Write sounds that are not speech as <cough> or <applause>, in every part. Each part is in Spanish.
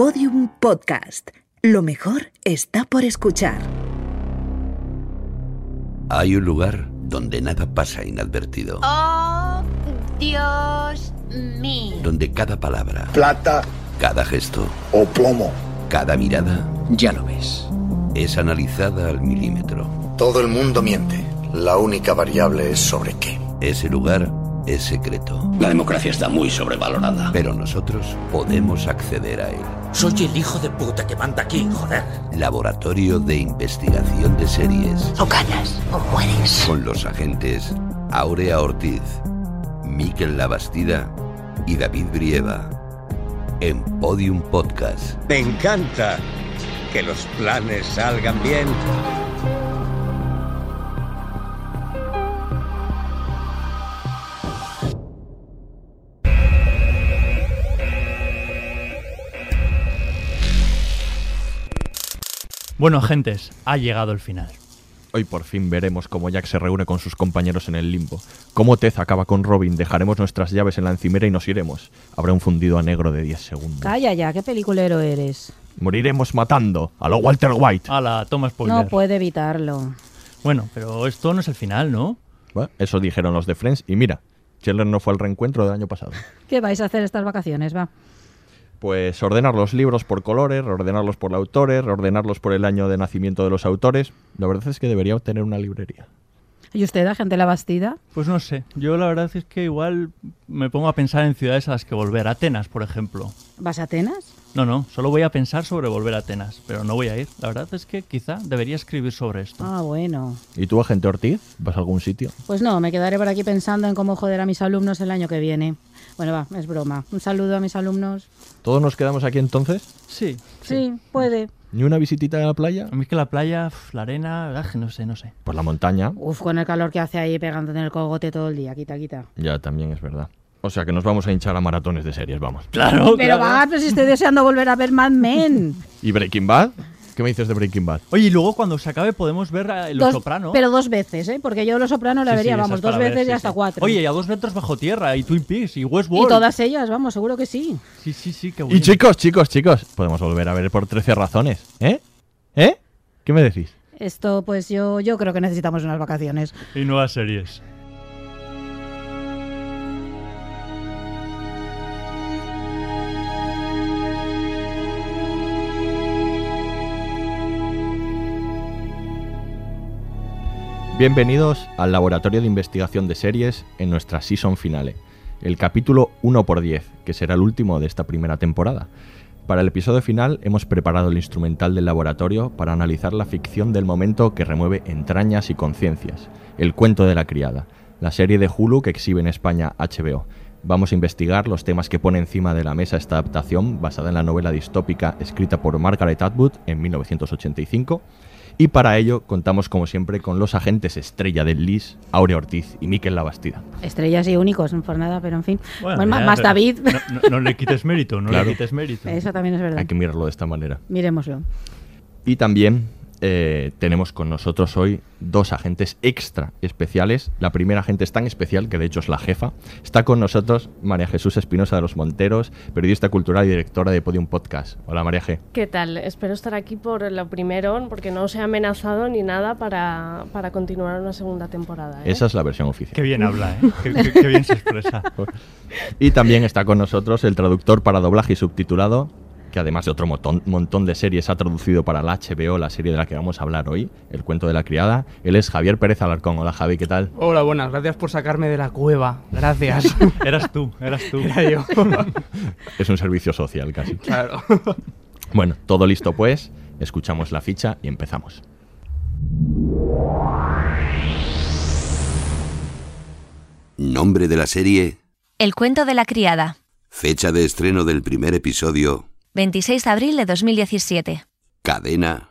Podium Podcast. Lo mejor está por escuchar. Hay un lugar donde nada pasa inadvertido. Oh, Dios mío. Donde cada palabra, plata cada gesto, o plomo. cada mirada Ya lo ves. es analizada al milímetro. Todo el mundo miente. La única variable es sobre qué. Ese lugar es secreto, La democracia está muy sobrevalorada. pero nosotros podemos acceder a él. Soy el hijo de puta que manda aquí, joder. Laboratorio de Investigación de Series. O ganas o mueres. Con los agentes Aurea Ortiz, Miquel Labastida y David Brieva. En Podium Podcast. Me encanta que los planes salgan bien. Bueno, agentes, ha llegado el final. Hoy por fin veremos cómo Jack se reúne con sus compañeros en el limbo. Cómo Tez acaba con Robin, dejaremos nuestras llaves en la encimera y nos iremos. Habrá un fundido a negro de 10 segundos. Calla ya, qué peliculero eres. Moriremos matando a lo Walter White. Ala, toma spoiler. No puede evitarlo. Bueno, pero esto no es el final, ¿no? Bueno, eso dijeron los de Friends y mira, Chandler no fue al reencuentro del año pasado. <laughs> ¿Qué vais a hacer estas vacaciones, va? Pues ordenar los libros por colores, ordenarlos por autores, ordenarlos por el año de nacimiento de los autores. La verdad es que debería tener una librería. ¿Y usted, agente La Bastida? Pues no sé. Yo la verdad es que igual me pongo a pensar en ciudades a las que volver. Atenas, por ejemplo. ¿Vas a Atenas? No, no, solo voy a pensar sobre volver a Atenas, pero no voy a ir. La verdad es que quizá debería escribir sobre esto. Ah, bueno. ¿Y tú, agente Ortiz? ¿Vas a algún sitio? Pues no, me quedaré por aquí pensando en cómo joder a mis alumnos el año que viene. Bueno, va, es broma. Un saludo a mis alumnos. ¿Todos nos quedamos aquí entonces? Sí, Sí, puede. ¿Ni una visitita a la playa? A mí es que la playa, la arena, no sé, no sé. Por la montaña. Uf, con el calor que hace ahí pegándote en el cogote todo el día. Quita, quita. Ya, también es verdad. O sea que nos vamos a hinchar a maratones de series, vamos. Claro, Pero va, pero si estoy deseando volver a ver Mad Men. ¿Y Breaking Bad? ¿Qué me dices de Breaking Bad? Oye, y luego cuando se acabe podemos ver a Los Dos- Soprano. Pero dos veces, ¿eh? Porque yo Los Soprano la Sí, sí, vería, esa vamos, es para dos ver, veces sí, y hasta sí. cuatro. Oye, y a dos metros bajo tierra, y Twin Peaks, y y Westworld. todas ellas, vamos, seguro que sí. Sí, sí, sí, qué bueno. Y chicos, chicos, chicos, podemos volver a ver por 13 razones, ¿eh? ¿Eh? ¿Qué me decís? Esto, pues yo, yo creo que necesitamos unas vacaciones. Y nuevas series. Bienvenidos al Laboratorio de Investigación de Series en nuestra season finale, el capítulo 1x10, que será el último de esta primera temporada. Para el episodio final hemos preparado el instrumental del laboratorio para analizar la ficción del momento que remueve entrañas y conciencias, El cuento de la criada, la serie de Hulu que exhibe en España HBO. Vamos a investigar los temas que pone encima de la mesa esta adaptación basada en la novela distópica escrita por Margaret Atwood en 1985 y para ello contamos como siempre con los agentes estrella del LIS, Aurea Ortiz y Miquel Labastida. Estrellas y únicos, no por nada, pero en fin. Bueno, Bueno, más, ya, más pero David. No, no- no le quites mérito, no Claro. le quites mérito. Eso también es verdad. Hay que mirarlo de esta manera. Miremoslo. Y también eh, tenemos con nosotros hoy dos agentes extra especiales. La primera agente es tan especial que de hecho es la jefa. Está con nosotros María Jesús Espinosa de los Monteros, periodista cultural y directora de Podium Podcast. Hola María G. ¿Qué tal? Espero estar aquí por lo primero, porque no os he amenazado ni nada para, para continuar una segunda temporada. ¿eh? Esa es la versión oficial. Qué bien habla, ¿eh? Qué, qué- qué bien se expresa. <laughs> Y también está con nosotros el traductor para doblaje y subtitulado, que además de otro montón, montón de series ha traducido para la HBO, la serie de la que vamos a hablar hoy, El cuento de la criada. Él es Javier Pérez Alarcón. Hola Javi, ¿qué tal? Hola, buenas. Gracias por sacarme de la cueva. Gracias. <laughs> Eras tú, eras tú. Era yo. Es un servicio social casi. claro. Bueno, todo listo pues, escuchamos la ficha y empezamos. Nombre de la serie, El cuento de la criada. fecha de estreno del primer episodio, 26 de abril de 2017. cadena,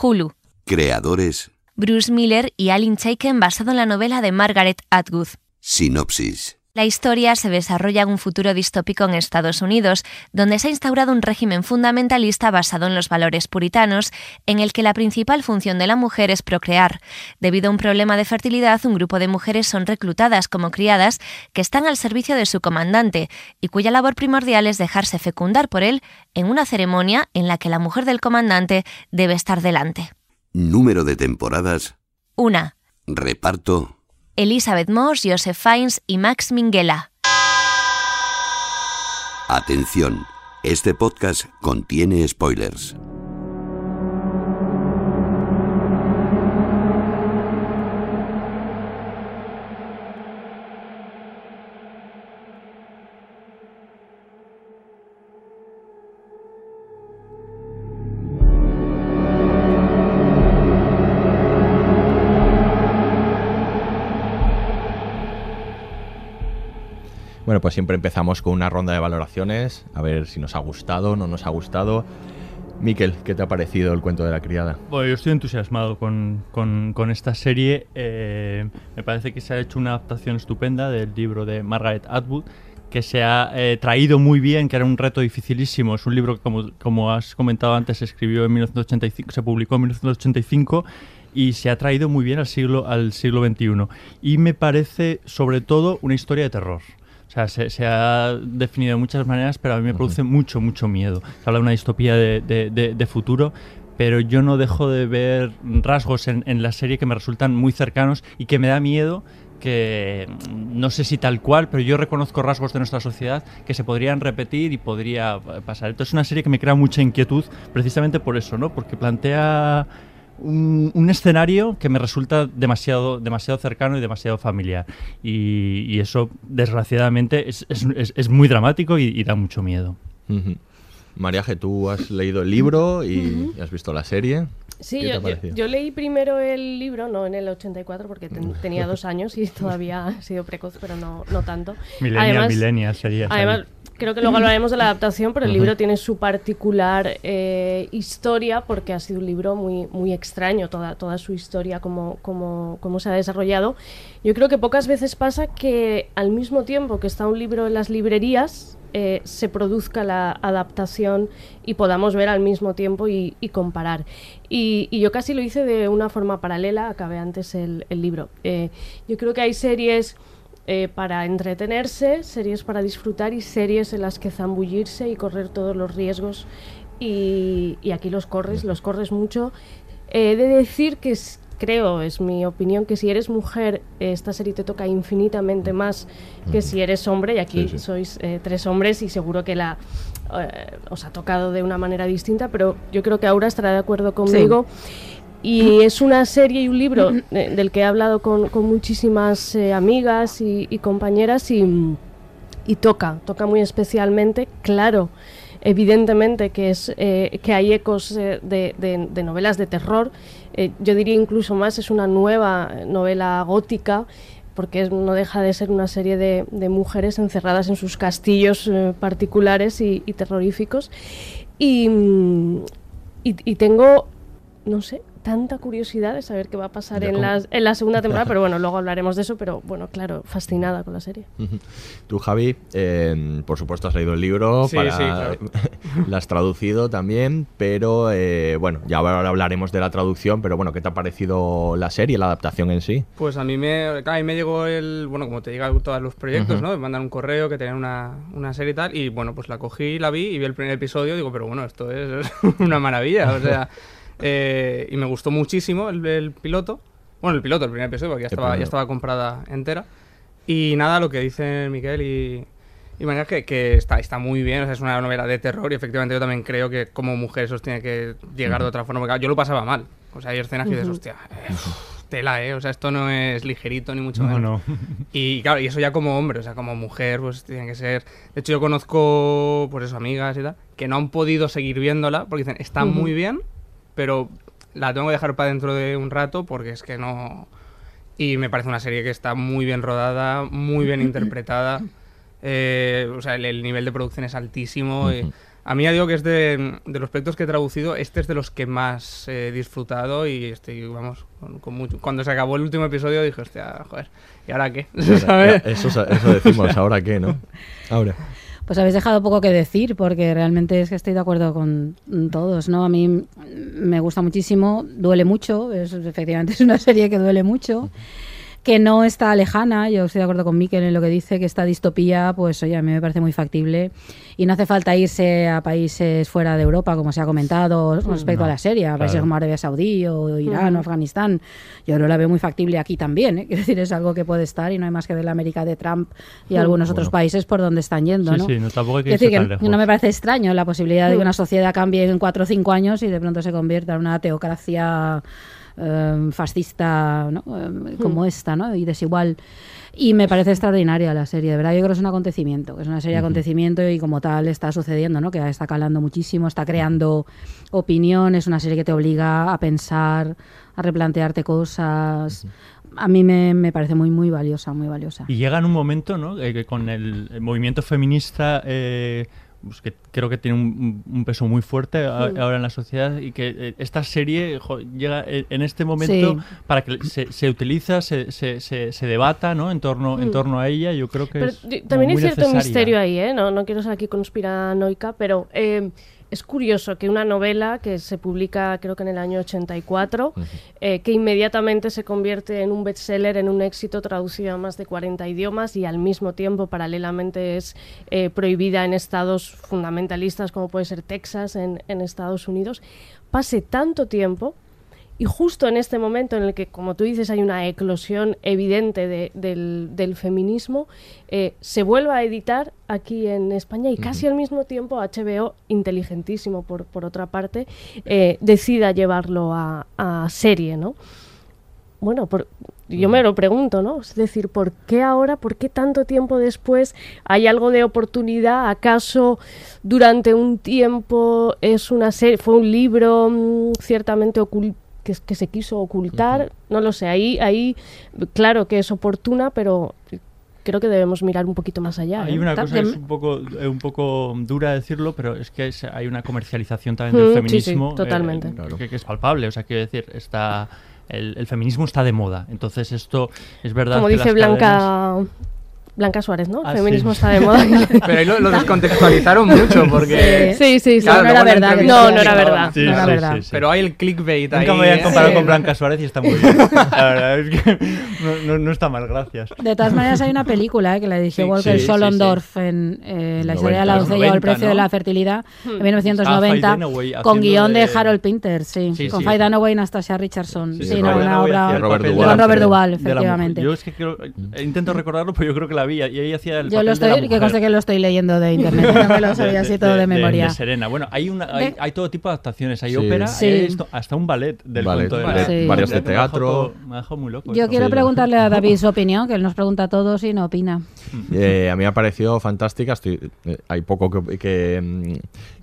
Hulu. creadores, Bruce Miller y Alan Chaiken basado en la novela de Margaret Atwood. sinopsis. La historia se desarrolla en un futuro distópico en Estados Unidos, donde se ha instaurado un régimen fundamentalista basado en los valores puritanos, en el que la principal función de la mujer es procrear. Debido a un problema de fertilidad, un grupo de mujeres son reclutadas como criadas que están al servicio de su comandante y cuya labor primordial es dejarse fecundar por él en una ceremonia en la que la mujer del comandante debe estar delante. Número de temporadas. Una. Reparto. Elizabeth Moss, Joseph Fiennes y Max Minghella. Atención, este podcast contiene spoilers. Bueno, pues siempre empezamos con una ronda de valoraciones, a ver si nos ha gustado, no nos ha gustado. Miquel, ¿qué te ha parecido el cuento de la criada? Bueno, yo estoy entusiasmado con, con- con esta serie. eh, me parece que se ha hecho una adaptación estupenda del libro de Margaret Atwood, que se ha eh, traído muy bien, que era un reto dificilísimo. Es un libro que, como, como has comentado antes, se escribió en 1985, se publicó en 1985 y se ha traído muy bien al siglo, al siglo XXI. Y me parece, sobre todo, una historia de terror. Sea, se, se ha definido de muchas maneras, pero a mí me produce mucho, mucho miedo. Se habla de una distopía de, de- de- de futuro, pero yo no dejo de ver rasgos en, en la serie que me resultan muy cercanos y que me da miedo que mm, no sé si tal cual, pero yo reconozco rasgos de nuestra sociedad que se podrían repetir y podría eh, pasar. Entonces es una serie que me crea mucha inquietud precisamente por eso, ¿no? Porque plantea un, un escenario que me resulta demasiado, demasiado cercano y demasiado familiar. Y, y eso, desgraciadamente, es, es- es- es muy dramático y, y da mucho miedo. Ujú. Mariaje, tú has leído el libro y has visto la serie. Sí, ¿Qué te yo, ha yo- yo leí primero el libro, no en el 84, porque ten- <laughs> tenía dos años y todavía he sido precoz, pero no, no tanto. Millennial, millennial sería. Además, creo que luego hablaremos de la adaptación, pero el Ujú. libro tiene su particular eh, historia porque ha sido un libro muy, muy extraño, toda, toda su historia, cómo, cómo, cómo se ha desarrollado. Yo creo que pocas veces pasa que al mismo tiempo que está un libro en las librerías, eh, se produzca la adaptación y podamos ver al mismo tiempo y, y comparar. Y, y yo casi lo hice de una forma paralela, acabé antes el, el libro. Eh, yo creo que hay series eh, para entretenerse, series para disfrutar y series en las que zambullirse y correr todos los riesgos. Y, y aquí los corres, los corres mucho. He de decir que es- creo, es mi opinión, que si eres mujer, esta serie te toca infinitamente más que si eres hombre. Y aquí Sí, sí. sois eh, tres hombres y seguro que la eh, os ha tocado de una manera distinta, pero yo creo que Aura estará de acuerdo conmigo. Y es una serie y un libro eh, del que he hablado con, con muchísimas eh, amigas y, y compañeras y, y toca, toca muy especialmente, claro, evidentemente que, es, eh, que hay ecos eh, de, de- de novelas de terror, eh, yo diría incluso más, es una nueva novela gótica, porque no deja de ser una serie de, mujeres encerradas en sus castillos eh, particulares y, terroríficos. Mm, y, y tengo, no sé, tanta curiosidad de saber qué va a pasar en, las- en la segunda <laughs> temporada, pero bueno, luego hablaremos de eso, pero bueno, claro, fascinada con la serie. Tú, Javi, eh, por supuesto has leído el libro, Sí, para... sí, claro. <laughs> la has traducido también, pero eh, bueno, ya ahora hablaremos de la traducción, pero bueno, ¿qué te ha parecido la serie, la adaptación en sí? Pues a mí me, a mí me llegó el, bueno, como te llega todos los proyectos. ¿no? Me mandan un correo que tenían una, una serie y tal, y bueno, pues la cogí, la vi y vi el primer episodio, digo, pero bueno, esto es <laughs> una maravilla, o sea, eh, y me gustó muchísimo el, el piloto, bueno, el piloto, el primer episodio, porque ya estaba, ya estaba comprada entera, y nada, lo que dicen Miguel y... Y María, que, que está, está muy bien, o sea, es una novela de terror y efectivamente yo también creo que como mujer eso tiene que llegar de otra forma. porque yo lo pasaba mal. O sea, hay escenas que dices, hostia, eh, tela, ¿eh? O sea, esto no es ligerito ni mucho No, menos. no. Y claro, y eso ya como hombre, o sea, como mujer, pues tiene que ser... De hecho, yo conozco, pues eso, amigas y tal, que no han podido seguir viéndola porque dicen, está Ujú. muy bien, pero la tengo que dejar para dentro de un rato porque es que no... Y me parece una serie que está muy bien rodada, muy bien interpretada. <laughs> eh, o sea, el, el nivel de producción es altísimo. y Ujú. A mí ya digo que es de, de los proyectos que he traducido, este es de los que más he disfrutado y estoy, vamos, con, con mucho... Cuando se acabó el último episodio dije, hostia, joder, ¿y ahora qué? <laughs> ¿Sabes? Eso, eso decimos, <laughs> ¿ahora qué, no? Ahora. Pues habéis dejado poco que decir, porque realmente es que estoy de acuerdo con todos, ¿no? A mí me gusta muchísimo, duele mucho, es, efectivamente <laughs> es una serie que duele mucho que no está lejana. Yo estoy de acuerdo con Miquel en lo que dice, que esta distopía, pues oye, a mí me parece muy factible. Y no hace falta irse a países fuera de Europa, como se ha comentado respecto a la serie, a países como Arabia Saudí o Irán o Afganistán. Yo no la veo muy factible aquí también. ¿eh? <laughs> Quiero decir, es algo que puede estar y no hay más que ver la América de Trump y algunos otros países por donde están yendo. Sí, ¿no? sí, no, tampoco hay que Es decir, que tan lejos. no me parece extraño la posibilidad de que una sociedad cambie en cuatro o cinco años y de pronto se convierta en una teocracia eh, fascista ¿no? Eh, como esta ¿no? y desigual. Y me parece extraordinaria la serie, de verdad. Yo creo que es un acontecimiento, que es una serie de acontecimiento y como tal está sucediendo, ¿no? que está calando muchísimo, está creando opinión, es una serie que te obliga a pensar, a replantearte cosas. A mí me, me parece muy, muy valiosa, muy valiosa. Y llega en un momento, ¿no? Eh, que con el, el movimiento feminista, eh, pues que creo que tiene un, un peso muy fuerte a- ahora en la sociedad y que eh, esta serie jo, llega en en este momento Sí. para que se, se utiliza, se, se, se, debata, ¿no? En torno, en Mm. torno a ella. Yo creo que Pero es también hay cierto necesaria. misterio ahí, ¿eh? No, no quiero ser aquí conspiranoica, pero eh, es curioso que una novela que se publica creo que en el año 84, eh, que inmediatamente se convierte en un bestseller, en un éxito traducido a más de 40 idiomas y al mismo tiempo paralelamente es eh, prohibida en estados fundamentalistas como puede ser Texas en, en Estados Unidos, pase tanto tiempo y justo en este momento en el que, como tú dices, hay una eclosión evidente de- del, del feminismo, eh, se vuelva a editar aquí en España y casi al mismo tiempo HBO, inteligentísimo por, por otra parte, eh, decida llevarlo a, a serie, ¿no? Bueno, por- yo me lo pregunto, ¿no? Es decir, ¿por qué ahora, por qué tanto tiempo después hay algo de oportunidad? ¿Acaso durante un tiempo es una serie, fue un libro mm, ciertamente ocul- que, que se quiso ocultar? No lo sé, ahí, ahí claro que es oportuna, pero creo que debemos mirar un poquito más allá. Hay ¿eh? una cosa que es un poco, eh, un poco dura decirlo, pero es que es- hay una comercialización también Mm, del sí, sí, feminismo. eh, totalmente. que, que es palpable. O sea, quiero decir, está, el, el feminismo está de moda. Entonces, esto es verdad. Como que dice las Blanca, cadenas- Blanca Suárez, ¿no? El Ah, feminismo sí. está de moda. <laughs> Pero ahí lo, lo descontextualizaron mucho porque... Sí, sí, sí. Claro, no era verdad. No, no era verdad. Sí, no era sí, verdad. sí, sí. Pero hay el clickbait ahí. Nunca me habían comparado ¿eh? con Blanca Suárez y está muy bien. La verdad es que no, no- no está mal, gracias. De todas maneras, hay una película eh, que la dirigió Sí, Walker sí, sí, Solondorf en eh, La historia de la 90, doncella o el 90, precio de la fertilidad Hmm. en Ah, 1990 Faye Dunaway con guion de... de- Harold Pinter, sí, Sí, con sí. Faye Dunaway y Nastasia Richardson. Sí, Sí, no, Robert una obra con Robert. Duvall, efectivamente. Yo es que eh, intento recordarlo, pero yo creo que la vi y ahí hacía el Yo papel lo de la estoy, que mujer. conste que lo estoy leyendo de internet, <laughs> no me lo sabía así todo de, memoria. De, Serena. Bueno, hay, una, hay, todo tipo de adaptaciones. Hay Sí. ópera, Sí. hay esto- hasta un ballet del Ballet, cuento de ballet, la... Sí. varios de teatro. Me ha dejado muy loco. Yo esto. quiero Sí, preguntarle a David <laughs> su opinión, que él nos pregunta a todos y no opina. Eh, a mí me ha parecido fantástica. Estoy, eh, hay poco que, que, mm,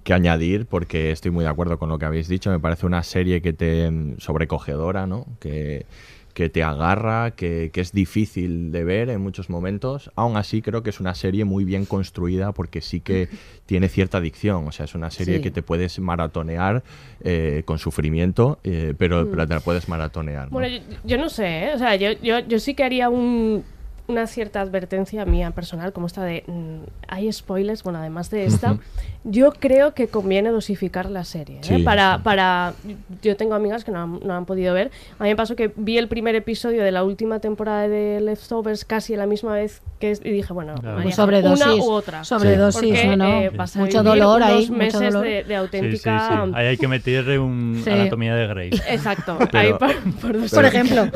que añadir porque estoy muy de acuerdo con lo que habéis dicho. Me parece una serie que te mm, sobrecogedora, ¿no? Que, que te agarra, que, que es difícil de ver en muchos momentos. Aún así, creo que es una serie muy bien construida porque sí que <laughs> tiene cierta adicción. O sea, es una serie Sí. que te puedes maratonear eh, con sufrimiento, eh, pero, pero te la puedes maratonear. ¿no? Bueno, yo, yo no sé, ¿eh? o sea, yo, yo, yo sí que haría un, una cierta advertencia mía personal, como esta de, mm, hay spoilers, bueno, además de esta, yo creo que conviene dosificar la serie, ¿eh? Sí, para, sí. para, yo tengo amigas que no han, no han podido ver, a mí me pasó que vi el primer episodio de la última temporada de Leftovers casi a la misma vez que y dije, bueno, Claro. vaya, Pues sobredosis, una u otra. sobredosis, Porque, ¿no? eh, vas a Mucho dolor ahí, mucho meses dolor. de, de Sí, sí, sí. auténtica... Ahí hay que meterle un Sí. anatomía de Grey. Exacto, <laughs> Pero- ahí por, por dos- Por ejemplo.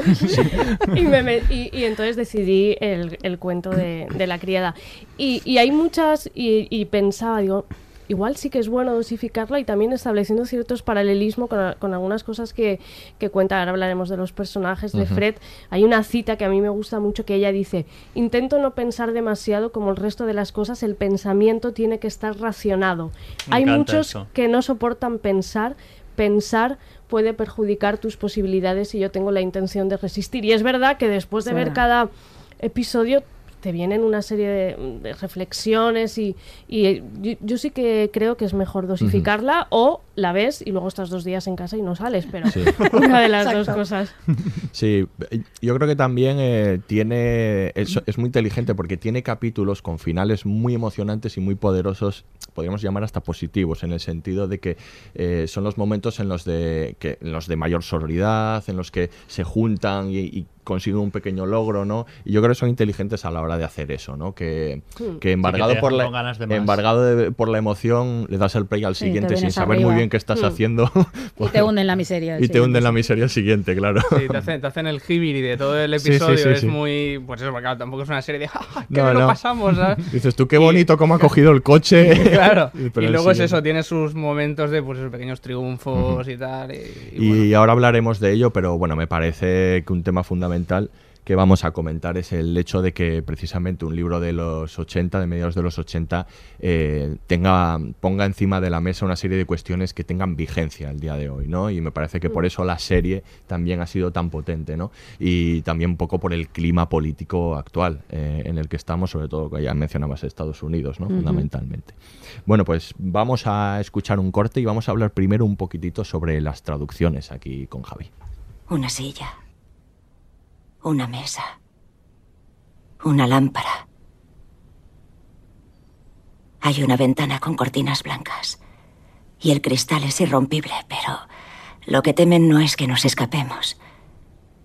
<laughs> y, me me- y- y entonces decidí el, el cuento de, de la criada. Y, y hay muchas, y, y pensaba, digo, igual sí que es bueno dosificarla y también estableciendo ciertos paralelismos con, algunas cosas que, que cuenta. Ahora hablaremos de los personajes de. Fred. Hay una cita que a mí me gusta mucho que ella dice, intento no pensar demasiado como el resto de las cosas, el pensamiento tiene que estar racionado. Me hay muchos eso. que no soportan pensar. Pensar puede perjudicar tus posibilidades y yo tengo la intención de resistir. Y es verdad que después de Sí. ver cada episodio te vienen una serie de, reflexiones y, y yo, sí que creo que es mejor dosificarla o la ves y luego estás dos días en casa y no sales, pero <laughs> una de las dos cosas. <laughs> Sí, yo creo que también eh, tiene, es, es, muy inteligente porque tiene capítulos con finales muy emocionantes y muy poderosos, podríamos llamar hasta positivos, en el sentido de que eh, son los momentos en los de, que, en los de mayor sororidad, en los que se juntan y, y consiguen un pequeño logro, ¿no? Y yo creo que son inteligentes a la hora de hacer eso, ¿no? Que, hmm. que embargado, por, la, embargado por la emoción le das el play al siguiente sin saber muy bien qué estás hmm. haciendo. <laughs> y te hunden la miseria. Y te hunden la miseria siguiente, claro. Sí, te hacen, te hacen el jibiri de todo el episodio, es muy... Pues eso, porque tampoco es una serie de <laughs> ¿qué no, lo pasamos? <laughs> Dices tú, qué bonito cómo ha cogido el coche. claro. y luego es eso, tiene sus momentos de pues esos pequeños triunfos y tal. Y, ahora hablaremos de ello, pero bueno, me parece que un tema fundamental que vamos a comentar es el hecho de que precisamente un libro de los 80, de mediados de los 80, eh, tenga, ponga encima de la mesa una serie de cuestiones que tengan vigencia el día de hoy, ¿no? Y me parece que por mm. eso la serie también ha sido tan potente, ¿no? Y también un poco por el clima político actual eh, en el que estamos, sobre todo que ya mencionabas Estados Unidos, ¿no? Fundamentalmente. Bueno, pues vamos a escuchar un corte y vamos a hablar primero un poquitito sobre las traducciones aquí con Javi. Una silla una mesa, una lámpara. Hay una ventana con cortinas blancas y el cristal es irrompible, pero lo que temen no es que nos escapemos.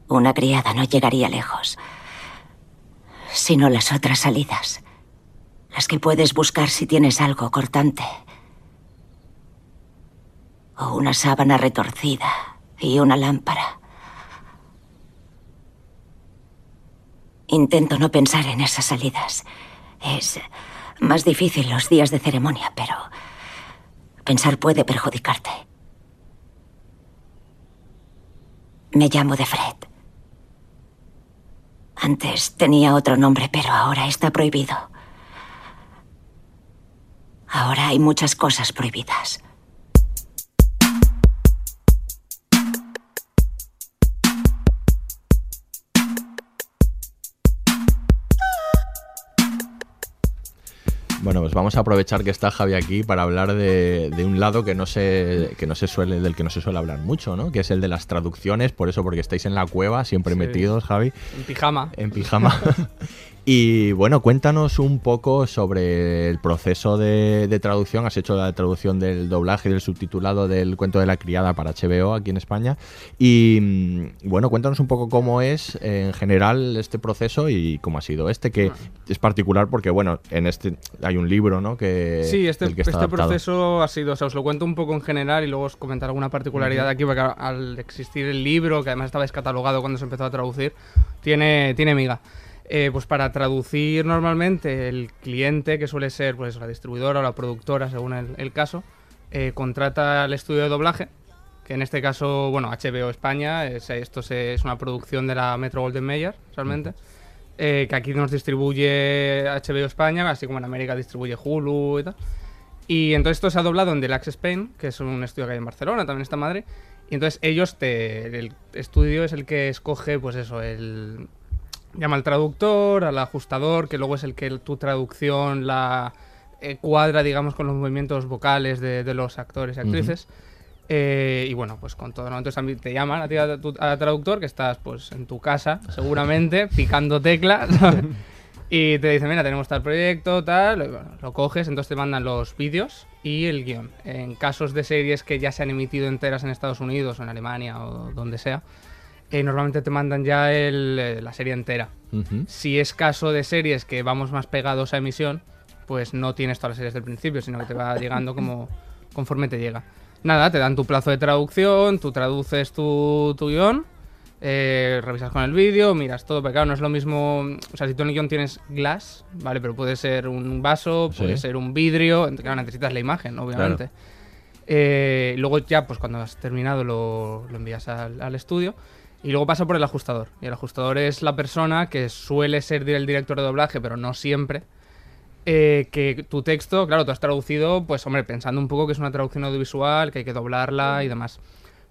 Una criada no llegaría lejos, sino las otras salidas, las que puedes buscar si tienes algo cortante, o una sábana retorcida y una lámpara. Intento no pensar en esas salidas. Es más difícil los días de ceremonia, pero pensar puede perjudicarte. Me llamo de Fred. Antes tenía otro nombre, pero ahora está prohibido. Ahora hay muchas cosas prohibidas. Bueno, pues vamos a aprovechar que está Javi aquí para hablar de, un lado que no se, que no se suele, del que no se suele hablar mucho, ¿no? Que es el de las traducciones, por eso, porque estáis en la cueva, siempre metidos, Javi. En pijama. En pijama. <laughs> Y bueno, cuéntanos un poco sobre el proceso de, traducción. Has hecho la traducción del doblaje y del subtitulado del cuento de la criada para HBO aquí en España. Y mm, bueno, cuéntanos un poco cómo es en general este proceso y cómo ha sido este, que es particular porque, bueno, en este hay un libro, ¿no? Que, sí, este, este proceso ha sido, o sea, os lo cuento un poco en general y luego os comentaré alguna particularidad aquí, porque al existir el libro, que además estaba descatalogado cuando se empezó a traducir, tiene, tiene miga. Eh, pues para traducir normalmente el cliente, que suele ser pues la distribuidora o la productora, según el, caso, eh, contrata al estudio de doblaje, que en este caso, bueno, HBO España, esto es una producción de la Metro Golden Mayer, realmente, eh, que aquí nos distribuye HBO España, así como en América distribuye Hulu y tal. Y entonces esto se ha doblado en Deluxe Spain, que es un estudio que hay en Barcelona, también está madre. Y entonces ellos, te, el estudio es el que escoge, pues eso, el, llama al traductor, al ajustador, que luego es el que tu traducción la eh, cuadra, digamos, con los movimientos vocales de, los actores y actrices. Eh, y bueno, pues con todo, ¿no? Entonces te llaman a ti a, traductor, que estás pues en tu casa, seguramente, <laughs> picando teclas, <laughs> y te dicen, mira, tenemos tal proyecto, tal, lo coges, entonces te mandan los vídeos y el guion. En casos de series que ya se han emitido enteras en Estados Unidos o en Alemania o donde sea, normalmente te mandan ya eh, la serie entera. Si es caso de series que vamos más pegados a emisión, pues no tienes todas las series del principio, sino que te va llegando <laughs> como conforme te llega. Nada, te dan tu plazo de traducción, tú traduces tu, tu guion, eh, revisas con el vídeo, miras todo, pero claro, no es lo mismo. O sea, si tú en el guion tienes glass, ¿vale? Pero puede ser un vaso, puede ser un vidrio, claro, necesitas la imagen, obviamente. Eh, luego ya, pues cuando has terminado, lo, envías al estudio. Y luego pasa por el ajustador. Y el ajustador es la persona que suele ser el director de doblaje, pero no siempre. Eh, que tu texto, claro, tú has traducido, pues hombre, pensando un poco que es una traducción audiovisual, que hay que doblarla y demás.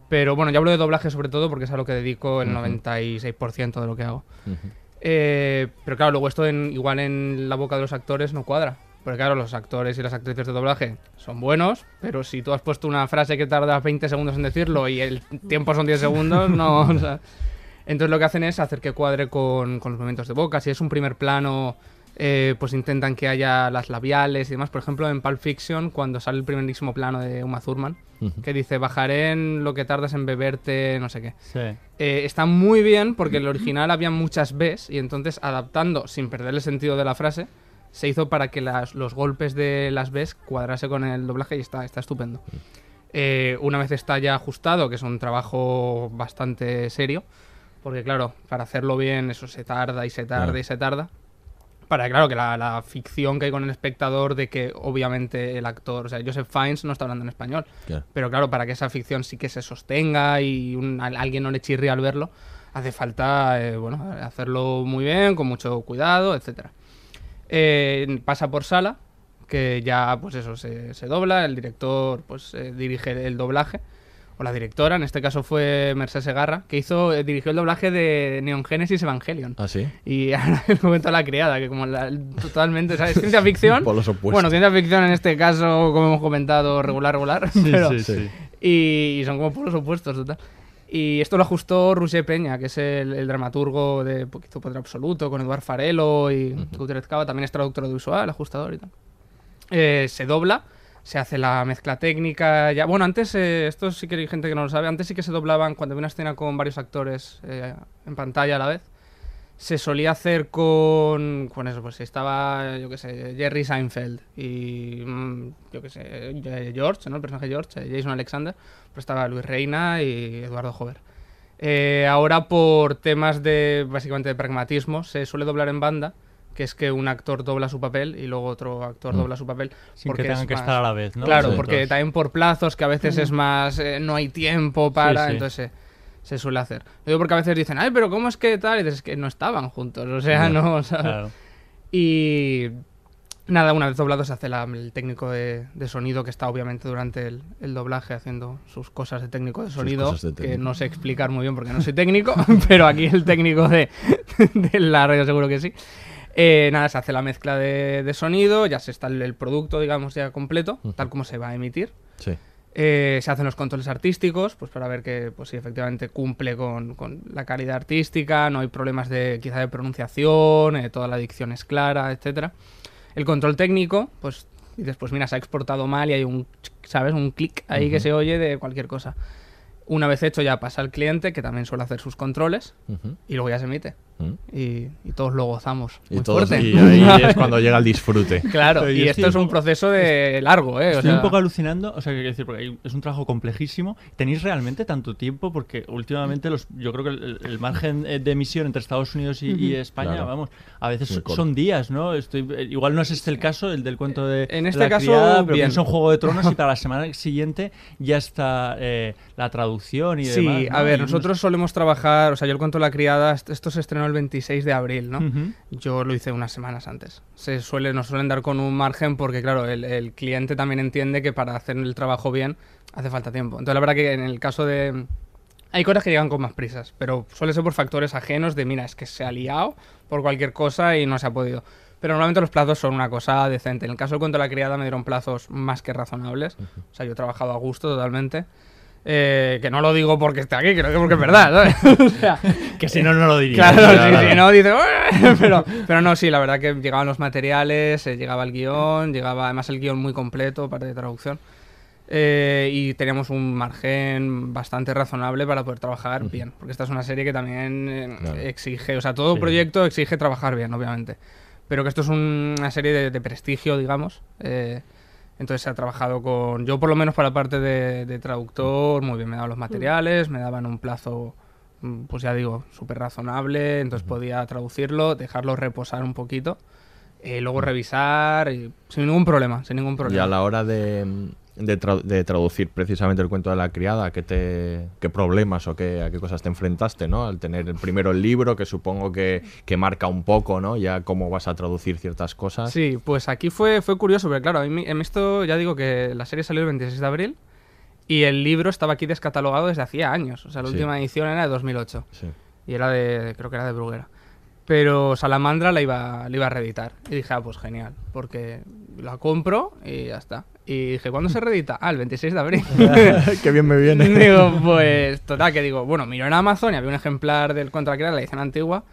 Pero bueno, yo hablo de doblaje sobre todo porque es a lo que dedico el 96% de lo que hago. Eh, pero claro, luego esto en, igual en la boca de los actores no cuadra. Porque claro, los actores y las actrices de doblaje son buenos, pero si tú has puesto una frase que tarda 20 segundos en decirlo y el tiempo son 10 <laughs> segundos, no... o sea, entonces lo que hacen es hacer que cuadre con, con los movimientos de boca. Si es un primer plano, eh, pues intentan que haya las labiales y demás. Por ejemplo, en Pulp Fiction, cuando sale el primerísimo plano de Uma Thurman, Ujú. que dice, bajaré en lo que tardas en beberte, no sé qué. Sí. Eh, está muy bien porque en el original había muchas Bs y entonces adaptando, sin perder el sentido de la frase, se hizo para que las- los golpes de las Bs cuadrase con el doblaje y está, está estupendo. Eh, una vez está ya ajustado, que es un trabajo bastante serio, porque claro, para hacerlo bien eso se tarda y se tarda Claro. y se tarda. Para claro que la, la ficción que hay con el espectador de que obviamente el actor, o sea, Joseph Fiennes no está hablando en español, Claro. pero claro, para que esa ficción sí que se sostenga y un- a- alguien no le chirrie al verlo, hace falta eh, bueno, hacerlo muy bien, con mucho cuidado, etcétera. Eh, pasa por sala, que ya pues eso se, se dobla, el director pues eh, dirige el doblaje, o la directora, en este caso fue Mercedes Segarra, que hizo, eh, dirigió el doblaje de Neon Genesis Evangelion. ¿Ah, sí? Y <laughs> ahora el momento de la criada, que como la- totalmente, ¿sabes? Ciencia ficción. <laughs> Polos opuestos. Bueno, ciencia ficción en este caso, como hemos comentado, regular, regular. Sí, <laughs> pero- sí, sí. Y, y son como polos opuestos, total. Y esto lo ajustó Roger Peña, que es el, el dramaturgo de hizo Poder Absoluto, con Eduard Farelo y Gutiérrez Cava, también es traductor audiovisual, ajustador y tal. Eh, se dobla, se hace la mezcla técnica. Ya, bueno, antes, eh, esto sí que hay gente que no lo sabe, antes sí que se doblaban cuando había una escena con varios actores eh, en pantalla a la vez. Se solía hacer con, con eso, pues estaba, yo qué sé, Jerry Seinfeld y, mm, yo qué sé, eh, George, ¿no? El personaje George, eh, Jason Alexander, pues estaba Luis Reina y Eduardo Jover. Eh, ahora por temas de, básicamente, de pragmatismo, se suele doblar en banda, que es que un actor dobla su papel y luego otro actor Mm. dobla su papel. Sin que porque tengan es que más- estar a la vez, ¿no? Claro, Sí, porque entonces- también por plazos, que a veces es más, eh, no hay tiempo para, sí. entonces se, se suele hacer. Lo digo porque a veces dicen, ay, pero ¿cómo es que tal? Y dices, "Es que no estaban juntos, o sea, <laughs> no, o sea, claro. Y nada, una vez doblado se hace la- el técnico de, de sonido que está obviamente durante el, el doblaje haciendo sus cosas de técnico de sonido, de que técnico. no sé explicar muy bien porque no soy técnico, <laughs> pero aquí el técnico de, <laughs> de la radio seguro que sí. Eh, nada, se hace la mezcla de, de sonido, ya se está el, el producto, digamos, ya completo, tal como se va a emitir. Sí. Eh, se hacen los controles artísticos, pues para ver que pues, sí, efectivamente cumple con, con la calidad artística, no hay problemas de quizá de pronunciación, eh, toda la dicción es clara, etcétera. El control técnico, pues dices, pues mira, se ha exportado mal y hay un, ¿sabes? Un clic ahí que se oye de cualquier cosa. Una vez hecho ya pasa al cliente, que también suele hacer sus controles, y luego ya se emite. Y, y todos lo gozamos. Y, muy todos- fuerte. y ahí <laughs> es cuando llega el disfrute. Claro, y esto es un un proceso de largo, ¿eh? O Estoy un sea- poco alucinando, o sea, decir, porque es un trabajo complejísimo. ¿Tenéis realmente tanto tiempo? Porque últimamente los, yo creo que el, el margen eh, de emisión entre Estados Unidos y, y. España, Claro. vamos, a veces son días, ¿no? Estoy, eh, igual no es este el caso, el del cuento de, En de este la caso, criada, pero en Juego de Tronos y <laughs> para la semana siguiente ya está eh, la traducción y Sí, demás. ¿no? a ver, Y unos- nosotros solemos trabajar, o sea, yo el cuento de la criada, est- esto se estrenó el 26 de abril, ¿no? Ujú. Yo lo hice unas semanas antes. Se suele, nos suelen dar con un margen porque, claro, el, el cliente también entiende que para hacer el trabajo bien hace falta tiempo. Entonces, la verdad que en el caso de... Hay cosas que llegan con más prisas, pero suele ser por factores ajenos de, mira, es que se ha liado por cualquier cosa y no se ha podido. Pero normalmente los plazos son una cosa decente. En el caso del cuento de la criada me dieron plazos más que razonables. O sea, yo he trabajado a gusto totalmente. Eh, que no lo digo porque esté aquí, creo que porque es verdad, ¿sabes? <laughs> O sea, <laughs> Que si no, no lo diría. Claro, Claro. sí, sí, no, dice, <laughs> pero, pero no, sí, la verdad que llegaban los materiales, eh, llegaba el guion, llegaba además el guion muy completo, parte de traducción. eh, y teníamos un margen bastante razonable para poder trabajar bien, porque esta es una serie que también eh, Claro. exige, o sea, todo Sí. proyecto exige trabajar bien, obviamente, pero que esto es un- una serie de, de prestigio, digamos. eh, entonces se ha trabajado con, yo por lo menos para la parte de, de traductor, muy bien, me daban los materiales, me daban un plazo, mm, pues ya digo, súper razonable, entonces podía traducirlo, dejarlo reposar un poquito, eh, luego revisar, y sin ningún problema, sin ningún Y problema. a la hora de, de, tra- de traducir precisamente el cuento de la criada, ¿qué, te, qué problemas o qué, a qué cosas te enfrentaste, ¿no? Al tener el- primero el libro, que supongo que, que marca un poco, ¿no? Ya cómo vas a traducir ciertas cosas. Sí, pues aquí fue, fue curioso, porque claro, a mí, en esto ya digo que la serie salió el 26 de abril y el libro estaba aquí descatalogado desde hacía años, o sea, la Sí. última edición era de 2008 Sí. y era de, creo que era de Bruguera. pero Salamandra la iba, la iba a reeditar. Y dije, ah, pues genial, porque la compro y ya está. Y dije, ¿cuándo se reedita? Ah, el 26 de abril. <laughs> Qué bien me viene. <laughs> digo, pues, total, que digo, bueno, miro en Amazon y había un ejemplar del Contra que era la edición antigua,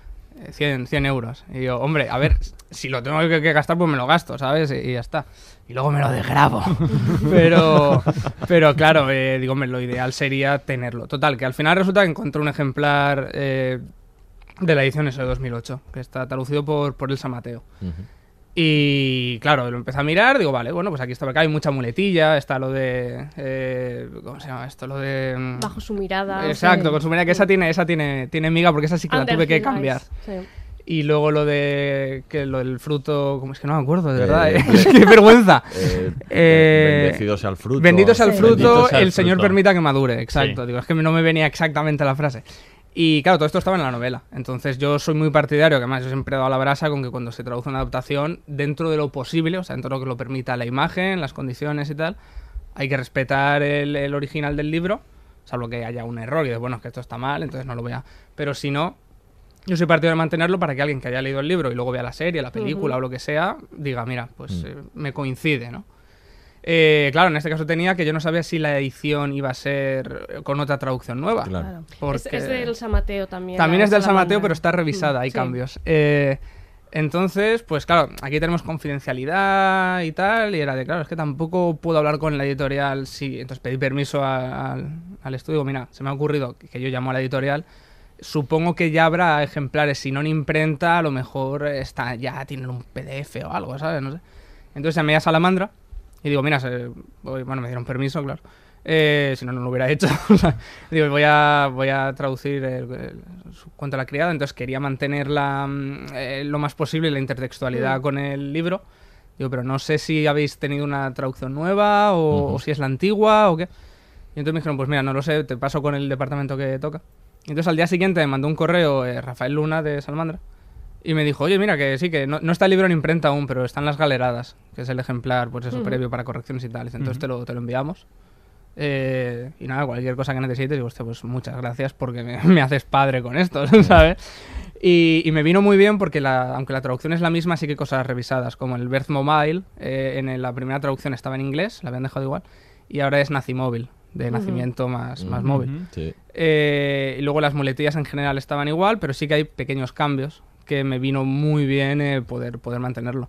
eh, 100, 100 euros. Y digo, hombre, a ver, si lo tengo que, que gastar, pues me lo gasto, ¿sabes? Y, y ya está. Y luego me lo desgrabo. <laughs> pero, pero claro, eh, digo, hombre, lo ideal sería tenerlo. Total, que al final resulta que encontré un ejemplar eh, de la edición ese de 2008, que está traducido por, por Elsa Mateo. Y claro, lo empecé a mirar, digo, vale, bueno, pues aquí está, porque hay mucha muletilla, está lo de... eh, ¿Cómo se llama esto? Lo de... mm, Bajo su mirada. Exacto, sí. con su mirada, que esa tiene, esa tiene, tiene miga, porque esa sí que la tuve que cambiar. sí. Y luego lo de que lo del fruto, como es que no me acuerdo, de Eh, verdad, eh, <laughs> que vergüenza. eh, Eh, bendecido sea el fruto. Bendito sea el Sí. fruto, el el Señor permita que madure, exacto. Sí. Digo, es que no me venía exactamente la frase. Y claro, todo esto estaba en la novela. Entonces yo soy muy partidario, que además yo siempre he dado la brasa con que cuando se traduce una adaptación, dentro de lo posible, o sea, dentro de lo que lo permita la imagen, las condiciones y tal, hay que respetar el, el original del libro, salvo que haya un error y de, bueno, es que esto está mal, entonces no lo voy a... Pero si no, yo soy partidario de mantenerlo para que alguien que haya leído el libro y luego vea la serie, la película o lo que sea, diga, mira, pues Mm. eh, me coincide, ¿no? Eh, claro, en este caso tenía que yo no sabía si la edición iba a ser con otra traducción nueva. Claro. Porque- Es, es de Elsa Mateo también. también es del San Salamandra. Mateo, pero está revisada, hay Sí. cambios. Eh, entonces, pues claro, aquí tenemos confidencialidad y tal, y era de, claro, es que tampoco puedo hablar con la editorial, sí. Entonces pedí permiso a- al, al estudio, mira, se me ha ocurrido que, que yo llamo a la editorial, supongo que ya habrá ejemplares, si no en imprenta, a lo mejor está, ya tienen un PDF o algo, ¿sabes? No sé. Entonces llamé a Salamandra y digo, mira, se- voy- bueno, me dieron permiso, claro. Eh, si no, no lo hubiera hecho. <laughs> Digo, voy a, voy a traducir el, el- su cuento a la criada, entonces quería mantener la, mm, eh, lo más posible la intertextualidad Mm. con el libro. Digo, pero no sé si habéis tenido una traducción nueva o, Ujú. o si es la antigua o qué. Y entonces me dijeron, pues mira, no lo sé, te paso con el departamento que toca. Y entonces al día siguiente me mandó un correo eh, Rafael Luna de Salmandra y me dijo, oye, mira, que sí, que no, no está el libro en imprenta aún, pero están las galeradas, que es el ejemplar, pues eso, Ujú. previo para correcciones y tal. Entonces Ujú. te, lo, te lo enviamos. Eh, y nada, cualquier cosa que necesites, digo, pues muchas gracias porque me, <laughs> me haces padre con esto, <laughs> ¿sabes? Y, y me vino muy bien porque, la, aunque la traducción es la misma, sí que hay cosas revisadas, como el Birth Mobile, eh, en la primera traducción estaba en inglés, la habían dejado igual, y ahora es Nacimóvil, de Ujú. nacimiento más, más Ujú. móvil. Sí. Eh, y luego las muletillas en general estaban igual, pero sí que hay pequeños cambios que me vino muy bien eh, poder, poder mantenerlo.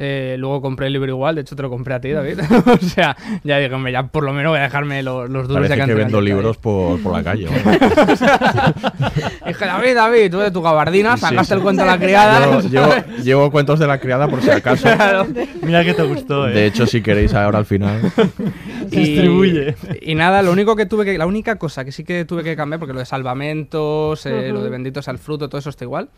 Eh, luego compré el libro igual, de hecho te lo compré a ti, David. <laughs> <laughs> o sea, ya hombre, ya por lo menos voy a dejarme los, los duros Parece de que vendo libros por, por la calle. <laughs> Dije, David, David, tú de tu gabardina Sí, sacaste sí. el cuento de la criada. Llevo, llevo- llevo cuentos de la criada por si acaso. Claro. Mira que te gustó, eh. De hecho, si queréis ahora al final. Distribuye. Y nada, lo único que tuve que. La única cosa que sí que tuve que cambiar, porque lo de salvamentos, eh, Ujú. lo de benditos al fruto, todo eso está igual.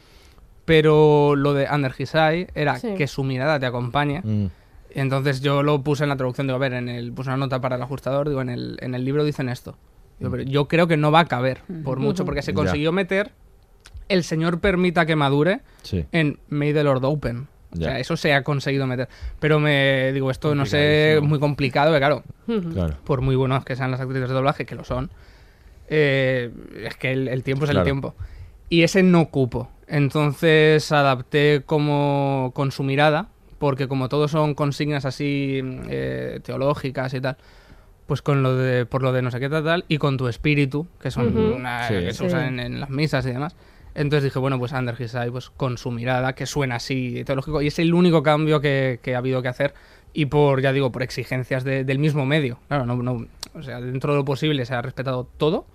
Pero lo de Under His Eye era Sí. que su mirada te acompañe. Mm, Entonces yo lo puse en la traducción, digo, a ver, en el, puse una nota para el ajustador, digo, en el, en el libro dicen esto. Digo, pero yo creo que no va a caber, por mucho, porque se Ya. consiguió meter el Señor permita que madure sí. en May the Lord Open. O Ya. sea, eso se ha conseguido meter. Pero me digo, esto no sé, Complicadísimo. muy complicado, que claro. Claro. por muy buenos que sean las actrices de doblaje, que lo son, eh, es que el, el tiempo es Claro. el tiempo. Y ese no cupo. Entonces adapté como con su mirada, porque como todos son consignas así eh, teológicas y tal, pues con lo de por lo de no sé qué tal, tal y con tu espíritu, que son una- Sí. que se Sí. usan en, en las misas y demás. Entonces dije, bueno, pues Under His Eye, pues con su mirada, que suena así teológico, y es el único cambio que, que ha habido que hacer, y por, ya digo, por exigencias de- del mismo medio. Claro, no, no, o sea, dentro de lo posible se ha respetado todo,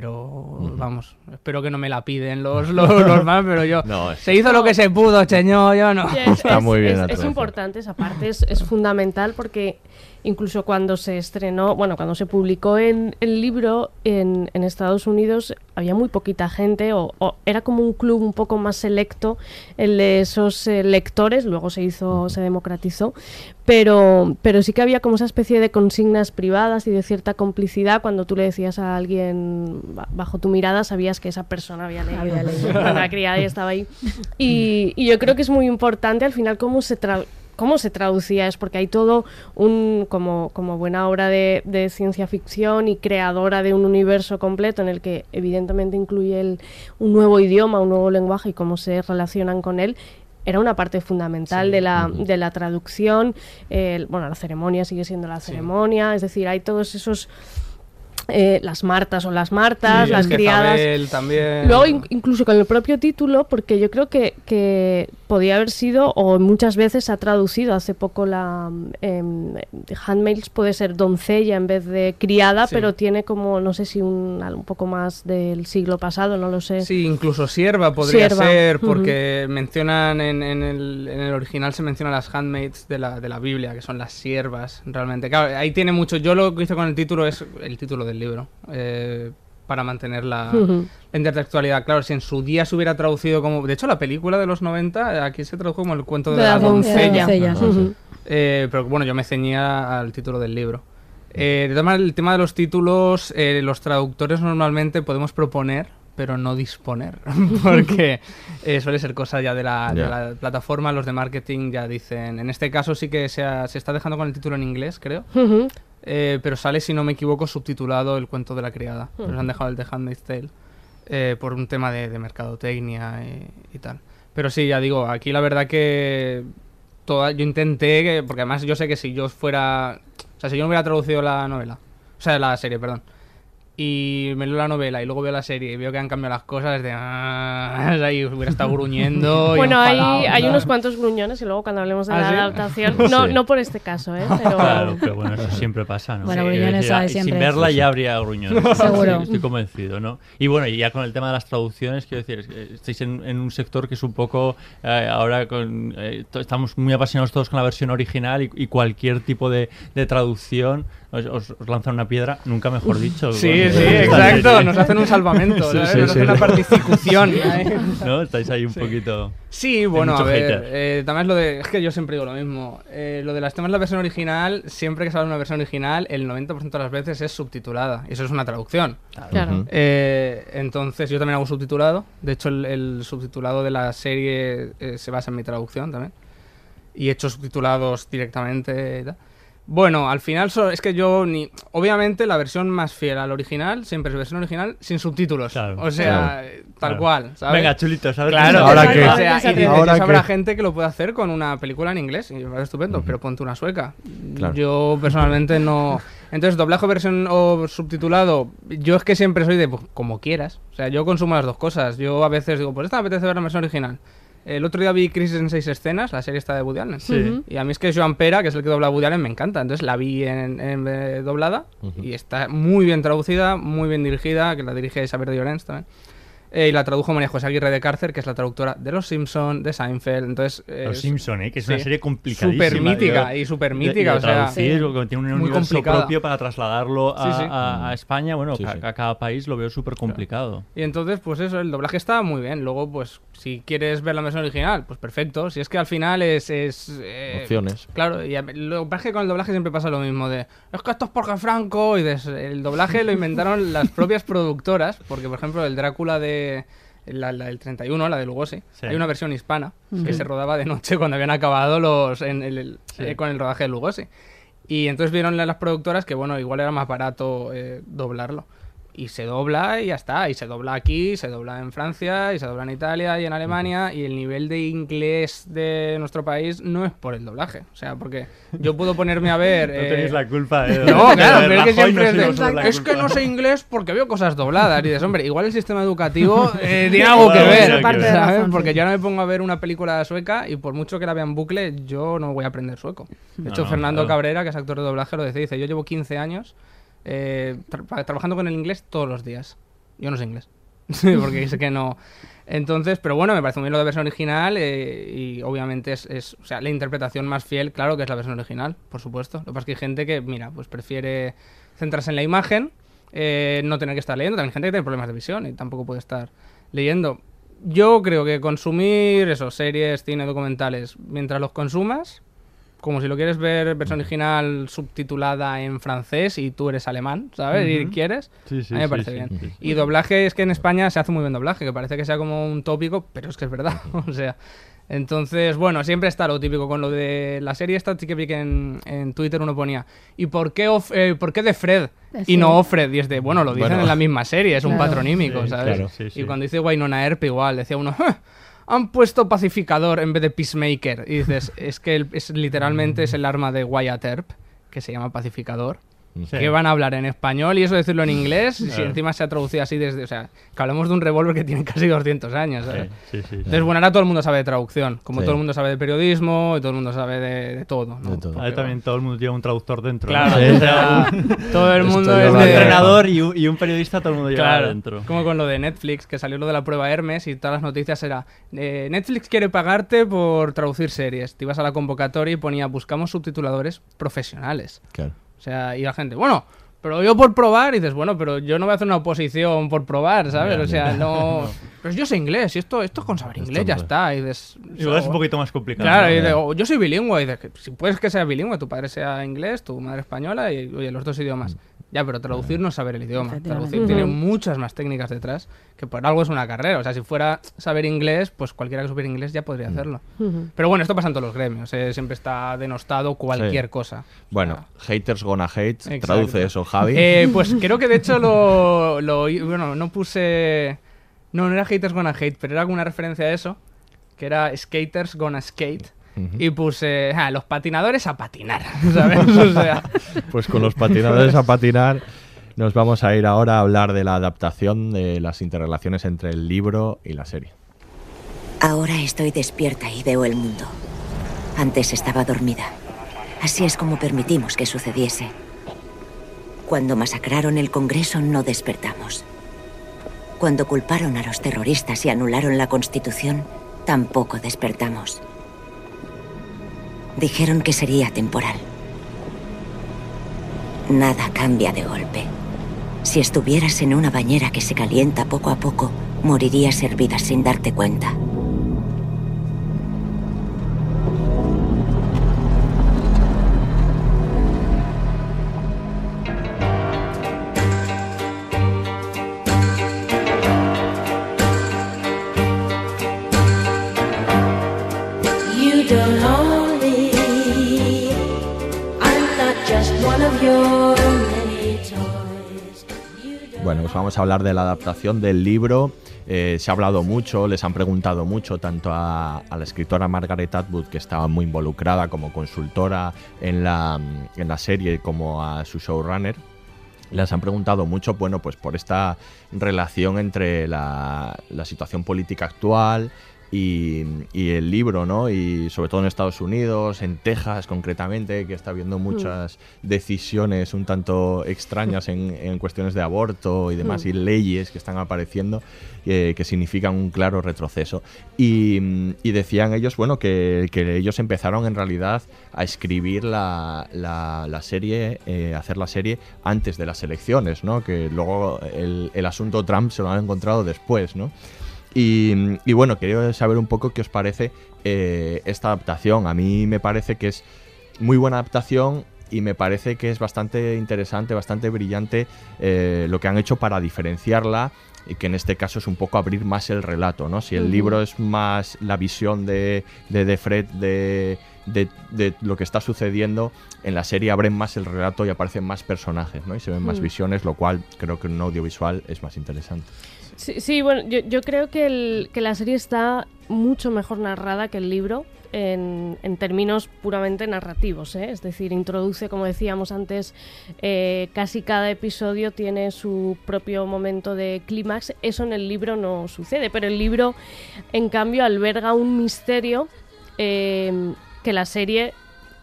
pero vamos, espero que no me la piden <laughs> los, los, los más, pero yo... No, es- se hizo lo que se pudo, señor, yo no. Sí, es, Está es- muy bien es- importante esa parte, es, es fundamental porque incluso cuando se estrenó, bueno, cuando se publicó en el libro en, en Estados Unidos había muy poquita gente o, o era como un club un poco más selecto el de esos eh, lectores, luego se hizo, se democratizó, pero, pero sí que había como esa especie de consignas privadas y de cierta complicidad cuando tú le decías a alguien ba- bajo tu mirada sabías que esa persona había leído, Había leído. Criada y estaba ahí. Y, y yo creo que es muy importante al final cómo se, tra- cómo se traducía es porque hay todo un como, como buena obra de, de, ciencia ficción y creadora de un universo completo en el que evidentemente incluye el, un nuevo idioma, un nuevo lenguaje y cómo se relacionan con él era una parte fundamental de, la, de la traducción. bueno, la ceremonia sigue siendo la ceremonia, es decir, hay todos esos eh, las Martas o las Martas, las criadas. También. Luego, incluso con el propio título, porque yo creo que, que podía haber sido, o muchas veces ha traducido hace poco la. Eh, Handmaids puede ser doncella en vez de criada, pero tiene como, no sé si un, un poco más del siglo pasado, no lo sé. Sí, incluso sierva podría ser, porque mencionan en, en, el, en, el, original se menciona las handmaids de la, de la Biblia, que son las siervas, realmente. Claro, ahí tiene mucho. Yo lo que hice con el título es el título de libro. Eh, para mantener la, intelectualidad. Claro, si en su día se hubiera traducido como... De hecho, la película de los 90, aquí se tradujo como el cuento de, la, doncella. Eh, pero bueno, yo me ceñía al título del libro. Eh, de todas el tema de los títulos, los traductores normalmente podemos proponer, pero no disponer, <laughs> porque suele ser cosa ya de la, plataforma, los de marketing ya dicen, en este caso sí que se, se está dejando con el título en inglés, creo, eh, pero sale, si no me equivoco, subtitulado El cuento de la criada. Nos han dejado el de Handmaid's Tale eh, por un tema de, mercadotecnia y, tal. Pero sí, ya digo, aquí la verdad que toda, yo intenté, porque además yo sé que si yo fuera... O sea, si yo no hubiera traducido la novela, o sea, la serie, perdón, y me leo la novela y luego veo la serie y veo que han cambiado las cosas de ah, <laughs> ahí hubiera estado gruñendo <laughs> bueno hay, hay unos cuantos gruñones y luego cuando hablemos de ¿Ah, la adaptación <laughs> no, no por este caso ¿eh? pero... claro pero bueno eso siempre pasa ¿no? bueno gruñones hay siempre sin verla ya habría gruñones seguro estoy convencido ¿no? y bueno y ya con el tema de las traducciones quiero decir estáis en, en un sector que es un poco eh, ahora con, eh, estamos muy apasionados todos con la versión original y, y cualquier tipo de, de traducción os, lanzan una piedra, nunca mejor dicho. Sí, sí, exacto. Nos hacen un salvamento, nos hacen una participación. <laughs> ¿No? Estáis ahí un poquito. Sí, bueno, a ver. Eh, también lo de. Es que yo siempre digo lo mismo. Eh, lo de las temas de la versión original, siempre que sale una versión original, el 90% de las veces es subtitulada. Y eso es una traducción. Claro. Eh, entonces, yo también hago subtitulado. De hecho, el, subtitulado de la serie se basa en mi traducción también. Y he hecho subtitulados directamente y tal. Bueno, al final es que yo ni. Obviamente la versión más fiel al original siempre es versión original sin subtítulos. o sea, tal cual. ¿sabes? Venga, chulitos, a ver Claro, ahora que. O sea, y ahora habrá gente que lo puede hacer con una película en inglés y me estupendo, pero ponte una sueca. Yo personalmente no. Entonces, doblaje versión o subtitulado, yo es que siempre soy de pues, como quieras. O sea, yo consumo las dos cosas. Yo a veces digo, pues esta me apetece ver la versión original. El otro día vi Crisis en seis escenas, la serie está de Woody Allen. Sí. Y a mí es que Joan Pera, que es el que dobla a Woody Allen, me encanta. Entonces la vi en, eh, doblada y está muy bien traducida, muy bien dirigida, que la dirige Isabel de Llorens también. Eh, y la tradujo María José Aguirre de Cárcer, que es la traductora de Los Simpson, de Seinfeld. Entonces, Los Simpson, ¿eh? que es una serie complicadísima. Súper mítica y súper mítica. o sea, tiene un universo propio para trasladarlo a, España. Bueno, a, cada país lo veo súper complicado. Y entonces, pues eso, el doblaje está muy bien. Luego, pues, si quieres ver la versión original, pues perfecto. Si es que al final es... es eh, Opciones. Claro, y lo que pasa es que con el doblaje siempre pasa lo mismo de... Es que esto es porque Franco... Y el doblaje lo inventaron las propias productoras. Porque, por ejemplo, el Drácula de la, del 31, la de Lugosi, hay una versión hispana que se rodaba de noche cuando habían acabado los en el, eh, con el rodaje de Lugosi. Y entonces vieron las productoras que, bueno, igual era más barato eh, doblarlo y se dobla y ya está. Y se dobla aquí, se dobla en Francia, y se dobla en Italia y en Alemania. Y el nivel de inglés de nuestro país no es por el doblaje. O sea, porque yo puedo ponerme a ver. <laughs> no tenéis la culpa, eh, <laughs> No, claro, pero es que siempre es, es que no sé <laughs> inglés porque veo cosas dobladas. Y dices, hombre, igual el sistema educativo eh, tiene algo que ver. ¿sabes? Porque yo no me pongo a ver una película sueca y por mucho que la vea en bucle, yo no voy a aprender sueco. De hecho, Fernando Cabrera, que es actor de doblaje, lo decía, dice, yo llevo 15 años eh, trabajando con el inglés todos los días. Yo no sé inglés, <laughs> porque sé que no. Entonces, pero bueno, me parece muy bien lo de versión original eh, y obviamente es, o sea, la interpretación más fiel, claro que es la versión original, por supuesto. Lo que pasa es que hay gente que, mira, pues prefiere centrarse en la imagen, eh, no tener que estar leyendo. También hay gente que tiene problemas de visión y tampoco puede estar leyendo. Yo creo que consumir eso, series, cine, documentales, mientras los consumas, como si lo quieres ver versión original subtitulada en francés y tú eres alemán, ¿sabes? Y Ujú. quieres. Sí, sí, a mí me parece sí, bien. sí. Y doblaje es que en España se hace muy buen doblaje, que parece que sea como un tópico, pero es que es verdad. <laughs> o sea. Entonces, bueno, siempre está lo típico con lo de la serie esta, sí que vi que en, en Twitter uno ponía, ¿y por qué, of- eh, por qué de Fred Sí. y no Offred? Y es de, bueno, lo dicen Bueno. en la misma serie, es un Claro. patronímico, Sí, ¿sabes? claro. Sí, sí. Y cuando dice Wynonna Earp igual, decía uno, <laughs> "Ja, han puesto pacificador en vez de peacemaker. Y dices, es que es, literalmente es el arma de Wyatt Earp, que se llama pacificador. Sí. Que van a hablar en español y eso decirlo en inglés, y si Claro. encima se ha traducido así desde, o sea, que hablamos de un revólver que tiene casi 200 años, ¿sabes? Sí, sí, sí. Entonces, bueno, ahora todo el mundo sabe de traducción, como Sí. todo el mundo sabe de periodismo y todo el mundo sabe de, de todo, ¿no? De todo. Ahí también todo el mundo lleva un traductor dentro. ¿no? Claro, Sí. o sea, todo el mundo es un entrenador y un, y un periodista, todo el mundo lleva Claro, dentro. como con lo de Netflix, que salió lo de la prueba Hermes y todas las noticias era eh, Netflix quiere pagarte por traducir series. Te ibas a la convocatoria y ponía buscamos subtituladores profesionales. Claro. O sea, y la gente, bueno, pero yo por probar, y dices, bueno, pero yo no voy a hacer una oposición por probar, ¿sabes? O sea, ya. <laughs> no... Pero yo sé inglés, y esto, esto es con saber inglés, ya no. está. Y dices, Igual es un poquito más complicado. Claro, ¿no? y Ya. digo, yo soy bilingüe, y dices, si puedes que sea bilingüe, tu padre sea inglés, tu madre española, y oye, los dos idiomas. Ya, pero traducir no es saber el idioma. Traducir tiene muchas más técnicas detrás, que por algo es una carrera. O sea, si fuera saber inglés, pues cualquiera que supiera inglés ya podría hacerlo. Pero bueno, esto pasa en todos los gremios, eh, siempre está denostado cualquier Sí. cosa. Bueno, haters gonna hate. Exacto. Traduce eso, Javi. Eh, pues creo que de hecho lo, lo Bueno, no puse. No, no era Haters Gonna Hate, pero era alguna referencia a eso. Que era Skaters Gonna Skate. Y puse. "Ah, los patinadores a patinar. <laughs> ¿Sabes? O sea. Pues con los patinadores a patinar nos vamos a ir ahora a hablar de la adaptación de las interrelaciones entre el libro y la serie. Ahora estoy despierta y veo el mundo. Antes estaba dormida. Así es como permitimos que sucediese. Cuando masacraron el Congreso no despertamos. Cuando culparon a los terroristas y anularon la Constitución, tampoco despertamos. Dijeron que sería temporal. Nada cambia de golpe. Si estuvieras en una bañera que se calienta poco a poco, morirías hervida sin darte cuenta. Hablar de la adaptación del libro. Eh, se ha hablado mucho, les han preguntado mucho tanto a, la escritora Margaret Atwood, que estaba muy involucrada como consultora en la, en la serie, como a su showrunner. Les han preguntado mucho, bueno, pues por esta relación entre la situación política actual y, y el libro, ¿no? Y sobre todo en Estados Unidos, en Texas concretamente, que está habiendo muchas decisiones un tanto extrañas en, <laughs> en cuestiones de aborto y demás, y leyes que están apareciendo eh, que significan un claro retroceso. Y, mm, y decían ellos, bueno, que, que ellos empezaron en realidad a escribir la, la- la serie, eh, hacer la serie antes de las elecciones, ¿no? Que luego el, el asunto Trump se lo han encontrado después, ¿no? Y, y bueno, quería saber un poco qué os parece eh, esta adaptación. A mí me parece que es muy buena adaptación y me parece que es bastante interesante, bastante brillante eh, lo que han hecho para diferenciarla y que en este caso es un poco abrir más el relato, ¿no? Si el libro es más la visión de, de, de Fred de, de- de lo que está sucediendo, en la serie abren más el relato y aparecen más personajes, ¿no? Y se ven más Mm. visiones, lo cual creo que en un audiovisual es más interesante. Sí, sí, bueno, yo, yo creo que, la serie está mucho mejor narrada que el libro en, términos puramente narrativos, ¿eh? es decir, introduce, como decíamos antes, eh, casi cada episodio tiene su propio momento de clímax, eso en el libro no sucede, pero el libro, en cambio, alberga un misterio eh, que la serie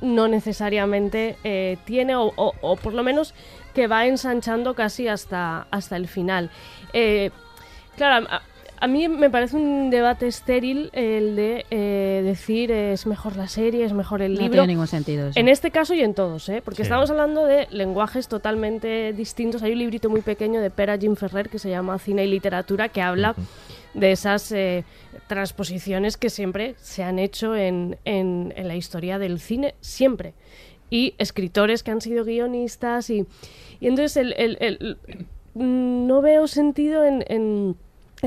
no necesariamente eh, tiene, o, o- o por lo menos que va ensanchando casi hasta, hasta el final. Eh, claro, a, a mí me parece un debate estéril el de eh, decir es mejor la serie, es mejor el No libro. tiene ningún sentido eso. En este caso y en todos, ¿eh? porque Sí. estamos hablando de lenguajes totalmente distintos. Hay un librito muy pequeño de Pera Jim Ferrer que se llama Cine y Literatura que habla de esas eh, transposiciones que siempre se han hecho en, en- en la historia del cine, siempre. Y escritores que han sido guionistas y, y entonces el, el- el- no veo sentido en, en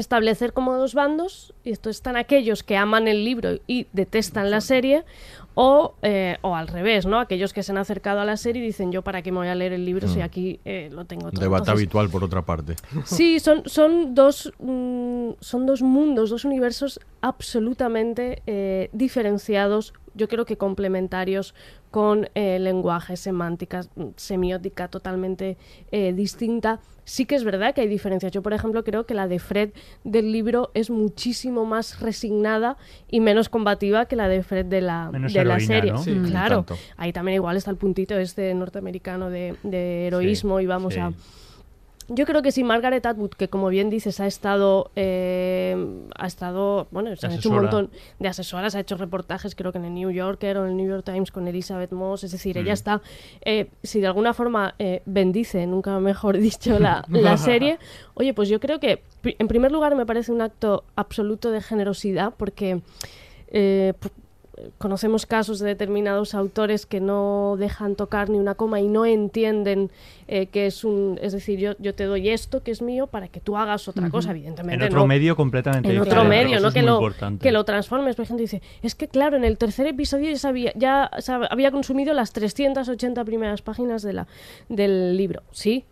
establecer como dos bandos, y esto están aquellos que aman el libro y detestan la serie, o, eh, o al revés, ¿no? Aquellos que se han acercado a la serie y dicen, yo para qué me voy a leer el libro si Mm. aquí eh, lo tengo todo. Debate Entonces, habitual por otra parte. Sí, son, son, dos, mm, son dos mundos, dos universos absolutamente eh, diferenciados, yo creo que complementarios con eh, lenguaje, semántica, mm, semiótica totalmente eh, distinta. Sí que es verdad que hay diferencias. Yo, por ejemplo, creo que la de Fred del libro es muchísimo más resignada y menos combativa que la de Fred de la, Menos de la serie. ¿no? Sí, un claro, ahí también igual está el puntito este norteamericano de, de heroísmo y vamos sí. a... Yo creo que si Margaret Atwood, que como bien dices, ha estado, eh, ha estado, bueno, se han hecho un montón de asesoras, ha hecho reportajes, creo que en el New Yorker o en el New York Times con Elizabeth Moss, es decir, Mm. ella está, eh, si de alguna forma eh, bendice, nunca mejor <laughs> dicho, la, la <laughs> serie, oye, pues yo creo que, en primer lugar, me parece un acto absoluto de generosidad, porque eh, conocemos casos de determinados autores que no dejan tocar ni una coma y no entienden eh, que es un es decir yo, yo te doy esto que es mío para que tú hagas otra cosa En evidentemente otro no. medio completamente en otro medio no que lo importante. que lo transformes por ejemplo dice es que claro en el tercer episodio ya sabía ya sab- había consumido las 380 primeras páginas de la del libro sí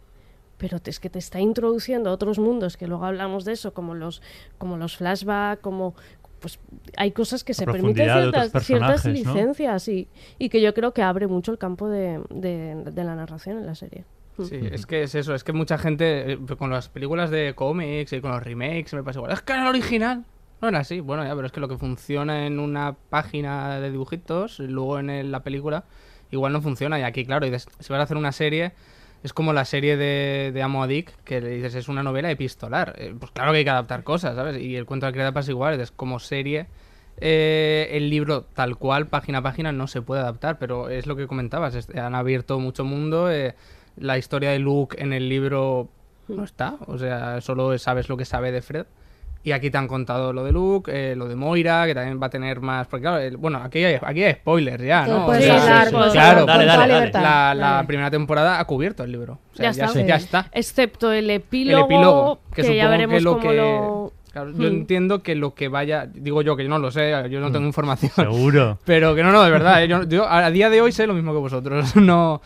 pero es que te está introduciendo a otros mundos que luego hablamos de eso como los como los flashbacks como pues hay cosas que se permiten ciertas, ciertas licencias y, y que yo creo que abre mucho el campo de, de- de la narración en la serie Sí, es que es eso, es que mucha gente eh, con las películas de cómics y con los remakes me pasa igual. Es que en el original no era así. Bueno, ya, pero es que lo que funciona en una página de dibujitos, luego en el- la película, igual no funciona. Y aquí, claro, y des- si vas a hacer una serie, es como la serie de, de Amo a Dick, que le dices es una novela epistolar. Eh, pues claro que hay que adaptar cosas, ¿sabes? Y el cuento de la criada pasa igual, es como serie. eh, el libro tal cual, página a página, no se puede adaptar, pero es lo que comentabas, han abierto mucho mundo. eh, la historia de Luke en el libro no está, o sea, solo sabes lo que sabe de Fred. Y aquí te han contado lo de Luke, eh, lo de Moira, que también va a tener más. Porque claro, el- bueno, aquí hay, aquí hay spoilers ya, ¿no? hablar, sí, puedes claro, toda libertad. La, primera temporada ha cubierto el libro. O sea, ya, está, ya está. excepto el epílogo, El epílogo, que, que, ya veremos que lo cómo que. lo Claro, yo Hmm. entiendo que lo que vaya. Digo yo que yo no lo sé, yo no tengo información. Seguro. <laughs> Pero que no, no, de verdad. eh, yo, yo a día de hoy sé lo mismo que vosotros. <laughs> No.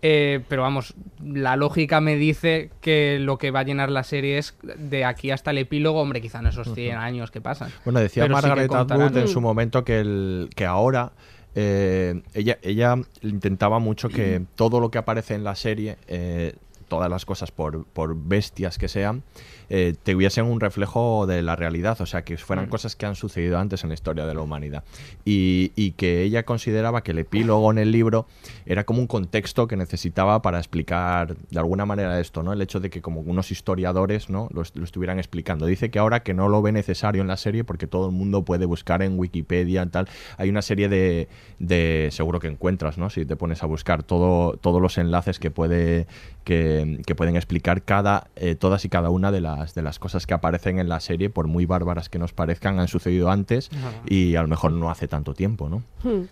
Eh, pero vamos, la lógica me dice que lo que va a llenar la serie es de aquí hasta el epílogo, hombre, quizá en esos 100 años que pasan. Bueno, decía Pero Margaret Atwood en su momento que, el, que ahora eh, ella, ella intentaba mucho que <clears throat> todo lo que aparece en la serie, eh, todas las cosas por, por bestias que sean, eh, tuviesen un reflejo de la realidad, o sea, que fueran Mm. cosas que han sucedido antes en la historia de la humanidad. Y, y que ella consideraba que el epílogo en el libro era como un contexto que necesitaba para explicar de alguna manera esto, ¿no? El hecho de que como unos historiadores, ¿no? Lo estuvieran explicando. Dice que ahora que no lo ve necesario en la serie porque todo el mundo puede buscar en Wikipedia y tal. Hay una serie de, de seguro que encuentras, ¿no? Si te pones a buscar todo, todos los enlaces que puede que, que pueden explicar cada eh, todas y cada una de las de las cosas que aparecen en la serie, por muy bárbaras que nos parezcan, han sucedido antes Ajá. y a lo mejor no hace tanto tiempo, ¿no?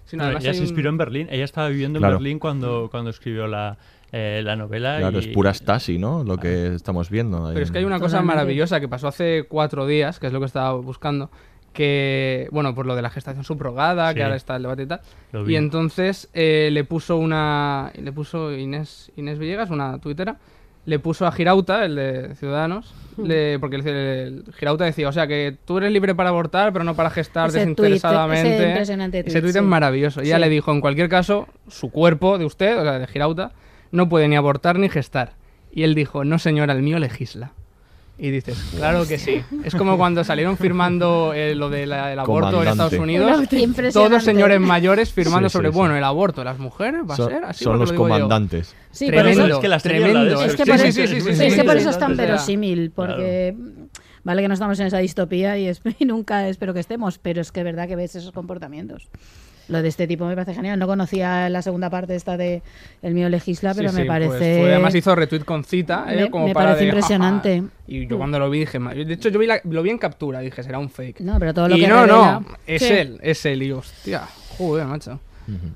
Sí, ella hay se inspiró en Berlín. Ella estaba viviendo Claro. en Berlín cuando, cuando escribió la, eh, la novela. Claro, y- es pura Stasi, ¿no? Lo que estamos viendo. Pero es que hay una cosa maravillosa que pasó hace cuatro días, que es lo que estaba buscando, que, bueno, por lo de la gestación subrogada, Sí. que ahora está el debate y tal. Y entonces eh, le puso una, le puso Inés, Inés Villegas, una tuitera, le puso a Girauta, el de Ciudadanos, le- porque el, el Girauta decía, o sea, que tú eres libre para abortar, pero no para gestar Ese tuit- desinteresadamente. ese Ese tuit, tuit sí. es maravilloso. Y ella Sí. le dijo, en cualquier caso, su cuerpo de usted, o sea, de Girauta, no puede ni abortar ni gestar. Y él dijo, no señora, el mío legisla. Y dices, claro que sí. Es como cuando salieron firmando eh, lo del aborto en. Estados Unidos. Todos señores mayores firmando Sí, sobre, sí, sí. bueno, el aborto de las mujeres va a Son, ser así. son los lo digo yo. comandantes. Sí, tremendo, eso- Es que la serie habla de tremendo. Es que Sí, por sí, eso, es sí, que sí, por sí. eso es tan verosímil, porque vale que no estamos en esa distopía y, es- <laughs> y nunca espero que estemos, pero es que es verdad que ves esos comportamientos. Lo de este tipo me parece genial. No conocía la segunda parte esta de El mío legisla, pero Sí, me sí, parece... pues fue- además hizo retweet con cita. eh, Me- como me para parece de, jaja. impresionante. Y yo cuando lo vi dije, de hecho yo vi la- lo vi en captura, dije, será un fake. No, pero todo lo y que no, revela- no, es Sí. él, es él. Y hostia, joder, macho.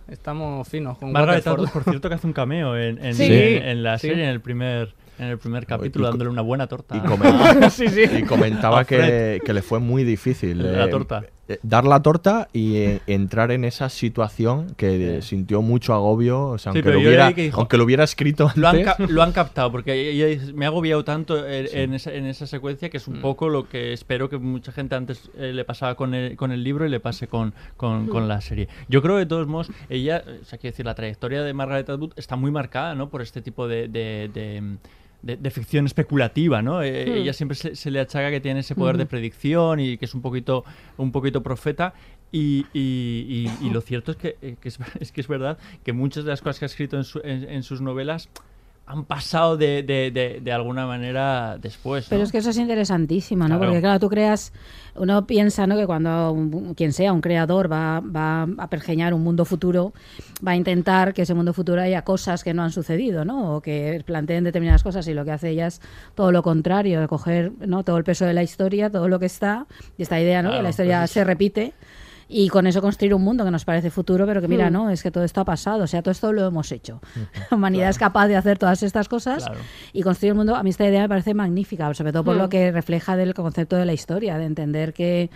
Estamos finos con Margaret. Atwood, por cierto, que hace un cameo en, en, Sí. en- en la Sí. serie, en el primer, en el primer capítulo, dándole una buena torta. Y, <laughs> comenta- Sí, sí. y comentaba <laughs> que, que le fue muy difícil La eh, torta. Eh, dar la torta y eh, entrar en esa situación que eh, sintió mucho agobio, o sea, Sí, aunque, lo hubiera, leí que dijo- aunque lo hubiera escrito Lo han, antes. lo han captado, porque ella dice, me ha agobiado tanto en, en esa, en esa secuencia que es Mm. un poco lo que espero que mucha gente antes eh, le pasaba con el, con el libro y le pase con, con, con la serie. Yo creo que de todos modos, ella, o sea, quiero decir, la trayectoria de Margaret Atwood está muy marcada ¿no? por este tipo de, de- de- de- de ficción especulativa, ¿no? Eh, Hmm. Ella siempre se, se le achaca que tiene ese poder de Ujú. predicción y que es un poquito, un poquito profeta. Y, y- y- y lo cierto es que, eh, que es, <laughs> es que es verdad que muchas de las cosas que ha escrito en, su- en- en sus novelas han pasado de, de- de- de alguna manera después. ¿no? Pero es que eso es interesantísimo, ¿no? Claro. Porque claro, tú creas, uno piensa, ¿no? Que cuando un- quien sea un creador va, va a pergeñar un mundo futuro, va a intentar que ese mundo futuro haya cosas que no han sucedido, ¿no? O que planteen determinadas cosas y lo que hace ella es todo lo contrario, de coger, ¿no? Todo el peso de la historia, todo lo que está y esta idea, ¿no? que la historia pues es- se repite. Y con eso construir un mundo que nos parece futuro, pero que mira, Mm. no, es que todo esto ha pasado, o sea, todo esto lo hemos hecho. La <laughs> humanidad es capaz de hacer todas estas cosas Claro. y construir un mundo, a mí esta idea me parece magnífica, sobre todo por Mm. lo que refleja del concepto de la historia, de entender que,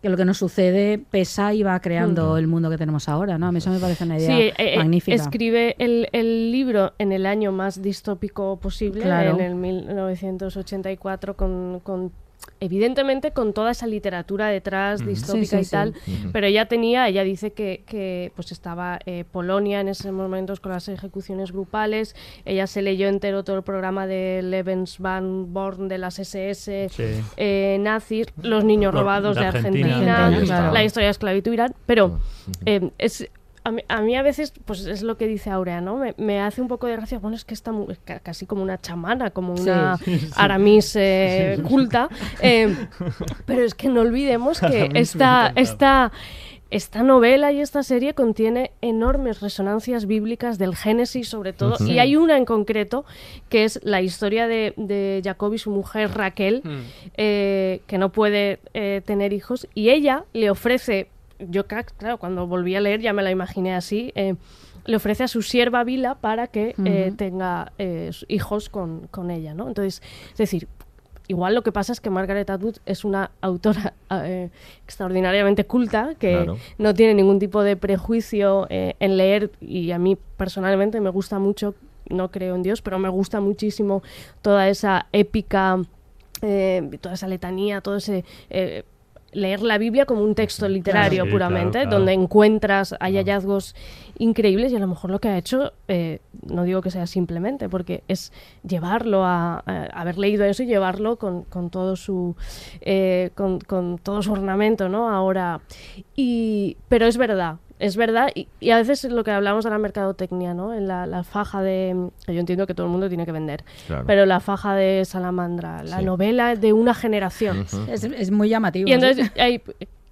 que lo que nos sucede pesa y va creando el mundo que tenemos ahora, ¿no? A mí eso me parece una idea Sí, eh, eh, magnífica. escribe el, el libro en el año más distópico posible, Claro. en el 1984, con, con evidentemente con toda esa literatura detrás, Ujú. distópica Sí, sí, y sí. tal, pero ella tenía, ella dice que, que pues estaba eh, Polonia en esos momentos con las ejecuciones grupales, ella se leyó entero todo el programa de Lebensborn de las SS Sí. eh, nazis, los niños robados de de Argentina, Argentina, Argentina, claro. la historia de esclavitud Irán, pero eh, es a mí, a mí a veces, pues es lo que dice Aurea, ¿no? Me, me hace un poco de gracia, bueno, es que está mu- es ca- casi como una chamana, como una Sí, sí. Aramis eh, culta, eh, <laughs> pero es que no olvidemos que esta, esta, esta novela y esta serie contiene enormes resonancias bíblicas del Génesis sobre todo, y hay una en concreto que es la historia de, de Jacob y su mujer Raquel, Mm. eh, que no puede eh, tener hijos, y ella le ofrece, yo claro, cuando volví a leer ya me la imaginé así, eh, le ofrece a su sierva Vila para que eh, tenga eh, hijos con, con ella, ¿no? Entonces, es decir, igual lo que pasa es que Margaret Atwood es una autora <laughs> eh, extraordinariamente culta, que Claro. no tiene ningún tipo de prejuicio eh, en leer, y a mí personalmente me gusta mucho, no creo en Dios, pero me gusta muchísimo toda esa épica, eh, toda esa letanía, todo ese... leer la Biblia como un texto literario Sí, puramente, claro, claro. donde encuentras, hay hallazgos increíbles y a lo mejor lo que ha hecho, eh, no digo que sea simplemente, porque es llevarlo a, a haber leído eso y llevarlo con, con todo su eh, con, con todo su ornamento, ¿no? Ahora, y pero es verdad, es verdad, y, y a veces lo que hablamos de la mercadotecnia, ¿no? En la, la faja de. que Yo entiendo que todo el mundo tiene que vender, Claro. pero la faja de Salamandra, la Sí. novela de una generación. Es, es muy llamativo. Y entonces, hay,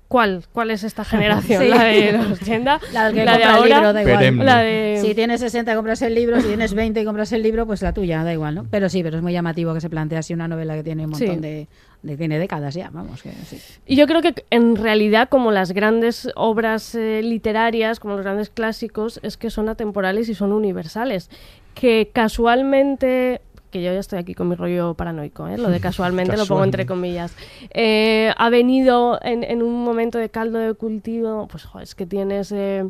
¿cuál? ¿Cuál es esta <laughs> generación? Sí. ¿La de los 80? <laughs> La que ¿La de el ahora? libro, da igual. Perenne. La de... Si tienes 60 y compras el libro, si tienes 20 y compras el libro, pues la tuya, da igual, ¿no? Pero sí, pero es muy llamativo que se plantea así una novela que tiene un montón Sí. de- Tiene décadas ya, vamos, que sí. Y yo creo que en realidad, como las grandes obras eh, literarias, como los grandes clásicos, es que son atemporales y son universales. Que casualmente, que yo ya estoy aquí con mi rollo paranoico, ¿eh? lo de casualmente lo pongo entre comillas, eh, ha venido en, en un momento de caldo de cultivo, pues jo, es que tienes eh,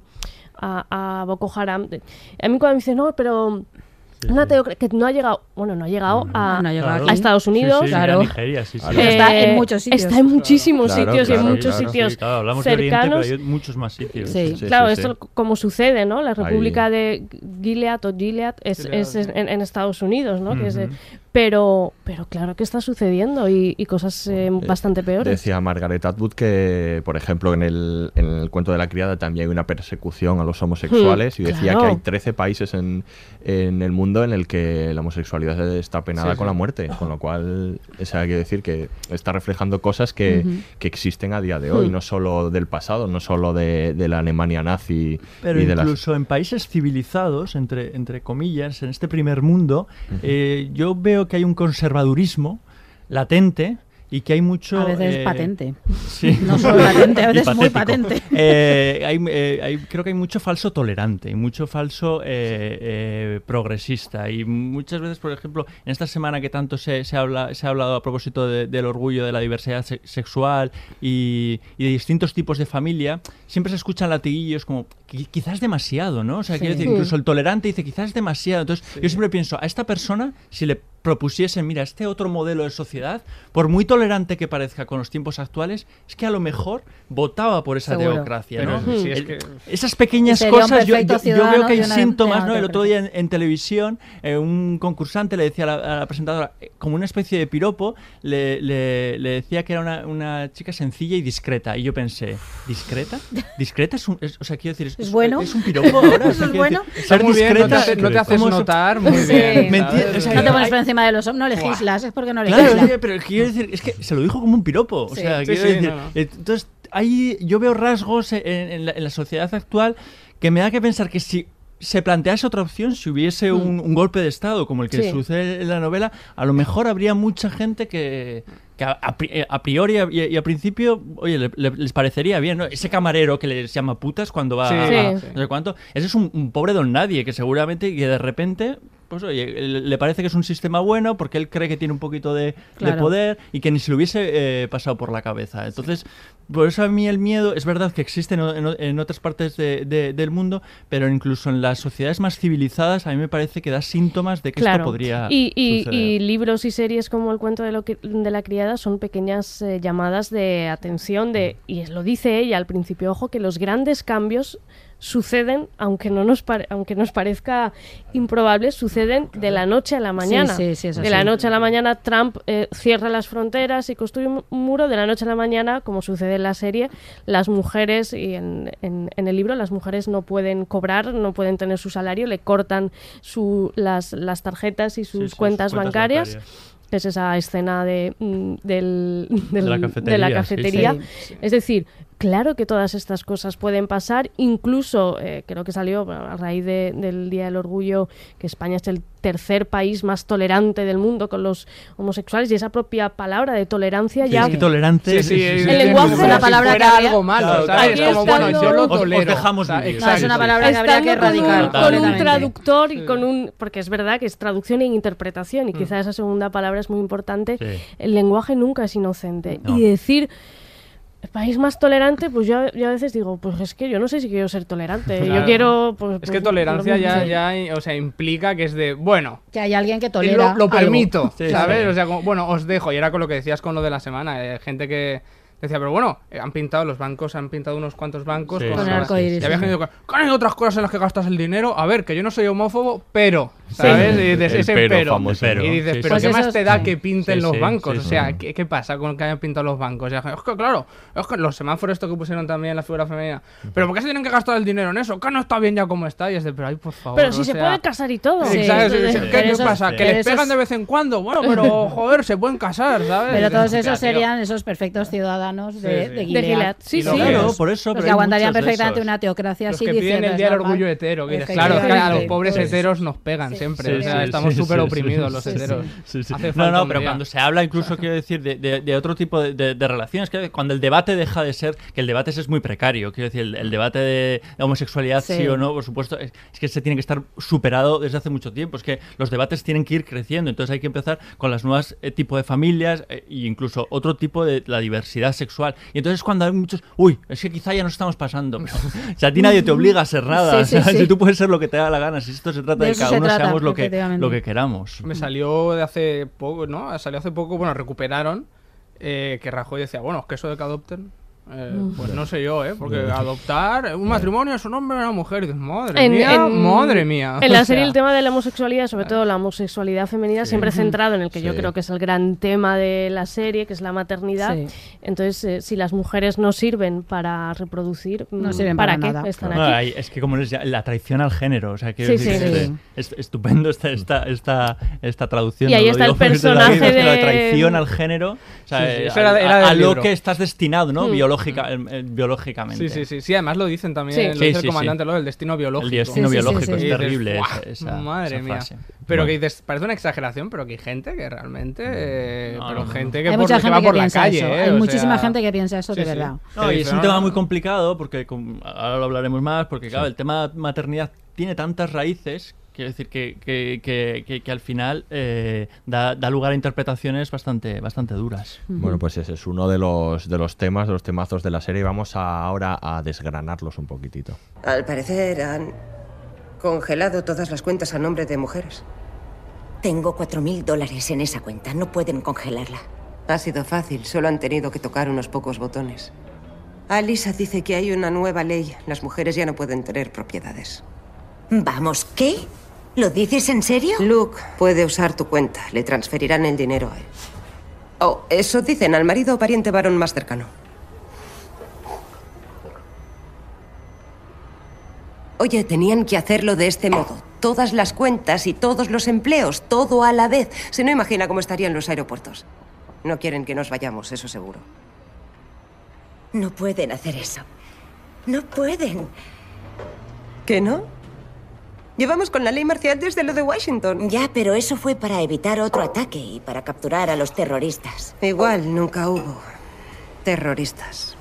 a, a Boko Haram. A mí cuando me dicen, no, pero... Una teocra- que no ha llegado, bueno, no ha llegado a, No ha llegado Claro. aquí. a Estados Unidos, Sí, sí, claro. Nigeria, sí, sí. Está en muchos sitios. Está en muchísimos Claro, sitios y en muchos claro. sitios Sí, claro, hablamos de Oriente, cercanos. pero hay muchos más sitios. Sí. Sí, claro, sí, esto sí. como sucede, ¿no? La Ahí. República de Gilead o Gilead es, Gilead, es sí. en, en Estados Unidos, ¿no? Que es de- Ujú. Pero, pero claro que está sucediendo y, y cosas eh, bastante peores. Decía Margaret Atwood que, por ejemplo, en el, en el cuento de la criada también hay una persecución a los homosexuales Hmm, y decía claro. que hay 13 países en, en el mundo en el que la homosexualidad está penada Sí, con sí. la muerte, con lo cual, o sea, quiere decir que está reflejando cosas que, que existen a día de hoy, Hmm. no solo del pasado, no solo de, de la Alemania nazi Pero y de las... incluso en países civilizados, entre, entre comillas, en este primer mundo, eh, yo veo que hay un conservadurismo latente y que hay mucho... A veces eh, patente. Sí. No solo <laughs> latente, a veces muy patente. Eh, hay, eh, hay- creo que hay mucho falso tolerante y mucho falso eh, eh, progresista. Y muchas veces, por ejemplo, en esta semana que tanto se, se, habla, se ha hablado a propósito de- del orgullo de la diversidad se- sexual y, y de distintos tipos de familia, siempre se escuchan latiguillos como "Qui- quizás demasiado, ¿no? O sea, Sí. quiero decir, incluso el tolerante dice quizás demasiado. Entonces, yo siempre pienso, a esta persona, si le propusiesen, mira, este otro modelo de sociedad, por muy tolerante que parezca con los tiempos actuales, es que a lo mejor votaba por esa Seguro. teocracia, Pero ¿no? sí, es El- que- Esas pequeñas cosas, yo, veo que hay síntomas, ¿no? El otro día en, en televisión, eh, un concursante le decía a la, a la presentadora, eh, como una especie de piropo, le, le- le decía que era una, una chica sencilla y discreta. Y yo pensé, ¿discreta? ¿Discreta es un, es- o sea, quiero decir, es, ¿Es bueno? ¿es un piropo ahora? O ¿Es sea, bueno? decir, ser muy bien, no te, discreta, no te haces ¿cómo so- notar muy Sí. bien. Me ¿sabes? enti- o sea, No te pones de los hombres, no legislas, es porque no Claro, legislas. sí, pero quiero decir, es que se lo dijo como un piropo. O Sí. sea, Sí, quiero sí, decir. no, no. eh, Entonces, ahí yo veo rasgos en, en la, en la sociedad actual que me da que pensar que si se plantease otra opción, si hubiese un, un golpe de Estado como el que Sí. sucede en la novela, a lo mejor habría mucha gente que, que a, a a priori y, y a principio, oye, le- le- les parecería bien, ¿no? Ese camarero que les llama putas cuando va Sí, a, sí. no sé cuánto, ese es un, un pobre don nadie que seguramente que de repente pues oye, le parece que es un sistema bueno porque él cree que tiene un poquito de, poder y que ni se le hubiese eh, pasado por la cabeza. Entonces, por eso a mí el miedo es verdad que existe en, en en otras partes de- de- del mundo, pero incluso en las sociedades más civilizadas a mí me parece que da síntomas de que Claro. esto podría y, y- suceder. y libros y series como El cuento de, lo que- de la criada son pequeñas eh, llamadas de atención de y es- lo dice ella al principio, ojo que los grandes cambios suceden aunque no nos pare- aunque nos parezca improbable, suceden de la noche a la mañana. sí, sí, eso de sí. la noche a la mañana Trump eh, cierra las fronteras y construye un muro de la noche a la mañana, como sucede en la serie, las mujeres y en, en- en el libro las mujeres no pueden cobrar, no pueden tener su salario, le cortan su, las, las tarjetas y sus Sí, sus cuentas, cuentas bancarias. es esa escena de, mm, del, De la cafetería, de la sí, cafetería. sí. Es decir, claro que todas estas cosas pueden pasar, incluso eh, creo que salió bueno, a raíz de- del Día del Orgullo que España es el tercer país más tolerante del mundo con los homosexuales y esa propia palabra de tolerancia Sí, ya es que tolerante Sí, sí, El lenguaje es una palabra que habría- algo malo, Claro. Como, bueno, yo lo Os- os tolero. dejamos O sea, vivir. exacto. No, es una palabra que habría que Estando con un- erradicar. con un, traductor y con un porque es verdad que es traducción e interpretación y quizá esa segunda palabra es muy importante Sí. el lenguaje nunca es inocente No. y decir el país más tolerante pues yo, yo a veces digo pues es que yo no sé si quiero ser tolerante yo quiero pues, Es pues, que tolerancia ya, ya, o sea, implica que es de, bueno, Que hay alguien que tolera. lo, lo algo. permito, Sí, ¿sabes? sí. O sea, como, bueno, os dejo. Y era con lo que decías con lo de la semana, eh, gente que decía, pero bueno, eh, han pintado los bancos, han pintado unos cuantos bancos Sí, con, sí, Con el arco iris, Y había gente que dijo, "Que hay otras cosas en las que gastas el dinero. A ver, que yo no soy homófobo, pero, ¿sabes? Y dices, El ese pero pero. famoso, pero. Y dices, Sí, pero. ¿qué Pues más te da que pinten Sí, los sí, bancos? sí, o sí. sea, ¿qué, qué pasa con que hayan pintado los bancos? Y es que claro, es que los semáforos esto que pusieron también en la figura femenina. ¿Pero por qué se tienen que gastar el dinero en eso? Que no está bien ya como está. Y es de, pero ay, por favor. pero si o se sea, puede casar y todo ¿Qué, pasa? ¿Que les pegan de vez en cuando? Bueno, pero <laughs> joder, se pueden casar, ¿sabes? Pero todos esos serían esos perfectos ciudadanos de, Sí, sí. de de Gilead. Gilead sí sí Claro, por eso. Los pero que hay aguantarían perfectamente una teocracia Los así que piden diciendo, el "Es día del normal". orgullo hetero. que claro, que a los pobres heteros nos pegan siempre. O sea, estamos súper oprimidos los heteros. Sí, sí. Hace No, no, pero cuando se habla incluso, quiero decir, de, otro tipo de, relaciones, que cuando el debate deja de ser, que el debate es muy precario, quiero decir, el, debate de homosexualidad, sí. O no, por supuesto, es, que se tiene que estar superado desde hace mucho tiempo, es que los debates tienen que ir creciendo, entonces hay que empezar con las nuevas eh, tipos de familias e incluso otro tipo de la diversidad sexual. Y entonces cuando hay muchos, uy, es que quizá ya nos estamos pasando, pero, o sea, a ti nadie te obliga a ser nada, Sí, sí, <laughs> o sea, sí. si tú puedes ser lo que te da la gana, si esto se trata De de, que cada se uno trata, seamos lo que, lo que queramos. Me salió de hace poco, ¿no? Salió hace poco, bueno, recuperaron eh, que Rajoy decía, bueno, es que eso de que adopten Eh, Mm. pues no sé yo, ¿eh? Porque adoptar un matrimonio es un hombre y una mujer. Y dices, madre En- mía, en- madre mía. En la O serie sea, el tema de la homosexualidad, sobre todo la homosexualidad femenina, siempre Ujú. centrado en el que yo Sí. creo que es el gran tema de la serie, que es la maternidad. Sí. Entonces, eh, si las mujeres no sirven para reproducir, No mm, sirven ¿para, para qué nada. están No, aquí? hay- es que como les llama- la traición al género, o sea, quiero Sí, decir sí. que Sí. es, es estupendo esta, esta, esta, esta traducción. Y ahí no está el de personaje que la de- traición al género, o sea, Sí, sí, eh, a- a, del lo que estás destinado, ¿no? Mm. Biológica, biológicamente. Sí, sí, sí, sí, además lo dicen también, Sí. lo dice sí, el comandante, sí. lo del destino biológico. El destino Sí, sí, sí, biológico, sí. es terrible "Buah, esa- esa- madre esa mía. frase. Pero Bueno. que dices, parece una exageración, pero que hay gente que realmente, eh, No, pero no, no. gente que, Hay por, mucha que gente va que por la calle, eso. eh, Hay muchísima sea, gente que piensa eso de verdad. No, y es un tema muy complicado porque ahora lo hablaremos más porque claro, el tema maternidad tiene tantas raíces quiero decir que, que, que, que- que al final eh, da, da lugar a interpretaciones bastante, bastante duras. Bueno, pues ese es uno de los, de los temas, de los temazos de la serie. Vamos a- ahora a desgranarlos un poquitito. Al parecer han congelado todas las cuentas a nombre de mujeres. Tengo cuatro mil dólares en esa cuenta. No pueden congelarla. Ha sido fácil, solo han tenido que tocar unos pocos botones. Alisa dice que hay una nueva ley. Las mujeres ya no pueden tener propiedades. Vamos, ¿qué? ¿Lo dices en serio? Luke puede usar tu cuenta. Le transferirán el dinero a él. Oh, eso dicen al marido o pariente varón más cercano. Oye, tenían que hacerlo de este modo. Todas las cuentas y todos los empleos, todo a la vez. Se no imagina cómo estarían los aeropuertos. No quieren que nos vayamos, eso seguro. No pueden hacer eso. No pueden. ¿Qué no? Llevamos con la ley marcial desde lo de Washington. Ya, pero eso fue para evitar otro ataque y para capturar a los terroristas. Igual nunca hubo terroristas.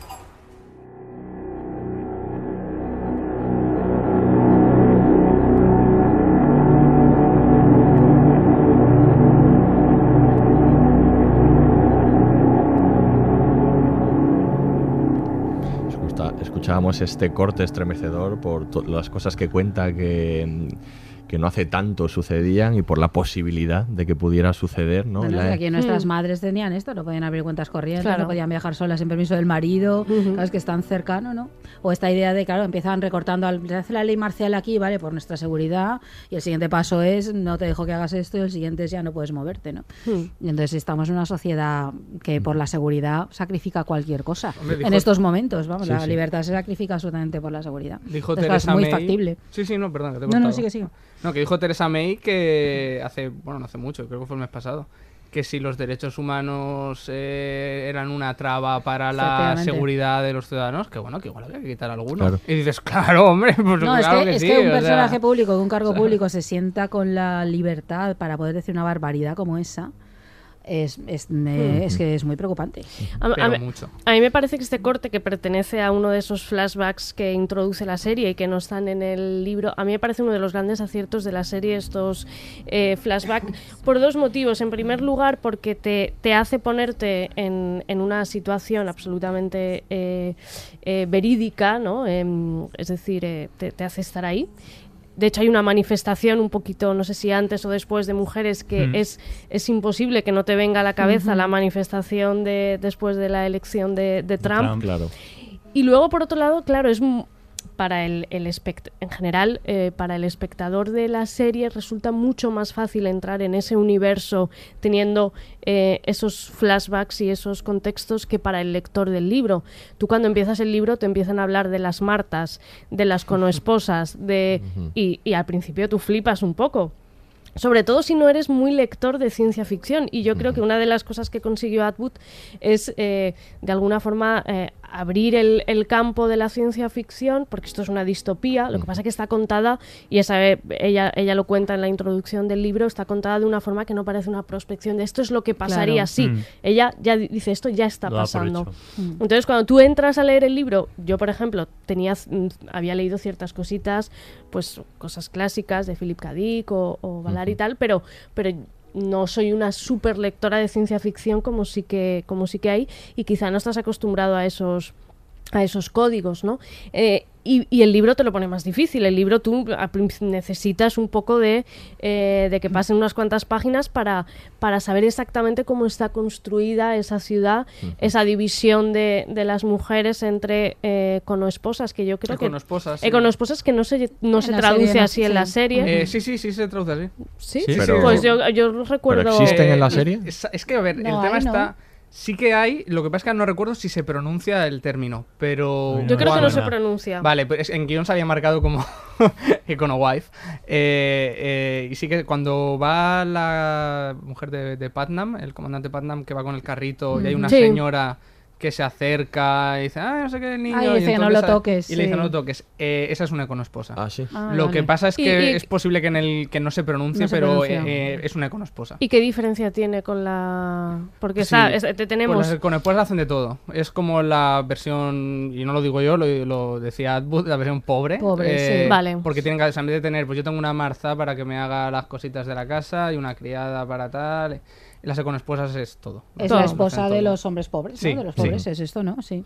Escuchábamos este corte estremecedor por las cosas que cuenta que, que no hace tanto sucedían y por la posibilidad de que pudiera suceder, ¿no? Bueno, La- que aquí nuestras madres tenían esto, no podían abrir cuentas corrientes, Claro. no podían viajar solas sin permiso del marido, claro, es que es tan cercano, ¿no? O esta idea de, claro, empiezan recortando, al, se hace la ley marcial aquí, ¿vale? Por nuestra seguridad, y el siguiente paso es, no te dejo que hagas esto, y el siguiente es, ya no puedes moverte, ¿no? Hmm. Y entonces estamos en una sociedad que por la seguridad sacrifica cualquier cosa. Hombre, dijo- en estos momentos, vamos, Sí, la sí. libertad se sacrifica absolutamente por la seguridad. Dijo Entonces, claro, es Teresa muy May- factible. Sí, sí, no, perdón, que te he No, no, sigue, sigue. No, que dijo Teresa May que hace, bueno, no hace mucho, creo que fue el mes pasado, que si los derechos humanos eh, eran una traba para la seguridad de los ciudadanos, que bueno, que igual había que quitar alguno. Claro. Y dices, claro, hombre, pues No, es claro que, que, es sí, que un sea, personaje público, que un cargo público se sienta con la libertad para poder decir una barbaridad como esa, es, es, me- Mm. es que es muy preocupante. A, a Pero mí- mucho. a mí me parece que este corte que pertenece a uno de esos flashbacks que introduce la serie y que no están en el libro, a mí me parece uno de los grandes aciertos de la serie estos eh, flashbacks por dos motivos. En primer lugar, porque te, te hace ponerte en, en una situación absolutamente eh, eh, verídica, ¿no? Em, es decir, eh, te, te hace estar ahí. De hecho, hay una manifestación un poquito, no sé si antes o después, de mujeres que Mm. es, es imposible que no te venga a la cabeza la manifestación de después de la elección de, de Trump. Claro. Y luego, por otro lado, claro, es para el, el espect- en general, eh, para el espectador de la serie resulta mucho más fácil entrar en ese universo teniendo eh, esos flashbacks y esos contextos que para el lector del libro. Tú cuando empiezas el libro te empiezan a hablar de las Martas, de las <laughs> conoesposas, de y, y al principio tú flipas un poco. Sobre todo si no eres muy lector de ciencia ficción. Y yo creo que una de las cosas que consiguió Atwood es, eh, de alguna forma, eh, abrir el, el campo de la ciencia ficción, porque esto es una distopía. Lo que pasa es que está contada, y esa, eh, ella, ella lo cuenta en la introducción del libro, está contada de una forma que no parece una prospección de esto es lo que pasaría Claro. si. Mm. Ella ya di- dice, esto ya está Lo pasando. Mm. Entonces, cuando tú entras a leer el libro, yo, por ejemplo, tenía, mm, había leído ciertas cositas, pues cosas clásicas de Philip K. Dick o, o Ballard y tal, pero, pero no soy una super lectora de ciencia ficción como sí que, como sí que hay, y quizá no estás acostumbrado a esos a esos códigos, ¿no? Eh, y, y el libro te lo pone más difícil. El libro tú necesitas un poco de, eh, de que pasen unas cuantas páginas para, para saber exactamente cómo está construida esa ciudad, esa división de, de las mujeres entre eh, conoesposas, que yo creo que... Econoesposas, sí. Econoesposas que no se, no En se traduce serie así en la serie. Eh, sí, sí, sí, se traduce así. ¿Sí? Sí, pero- Pues yo, yo recuerdo... existen en la Eh, serie? Es, es que, a ver, No, el tema no. está... Sí que hay, lo que pasa es que no recuerdo si se pronuncia el término, pero... Yo creo que no se pronuncia. Vale, pues en guion se había marcado como <laughs> Econowife. Eh, eh, y sí que cuando va la mujer de, de Patnam, el comandante Patnam que va con el carrito y hay una Sí. señora que se acerca y dice, ah, no sé qué, niño. Ay, y dice que no lo toques, Y le dice, no lo toques. Eh, esa es una econosposa. Ah, sí. Ah, lo vale. que pasa es que y- es posible que en el que no se pronuncie, No se pero pronuncia. eh, es una econosposa. ¿Y qué diferencia tiene con la...? Porque Sí, está, es- te- tenemos... Pues las econosposas hacen de todo. Es como la versión, y no lo digo yo, lo, lo decía Atwood, la versión pobre. Pobre, sí. Vale. Porque tienen que, o sea, en vez de tener, pues yo tengo una marza para que me haga las cositas de la casa y una criada para tal. Las econosposas es todo. Es Todo. la esposa de todo. los hombres pobres, Sí, ¿no? De los sí. pobres, es esto, ¿no? Sí.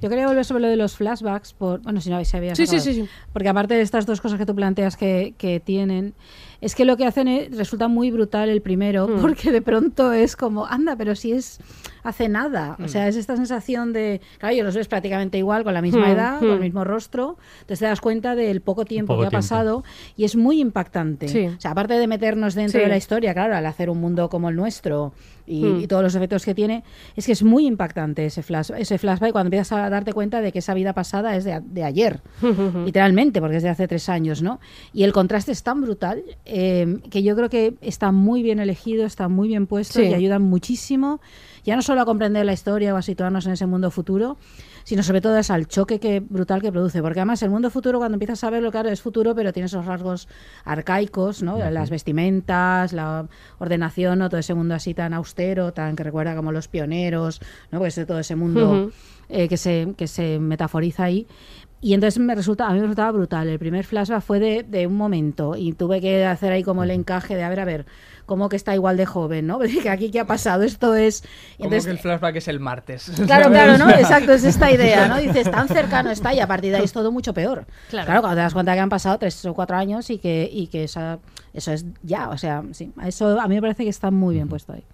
Yo quería volver sobre lo de los flashbacks, por, bueno, si no si habías Sí, sí, sí. Porque aparte de estas dos cosas que tú planteas que, que tienen, es que lo que hacen es- resulta muy brutal el primero, Mm. porque de pronto es como, anda, pero si es hace nada. Mm. O sea, es esta sensación de, claro, yo los ves prácticamente igual, con la misma Mm, edad, con el mm. mismo rostro, entonces te das cuenta del poco tiempo Poco que ha pasado y es muy impactante. Sí. O sea, aparte de meternos dentro Sí. de la historia, claro, al hacer un mundo como el nuestro y, Mm. y todos los efectos que tiene, es que es muy impactante ese, flash, ese flashback cuando empiezas a darte cuenta de que esa vida pasada es de, a- de ayer, <laughs> literalmente, porque es de hace tres años, ¿no? Y el contraste es tan brutal eh, que yo creo que está muy bien elegido, está muy bien puesto Sí. y ayuda muchísimo, ya no solo a comprender la historia o a situarnos en ese mundo futuro, sino sobre todo es al choque que, brutal que produce. Porque además el mundo futuro, cuando empiezas a verlo, claro, es futuro, pero tiene esos rasgos arcaicos, ¿no? Las vestimentas, la ordenación, ¿no? Todo ese mundo así tan austero, tan que recuerda como los pioneros, ¿no? Pues todo ese mundo eh, que, se, que se metaforiza ahí. Y entonces me resulta, a mí me resultaba brutal. El primer flashback fue de, de un momento y tuve que hacer ahí como el encaje de, a ver, a ver, cómo que está igual de joven, ¿no? <laughs> Porque aquí qué ha pasado, esto es... Como entonces- que el flashback es el martes. <laughs> Claro, claro, ¿no? <laughs> Exacto, es esta idea, ¿no? Dices, tan cercano está y a partir de ahí es todo mucho peor. Claro. Claro, cuando te das cuenta que han pasado tres o cuatro años y que, y que esa, eso es ya, o sea, sí, eso a mí me parece que está muy bien puesto ahí.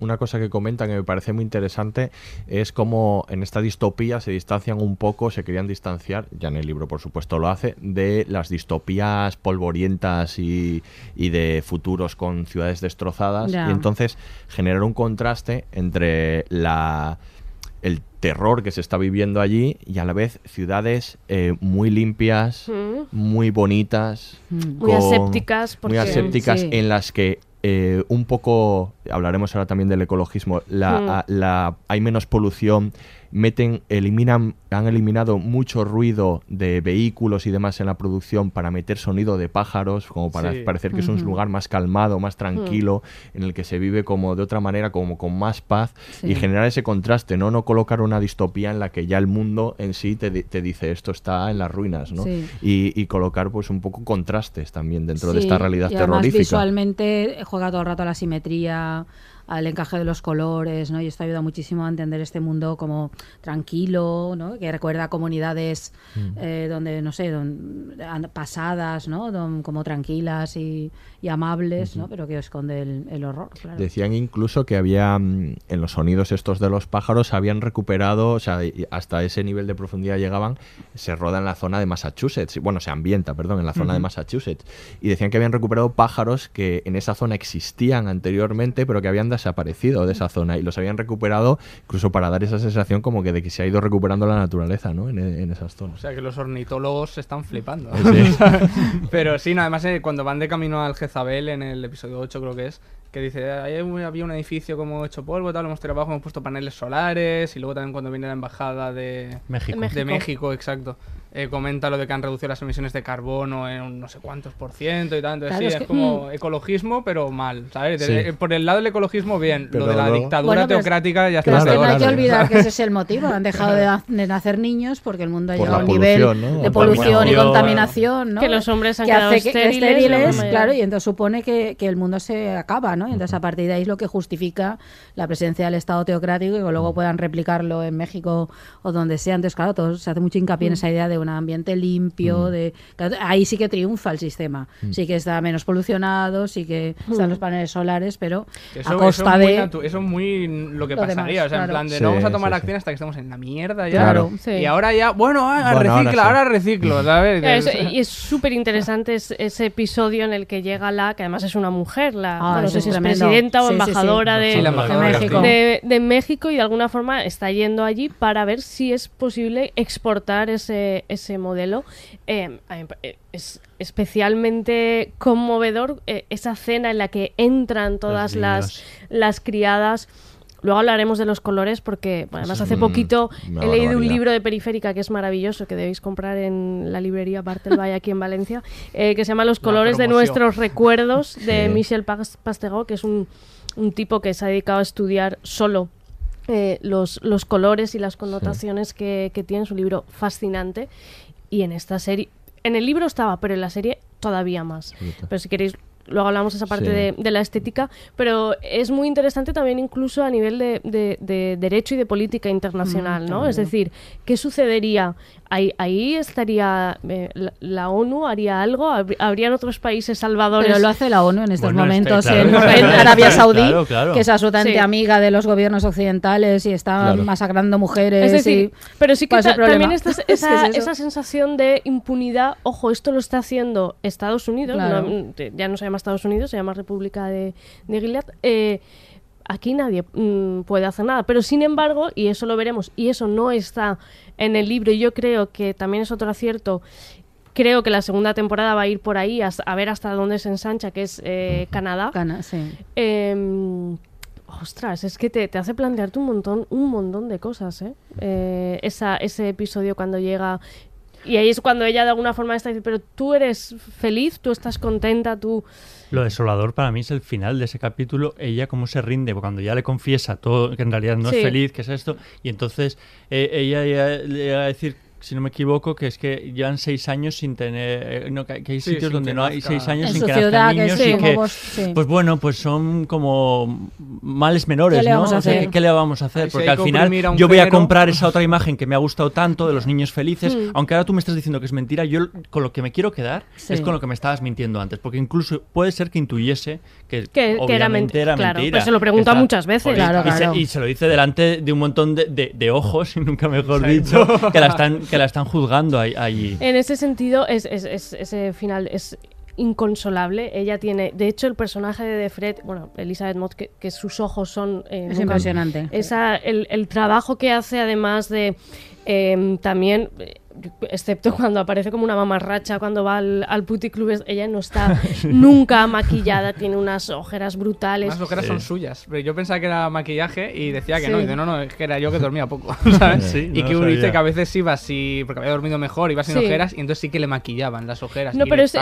Una, cosa que comentan que me parece muy interesante es cómo en esta distopía se distancian un poco, se querían distanciar, ya en el libro por supuesto lo hace, de las distopías polvorientas y, y de futuros con ciudades destrozadas. Y entonces generar un contraste entre la el terror que se está viviendo allí y a la vez ciudades eh, muy limpias, Mm. muy bonitas, Muy asépticas, muy porque- asépticas Sí. en las que eh, un poco hablaremos ahora también del ecologismo la, Mm. a- la- hay menos polución meten eliminan han eliminado mucho ruido de vehículos y demás en la producción para meter sonido de pájaros como para Sí. parecer que es un lugar más calmado más tranquilo en el que se vive como de otra manera como con más paz Sí. y generar ese contraste no no colocar una distopía en la que ya el mundo en sí te, te dice esto está en las ruinas no Sí. y, y colocar pues un poco contrastes también dentro de esta realidad y además terrorífica visualmente juega todo el rato a la simetría, al encaje de los colores, ¿no? Y esto ayuda muchísimo a entender este mundo como tranquilo, ¿no? Que recuerda a comunidades Mm. eh, donde, no sé, don- an- pasadas, ¿no? Don- como tranquilas y, y amables, ¿no? Pero que esconde el, el horror, claro. Decían incluso que había mm, en los sonidos estos de los pájaros habían recuperado, o sea, hasta ese nivel de profundidad llegaban, se roda en la zona de Massachusetts, bueno, se ambienta, perdón, en la zona de Massachusetts, y decían que habían recuperado pájaros que en esa zona existían anteriormente, pero que habían desaparecido de esa zona y los habían recuperado incluso para dar esa sensación como que de que se ha ido recuperando la naturaleza, ¿no? En, en esas O zonas. sea que los ornitólogos se están flipando. Sí. <laughs> Pero sí, no, además eh, cuando van de camino al Jezabel en el episodio 8 creo que es, que dice, ahí había un edificio como hecho polvo, tal, lo hemos tirado abajo, hemos puesto paneles solares y luego también cuando viene la embajada de México. México. de México, exacto. eh, comenta lo de que han reducido las emisiones de carbono en un no sé cuántos por ciento y tal. Entonces, Claro, sí, es es, que- como mm. ecologismo, pero mal, ¿sabes? De- Sí. eh, por el lado del ecologismo, bien. Pero lo de la luego- dictadura Bueno, teocrática ya Pero está es que no hay que olvidar que ese <laughs> es el motivo. Han dejado de, na- de nacer niños porque el mundo ha llegado a un nivel de polución y Contaminación. ¿no? Que los hombres han que quedado hace que- que estériles, estériles, la claro, y entonces supone que, que el mundo se acaba, ¿no? Y entonces a partir de ahí es lo que justifica la presencia del Estado teocrático y que luego puedan replicarlo en México o donde sea. Entonces, claro, todo, se hace mucho hincapié en esa idea de un ambiente limpio, de claro, ahí sí que triunfa el sistema. Sí que está menos polucionado, sí que están los paneles solares, pero Eso, a eso costa es muy de... eso es muy lo que Lo pasaría. demás, o sea, en claro. plan de Sí, no vamos a tomar sí, sí. acción hasta que estemos en la mierda ya. Claro. Sí. Y ahora ya, bueno, ah, Bueno, ahora recicla, sí. ahora, reciclo, ¿sabes? Es- Dices, y es súper interesante es- ese episodio en el que llega la, que además es una mujer, la Ah, bueno, no eso sé si es tremendo. presidenta o Sí, sí, sí. embajadora de, Sí, la embajadora de de México. de, de México y de alguna forma está yendo allí para ver si es posible exportar ese, ese modelo. Eh, eh, es especialmente conmovedor eh, esa cena en la que entran todas las, las criadas. Luego hablaremos de los colores porque bueno, además hace Mm, poquito he leído un libro de Periférica que es maravilloso, que debéis comprar en la librería Bartelbay aquí en Valencia, eh, que se llama Los colores de nuestros recuerdos <laughs> de Sí. Michel Pas- Pastegot, que es un, un tipo que se ha dedicado a estudiar solo eh, los, los colores y las connotaciones que, que tiene. Es un libro fascinante. Y en esta serie, en el libro estaba, pero en la serie todavía más. Pero si queréis, luego hablamos de esa parte Sí. de, de la estética. Pero es muy interesante también incluso a nivel de, de- de derecho y de política internacional, ¿no? Es decir, ¿qué sucedería? Ahí, ahí estaría eh, la, la ONU, haría algo, Habr- habrían otros países salvadores. Pero lo hace la ONU en estos Bueno, este, momentos claro, en, claro, en claro, Arabia Saudí, claro, claro. que es absolutamente Sí. amiga de los gobiernos occidentales y está Claro. masacrando mujeres. Es decir, y- pero sí que ¿cuál es el ta- también esta, <laughs> esa, es esa sensación de impunidad, ojo, esto lo está haciendo Estados Unidos, Claro. no, te- ya no se llama Estados Unidos, se llama República de, de Gilead. eh, aquí nadie mm, puede hacer nada, pero sin embargo, y eso lo veremos, y eso no está en el libro, y yo creo que también es otro acierto. Creo que la segunda temporada va a ir por ahí a ver hasta dónde se ensancha, que es eh, Canadá. Cana, sí. Eh, ostras, es que te, te hace plantearte un montón, un montón de cosas, ¿eh? Eh, esa, ese episodio cuando llega... Y ahí es cuando ella de alguna forma está diciendo, pero tú eres feliz, tú estás contenta, tú... Lo desolador para mí es el final de ese capítulo, ella cómo se rinde, cuando ya le confiesa todo, que en realidad no Sí. es feliz, que es esto, y entonces eh, ella le va a decir, si no me equivoco, que es que llevan seis años sin tener, eh, no, que, que hay Sí, sitios donde que no hay seis años En sin que nazcan que niños sí, y que, vos- sí. pues bueno, pues son como males menores, ¿Qué le ¿no? vamos a O sea? ¿qué, le vamos a hacer? Porque al que final yo voy a comprar esa otra imagen que me ha gustado tanto de los niños felices, Mm. aunque ahora tú me estás diciendo que es mentira, yo con lo que me quiero quedar Sí. es con lo que me estabas mintiendo antes, porque incluso puede ser que intuyese que, Que- que era obviamente ment- era claro, mentira. pues se lo pregunta Está- muchas veces. Claro, y, se- y se lo dice delante de un montón de, de- de ojos, <laughs> y nunca mejor Exacto. dicho, que la están, que la están juzgando ahí. allí. En ese sentido, es, es- es- ese final es inconsolable. Ella tiene, de hecho, el personaje de Fred, bueno, Elizabeth Moss, que, que sus ojos son... eh, Es nunca- impresionante. Esa, el, el trabajo que hace, además de em, también, eh, excepto <laughs> cuando aparece como una mamarracha cuando va al, al puticlub, ella no está <laughs> nunca maquillada, tiene unas ojeras brutales. Las ojeras son suyas. Pero yo pensaba que era maquillaje y decía que Sí. no. Y dice, no, no, es que era yo que dormía poco. <laughs> ¿sabes? Sí, y no que uno dice que a veces iba así, porque había dormido mejor, iba sin Sí. ojeras, y entonces sí que le maquillaban las ojeras. No, pero es,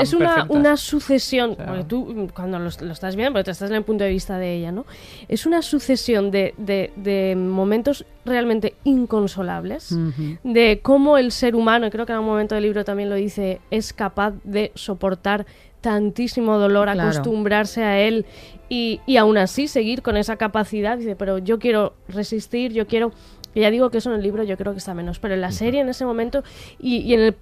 una, sucesión, sea- porque tú cuando lo, lo estás viendo, pero te estás en el punto de vista de ella, ¿no? Es una sucesión de, de- de momentos realmente inconsolables, De cómo el ser humano, y creo que en un momento del libro también lo dice, es capaz de soportar tantísimo dolor, Claro. acostumbrarse a él y, y aún así seguir con esa capacidad. Dice, pero yo quiero resistir, yo quiero... Y ya digo que eso en el libro yo creo que está menos, pero en la serie en ese momento y, y en el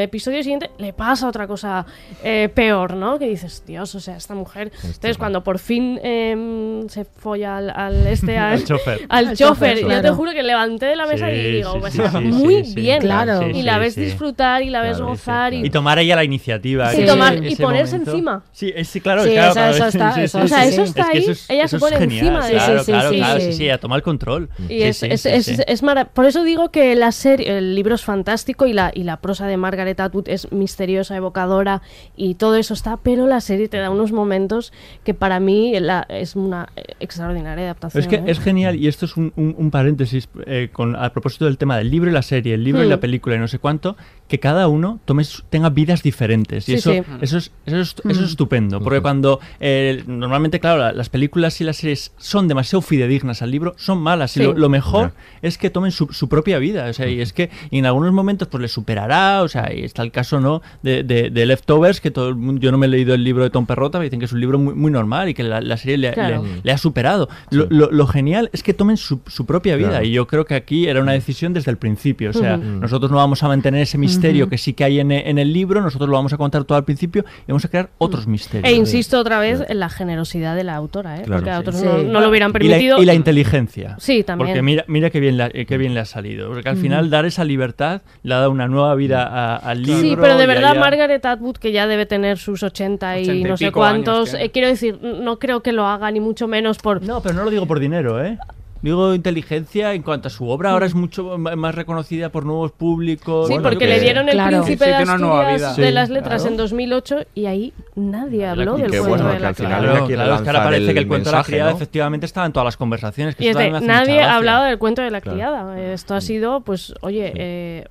episodio siguiente le pasa otra cosa eh, peor, ¿no? Que dices, Dios, o sea, esta mujer... Entonces cuando por fin em, se folla al, al este... <laughs> Al, Al chofer. <laughs> al Al chofer, chofer, yo claro. te juro que levanté de la mesa Sí, y digo, sí, pues, sí, muy sí, sí. bien. Claro. Y la ves sí. disfrutar y la ves Claro, sí, gozar claro. y, Y tomar ella la iniciativa. Sí, ese- tomar- y ponerse momento. encima. Sí, es- sí, claro. Sí, claro, eso- claro, eso está- eso- sí, O sea, sí, eso sí. está Es que ahí, ella se pone encima de Claro, claro, sí, claro, sí, sí, sí. sí, ella toma el control. Y Sí, es, sí, es, Por eso digo que la serie, el libro es fantástico y la, y la prosa de Margaret Margaret Atwood es misteriosa, evocadora y todo eso está, pero la serie te da unos momentos que para mí la- es una eh, extraordinaria adaptación. Es que ¿eh? es genial, y esto es un, un- un paréntesis eh, con, a propósito del tema del libro y la serie, el libro y Hmm. la película y no sé cuánto, que cada uno tome tenga vidas diferentes. Y Sí, eso, sí. eso, es, eso, es, eso es Hmm. estupendo, porque cuando eh, normalmente, claro, la- las películas y las series son demasiado fidedignas al libro, son malas. Y Sí. lo, lo mejor es que tomen su, su propia vida. O sea, y es que en algunos momentos pues les superará, o sea, y está el caso, ¿no? De, de, de Leftovers, que todo el mundo, yo no me he leído el libro de Tom Perrota, me dicen que es un libro muy, muy normal y que la, la serie le, Claro. le- le ha superado. Lo, lo- lo genial es que tomen su, su propia vida Claro. y yo creo que aquí era una decisión desde el principio. O sea, nosotros no vamos a mantener ese misterio Ujú. que sí que hay en, en el libro, nosotros lo vamos a contar todo al principio y vamos a crear otros misterios. E insisto otra vez en la generosidad de la autora, ¿eh? Claro, porque a otros Sí. no, no lo hubieran Y la- permitido. Y la, inteligencia. Sí, también. Porque mira, mira qué bien, la- eh, qué bien le ha salido. Porque al Ujú. final dar esa libertad le ha dado una nueva vida a- al libro. Sí, pero de verdad haya- Margaret Atwood, que ya debe tener sus 80 y 80 y no sé cuántos, años eh, quiero decir, no creo que lo haga ni mucho menos por... No, pero no lo digo por dinero, ¿eh? Digo inteligencia en cuanto a su obra ahora es mucho más reconocida por nuevos públicos. Sí, Bueno, porque le dieron el sé. príncipe de Asturias de las letras claro. en 2008 y ahí nadie habló Y del cuento bueno de la criada. Claro, claro, es que ahora parece que el cuento de la criada ¿no? efectivamente estaba en todas las conversaciones. Que Y es de, nadie ha hablado del cuento de la Claro. criada. Esto ha sido, pues, oye, eh,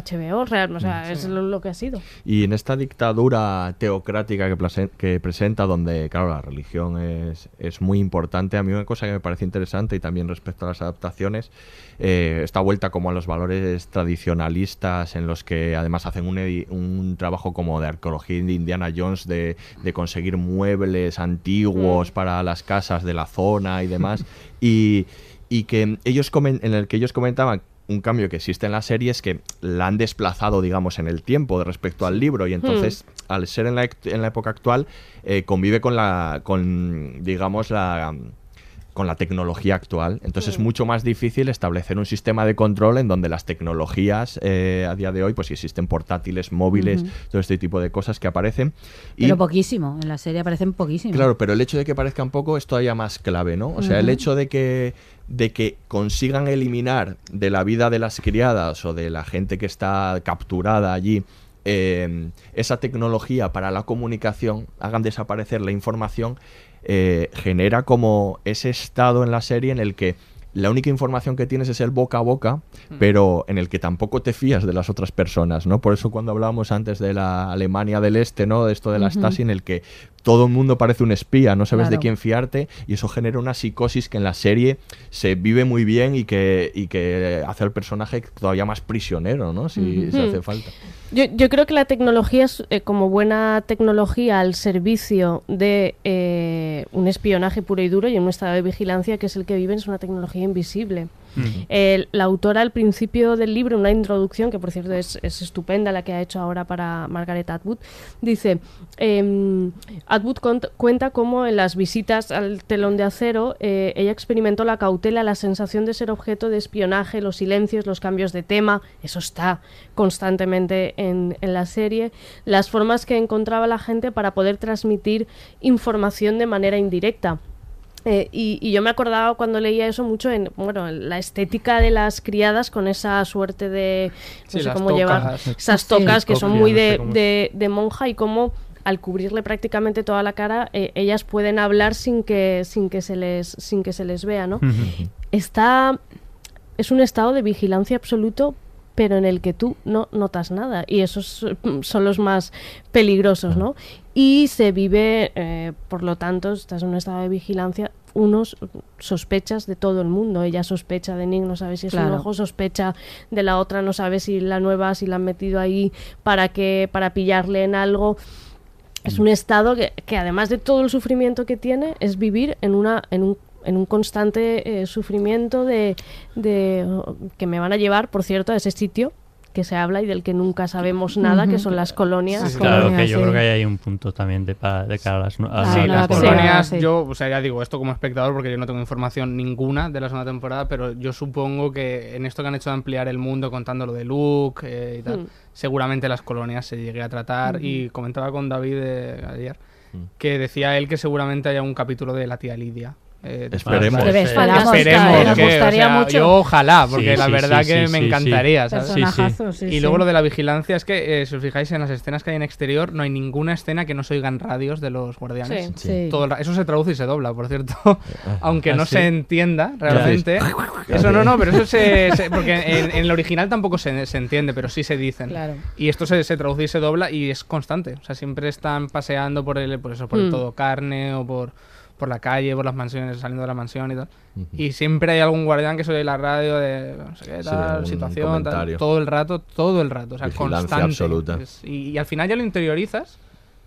HBO, real, o sea, es lo, lo que ha sido. Y en esta dictadura teocrática que, plase- que presenta, donde, claro, la religión es, es muy importante, a mí una cosa que me parece interesante y también respecto a las adaptaciones, eh, esta vuelta como a los valores tradicionalistas en los que además hacen un, un trabajo como de arqueología de Indiana Jones, de, de conseguir muebles antiguos para las casas de la zona y demás, <laughs> y, y que ellos comen, en el que ellos comentaban un cambio que existe en la serie es que la han desplazado, digamos, en el tiempo de respecto al libro y entonces, al ser en la, en la época actual, eh, convive con la, con, digamos, la con la tecnología actual. Entonces es mucho más difícil establecer un sistema de control en donde las tecnologías eh, a día de hoy, pues existen portátiles, móviles, todo este tipo de cosas que aparecen. Y Pero poquísimo, en la serie aparecen poquísimo. Claro, pero el hecho de que parezcan poco es todavía más clave, ¿no? O sea, el hecho de que, de que consigan eliminar de la vida de las criadas o de la gente que está capturada allí eh, esa tecnología para la comunicación, hagan desaparecer la información, eh, genera como ese estado en la serie en el que la única información que tienes es el boca a boca, pero en el que tampoco te fías de las otras personas, ¿no? Por eso cuando hablábamos antes de la Alemania del Este, ¿no? De esto de la. Stasi, en el que todo el mundo parece un espía, no sabes de quién fiarte, y eso genera una psicosis que en la serie se vive muy bien y que, y que hace al personaje todavía más prisionero, ¿no? Si, hace falta. Yo, yo creo que la tecnología es eh, como buena tecnología al servicio de eh, un espionaje puro y duro y en un estado de vigilancia que es el que viven, es una tecnología invisible. La autora al principio del libro, una introducción, que por cierto es, es estupenda la que ha hecho ahora para Margaret Atwood, dice, em, Atwood cuenta cómo en las visitas al telón de acero eh, ella experimentó la cautela, la sensación de ser objeto de espionaje, los silencios, los cambios de tema, eso está constantemente en, en la serie, las formas que encontraba la gente para poder transmitir información de manera indirecta. Eh, y, y yo me acordaba cuando leía eso mucho en bueno en la estética de las criadas con esa suerte de no Sí, sé cómo llevar tocas. esas Sí. tocas que son muy de, de- de monja y cómo al cubrirle prácticamente toda la cara eh, ellas pueden hablar sin que sin que se les sin que se les vea no está es un estado de vigilancia absoluto pero en el que tú no notas nada y esos son los más peligrosos no y se vive eh, por lo tanto estás en un estado de vigilancia unos sospechas de todo el mundo. Ella sospecha de Nick no sabe si es un Claro. ojo sospecha de la otra no sabe si la nueva si la han metido ahí para que para pillarle en algo. Es un estado que, que además de todo el sufrimiento que tiene es vivir en una en un en un constante eh, sufrimiento de, de oh, que me van a llevar, por cierto, a ese sitio que se habla y del que nunca sabemos nada, que son las colonias. Claro, que yo sí. creo que ahí hay un punto también de, pa- de cara a las, a Ah, Sí, las colonias, sí. yo, o sea, ya digo esto como espectador porque yo no tengo información ninguna de la segunda temporada, pero yo supongo que en esto que han hecho de ampliar el mundo contando lo de Luke eh, y tal, Hmm. seguramente las colonias se llegue a tratar y comentaba con David eh, ayer Mm. que decía él que seguramente haya un capítulo de la tía Lidia Eh, Esperemos. pues, eh, esperemos nos que, o gustaría sea, mucho. Yo ojalá, porque Sí, la verdad sí, que sí, me sí, sí. encantaría. ¿sabes? Y luego lo de la vigilancia es que, eh, si os fijáis en las escenas que hay en exterior, no hay ninguna escena que no se oigan radios de los guardianes. Sí. Sí. Todo el ra- eso se traduce y se dobla, por cierto. <laughs> Aunque Ah, no sí. se entienda realmente. Eso no, no, pero eso se. <laughs> se- porque en, en el original tampoco se, se entiende, pero sí se dicen. Claro. Y esto se, se traduce y se dobla y es constante. O sea, siempre están paseando por el, por eso, por el Mm. todo carne o por, por la calle, por las mansiones, saliendo de la mansión y tal. Y siempre hay algún guardián que se oye la radio de no sé qué tal, situación, tal, todo el rato, todo el rato. O sea, Vigilancia constante. absoluta. Y, y al final ya lo interiorizas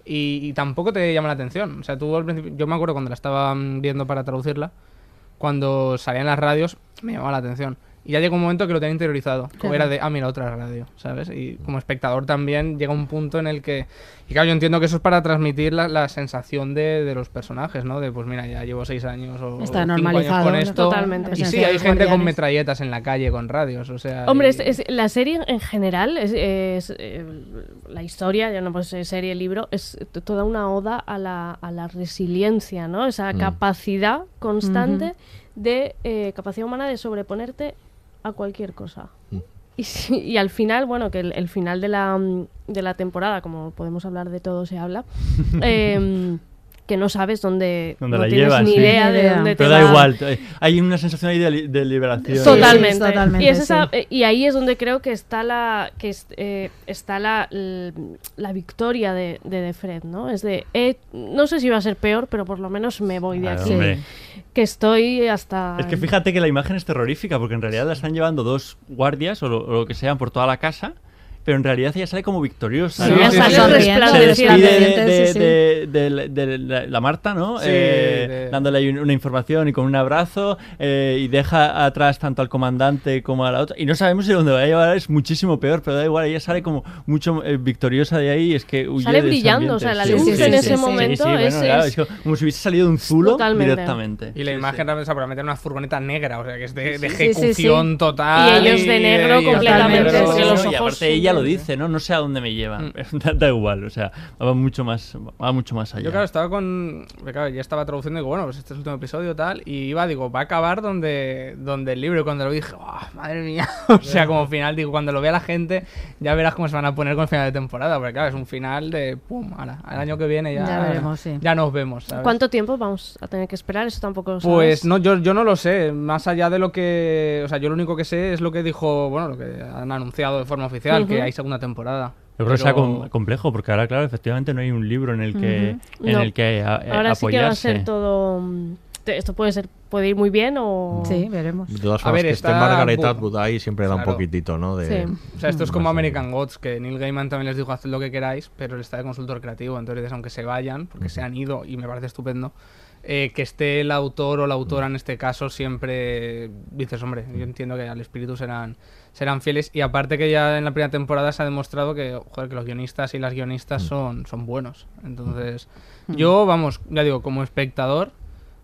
y, y tampoco te llama la atención. O sea, tú al principio, yo me acuerdo cuando la estaba mm, viendo para traducirla, cuando salían las radios, me llamaba la atención. Y ya llegó un momento que lo tenía interiorizado. Como era de, ah, mira, otra radio, ¿sabes? Y como espectador también llega un punto en el que... Y claro, yo entiendo que eso es para transmitir la, la sensación de, de los personajes, ¿no? De, pues mira, ya llevo seis años o Está cinco años normalizado, con ¿no? esto. Totalmente. Y sí, hay gente con metralletas en la calle, con radios, o sea... Hombre, y- es, es- la serie en general, es, es, eh, la historia, ya no pues serie, libro, es toda una oda a la, a la resiliencia, ¿no? Esa Mm. capacidad constante de eh, capacidad humana de sobreponerte a cualquier cosa. Mm. Y, sí- y al final, bueno, que el, el final de la, mm, de la temporada, como podemos hablar de todo, se habla, <laughs> em, que no sabes dónde, Donde no la tienes ni sí. idea de dónde te Pero da va- igual, hay una sensación ahí de, li- de liberación. Sí. Totalmente. y, es esa- sí. eh, y ahí es donde creo que está la que es- eh, está la, la victoria de, de Fred, ¿no? Es de, eh, no sé si va a ser peor, pero por lo menos me voy de aquí. hombre. Que estoy hasta... Es que fíjate que la imagen es terrorífica, porque en realidad la están llevando dos guardias o lo, o lo que sean por toda la casa, pero en realidad ella sale como victoriosa. Sí, ¿no? sale se, se despide de, de- Sí, sí. de- de la- de Marta, ¿no? Sí, Eh, de- Dándole una información y con un abrazo, eh, y deja atrás tanto al comandante como a la otra. Y no sabemos si dónde va a llevar, es muchísimo peor, pero da igual, ella sale como mucho eh, victoriosa de ahí, es que huye Sale de brillando, o sea, la Sí, luz sí, en sí, ese sí, sí. momento Sí, sí, es- bueno, claro, es- como si hubiese salido de un zulo Totalmente. directamente. Y la Sí, imagen sí. también, sea, para meter una furgoneta negra, o sea, que es de, de Sí, sí, sí, ejecución sí. total. Y ellos de negro completamente, porque los y ojos aparte ella lo dice, ¿no? No sé a dónde me lleva. Mm. <laughs> da, igual, o sea, va mucho más, va mucho más allá. Yo, claro, estaba con. Claro, ya estaba traduciendo y digo, bueno, pues este es el último episodio tal. Y iba, digo, va a acabar donde, donde el libro. Y cuando lo vi dije, "Oh, madre mía. <laughs> o sea, como final, digo, cuando lo vea la gente, ya verás cómo se van a poner con el final de temporada. Porque, claro, es un final de. Pum, ala, al año que viene ya. Ya veremos, sí. ya nos vemos. ¿sabes? ¿Cuánto tiempo vamos a tener que esperar? Eso tampoco lo sabes. Pues no, yo, yo no lo sé. Más allá de lo que. O sea, yo lo único que sé es lo que dijo. Bueno, lo que han anunciado de forma oficial, que Hay segunda temporada. Yo creo que sea com- complejo, porque ahora, claro, efectivamente no hay un libro en el que, en No. el que a- eh, Ahora sí que va a apoyarse. ser todo... mm, Esto puede ser puede ir muy bien o... Sí, veremos. De todas A formas, ver, que esté está- Margaret bu- Atwood ahí siempre da un poquitito, ¿no? De, Sí. O sea, esto es como American Gods, que Neil Gaiman también les dijo, haced lo que queráis, pero él está de consultor creativo, entonces aunque se vayan, porque se han ido, y me parece estupendo, eh, que esté el autor o la autora en este caso siempre dices, hombre, yo entiendo que al espíritu serán serán fieles y aparte que ya en la primera temporada se ha demostrado que, joder, que los guionistas y las guionistas son, son buenos. Entonces, yo, vamos, ya digo, como espectador,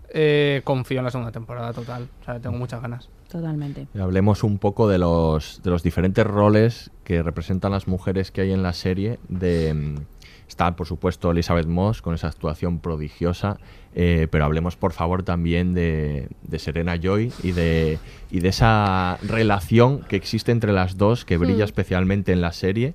eh, confío en la segunda temporada total. O sea, tengo muchas ganas. Totalmente. Y Hablemos un poco de los, de los diferentes roles que representan las mujeres que hay en la serie. De, mm, está, por supuesto, Elizabeth Moss con esa actuación prodigiosa, eh, pero hablemos, por favor, también de, de Serena Joy y de, y de esa relación que existe entre las dos, que brilla Hmm. especialmente en la serie.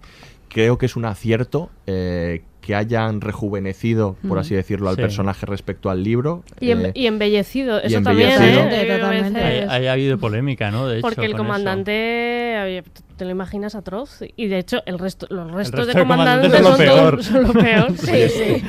Creo que es un acierto eh, que hayan rejuvenecido, por Mm. así decirlo, al Sí. personaje respecto al libro. Y, Eh, y embellecido, y eso embellecido. también, ¿eh? Totalmente. Hay, habido polémica, ¿no? De hecho, Porque el con eso. comandante, te lo imaginas atroz. Y de hecho, el resto, los restos resto de de comandantes son, lo peor. son lo peor. <laughs> Sí, sí.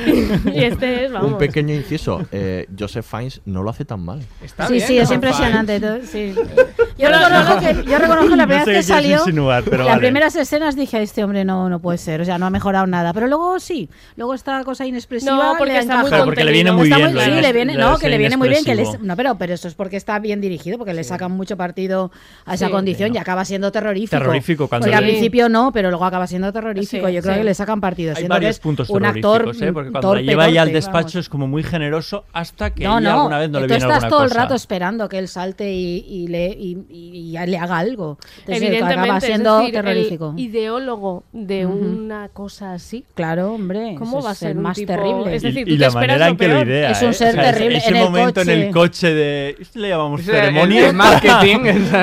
y este es, vamos. Un pequeño inciso. eh, Joseph Fiennes no lo hace tan mal. Está sí, bien, sí, es ¿no? impresionante. todo, sí. <laughs> Yo, reconozco que, yo reconozco la <laughs> No primera sé vez qué que salió, insinuar, pero las vale. primeras escenas dije, este hombre no, no puede ser, o sea, no ha mejorado nada. Pero luego sí, luego esta cosa inexpresiva No, porque le está muy porque le viene muy Está bien. muy- sí, le viene, no, que le viene muy bien, que les, no, pero, pero eso es porque está bien dirigido, porque le sacan mucho partido a esa Sí. condición y acaba siendo terrorífico. Terrorífico cuando Porque al principio no, pero luego acaba siendo terrorífico. Sí, Yo creo sí. que le sacan partido. Hay varios es puntos un actor terroríficos, ¿eh? Porque cuando torpe, la lleva ahí al despacho vamos. es como muy generoso hasta que no, no, alguna vez no le tú estás todo el rato esperando que él salte y, y le, y, y ya le haga algo. Entonces, Evidentemente, acaba es siendo decir, terrorífico. el ideólogo de una cosa así. Claro, hombre. ¿Cómo va a es ser el más tipo- terrible. es decir, y tú te la esperas manera en que lo idea. Es un ¿eh? ser terrible Ese en el momento en el coche. de. Le llamamos ceremonia. marketing,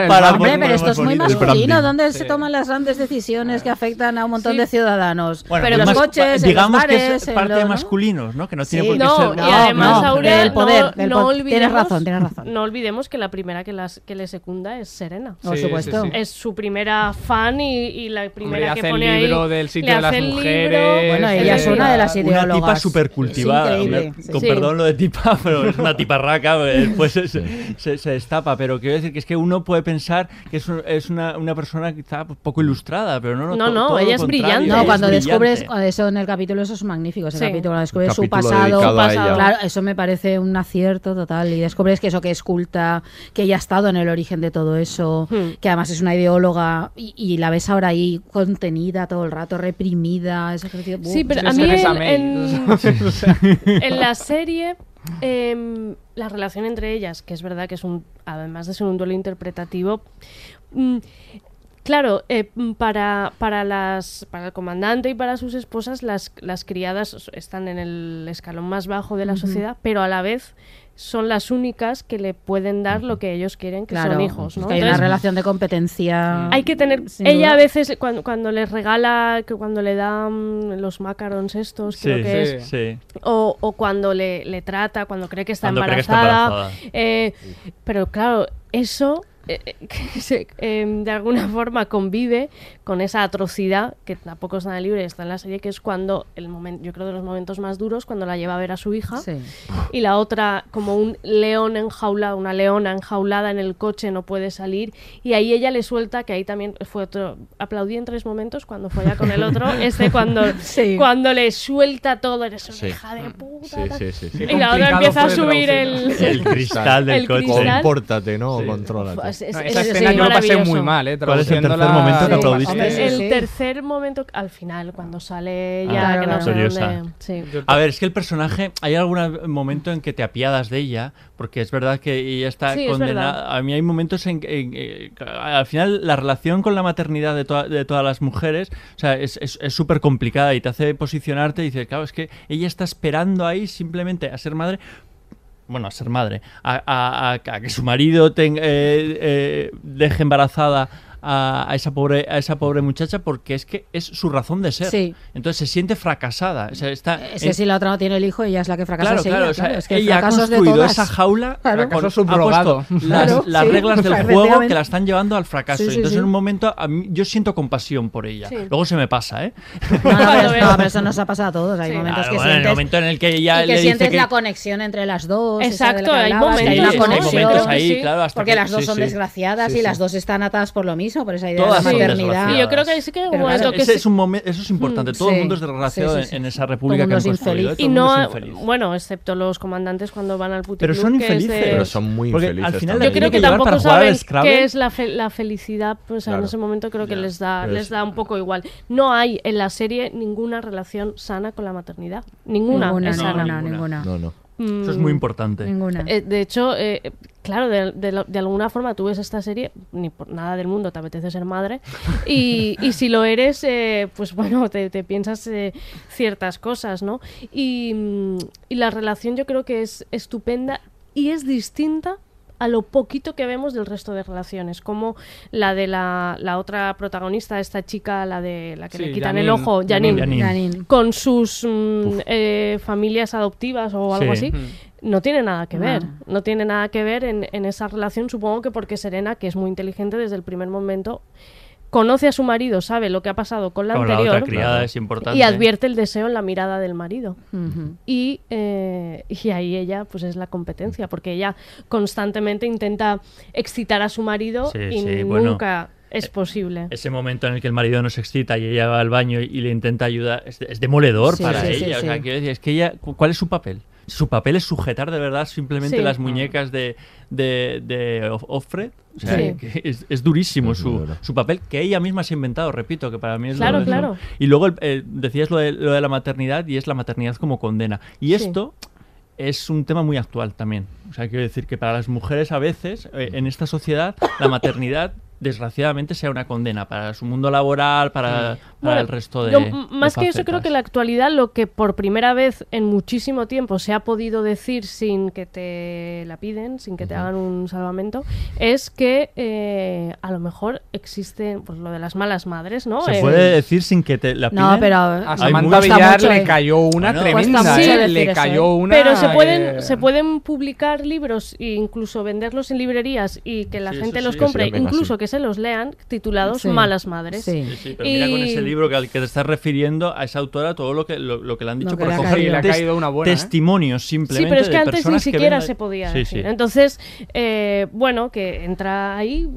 para <laughs> Hombre, pero esto es muy masculino. ¿Dónde se toman las grandes decisiones que afectan a un montón de ciudadanos? Bueno, pero pues los coches, digamos en los que es parte lo- de ¿no? masculinos, ¿no? Que no tiene Sí. por qué No, ser. y además, no, Aurea, del poder, no, del olvidemos, tienes razón, tienes razón. No olvidemos que la primera que, las, que le secunda es Serena. Por supuesto. sí, sí. Es su primera fan y, y la primera hace que el pone libro ahí. del sitio le de las el mujeres, libro. Bueno, ella es una de las Una ideólogas. tipa súper cultivada. Una-. Con perdón lo de tipa, <laughs> pero es una tipa raca. Después <laughs> se, se- se destapa. Pero quiero decir que es que uno puede pensar que es, un- es una, una persona quizá poco ilustrada, pero no. No, no, todo ella es brillante. No, es cuando descubres brillante. eso en el capítulo, eso es magnífico. Ese Sí. capítulo, cuando descubres su pasado. Claro, eso me parece un acierto total. Y descubres que eso que es culta, que ella ha estado en el origen de todo eso, Hmm. que además es una ideóloga y, y la ves ahora ahí contenida todo el rato, reprimida. ese ejercicio- Sí, pero es a mí en, en- <laughs> <laughs> en la serie em, la relación entre ellas, que es verdad que es un, además de ser un duelo interpretativo, mm, claro, eh, mm, para, para, las, para el comandante y para sus esposas, las, las criadas están en el escalón más bajo de la sociedad, pero a la vez son las únicas que le pueden dar lo que ellos quieren, que Claro, son hijos. es ¿no? que hay una relación de competencia. hay que tener. Ella duda. a veces, cuando, cuando les regala, que cuando le dan los macarons estos, Sí, creo que es. sí. O, o cuando le, le trata, cuando cree que está Cuando cree que está embarazada. embarazada. Eh, pero claro, eso eh, eh, <laughs> que se- em, de alguna <laughs> forma convive con esa atrocidad, que tampoco es nada libre, está en la serie, que es cuando, el momento, yo creo de los momentos más duros, cuando la lleva a ver a su hija Sí. y la otra como un león enjaulado, una leona enjaulada en el coche, no puede salir. Y ahí ella le suelta, que ahí también fue otro. Aplaudí en tres momentos cuando fue ya con el otro. <laughs> Este cuando, Sí. cuando le suelta todo, eres una Sí. hija de puta. Sí, tal. sí, sí, sí. Y la otra empieza a subir el. El cristal del El coche. cristal. Compórtate, ¿no? Sí. Contrólate. Es- no, es- esa es escena yo lo pasé muy mal, ¿eh? ¿Cuál es el tercer momento que aplaudiste? Hombre, sí, el tercer momento, al final, cuando sale ya, Claro, que no sé dónde-. A ver, es que el personaje, hay algún momento en que te apiadas de ella, porque es verdad que ella está es condenada. A mí hay momentos en que, eh, al final, la relación con la maternidad de, de todas las mujeres, o sea, es es súper complicada y te hace posicionarte y dices, claro, es que ella está esperando ahí simplemente a ser madre. Bueno, a ser madre, a, a- a- que su marido eh, eh, deje embarazada a, a esa pobre a esa pobre muchacha porque es que es su razón de ser. Sí. Entonces se siente fracasada. O sea, está, Es que en- si la otra no tiene el hijo, ella es la que fracasa. Claro, ella, claro, o sea, claro, es que el ella ha construido esa jaula, Claro. con- ha las, Claro, las sí, reglas del juego que la están llevando al fracaso. Sí, sí, Entonces sí. en un momento a mí- yo siento compasión por ella. Sí. Luego se me pasa, ¿eh? No, no, pero, <laughs> ves- no, pero eso nos ha pasado a todos. Hay Sí. momentos Claro, que bueno, en el sientes, momento en el que ella y le que dice sientes que la conexión entre las dos. Exacto, hay momentos, Porque que- las dos son desgraciadas y las dos están atadas por lo mismo, por esa idea Todas de la maternidad. Y yo creo que sí que claro, que Ese se- es un momen- eso es importante. Todo Sí. el mundo es desgraciado Sí, sí, sí. en- en esa república que han construido. Y no, infeliz. bueno, excepto los comandantes cuando van al puticlub. Pero son que es de- infelices. Pero son muy Porque infelices al final. Yo creo que, que tampoco saben qué es la, fe- la felicidad, pues en Claro. ese momento creo que Ya. les da les es- da un poco igual. No hay en la serie ninguna relación sana con la maternidad. Ninguna, Ninguna, es no, sana. ninguna, ninguna. ninguna. No, Eso es muy importante. Ninguna. eh, de hecho, eh, claro, de, de lo- de alguna forma tú ves esta serie, ni por nada del mundo te apetece ser madre, y, <laughs> y si lo eres, eh, pues bueno, te, te piensas eh, ciertas cosas, ¿no? Y, mm, y la relación yo creo que es estupenda y es distinta a lo poquito que vemos del resto de relaciones, como la de la, la otra protagonista, esta chica, la de la que Sí, le quitan el ojo, Janine, Janine. Janine. con sus mm, eh, familias adoptivas o algo Sí. así, no tiene nada que ver. No. No tiene nada que ver en, en esa relación. Supongo que porque Serena, que es muy inteligente desde el primer momento, conoce a su marido, sabe lo que ha pasado con la Como la anterior otra criada es importante. y advierte el deseo en la mirada del marido. Y, eh, y ahí ella pues es la competencia, porque ella constantemente intenta excitar a su marido Sí, y sí, bueno. nunca es posible. Ese momento en el que el marido no se excita y ella va al baño y le intenta ayudar es, es demoledor Sí, para sí, sí, ella. o sea, sí. quiero decir, es que ella, cu- ¿cuál es su papel? Su papel es sujetar de verdad simplemente Sí. las muñecas de, de, de Of- Offred. O sea, Sí. es, es durísimo Es su, su papel que ella misma se ha inventado, repito, que para mí es lo- Claro, es lo- claro. Y luego el- eh, decías lo de, lo de la maternidad y es la maternidad como condena. Y Sí. esto es un tema muy actual también. O sea, quiero decir que para las mujeres a veces, eh, en esta sociedad, la maternidad desgraciadamente sea una condena para su mundo laboral, para, para Bueno, el resto de... yo, más de que eso, creo que en la actualidad lo que por primera vez en muchísimo tiempo se ha podido decir sin que te la piden, sin que te hagan un salvamento, es que eh, a lo mejor existe pues, lo de las malas madres, ¿no? Se Eh, puede decir sin que te la No, piden. pero A Samantha Villar mucho, le cayó una Bueno, tremenda, cuesta ¿eh? Pero se pueden, se pueden publicar libros e incluso venderlos en librerías y que la Sí, gente los sí. compre, Sí, incluso sí. que se los lean, titulados Sí. Malas Madres. Sí. Sí, sí, pero mira con Y- ese libro que al que te estás refiriendo a esa autora todo lo que lo, lo que le han dicho que por coger caído. Le ha caído una buena, ¿eh? testimonios Sí, simplemente pero es que de antes ni siquiera ven- se podía Sí, decir. sí. Entonces, eh, bueno, que entra ahí.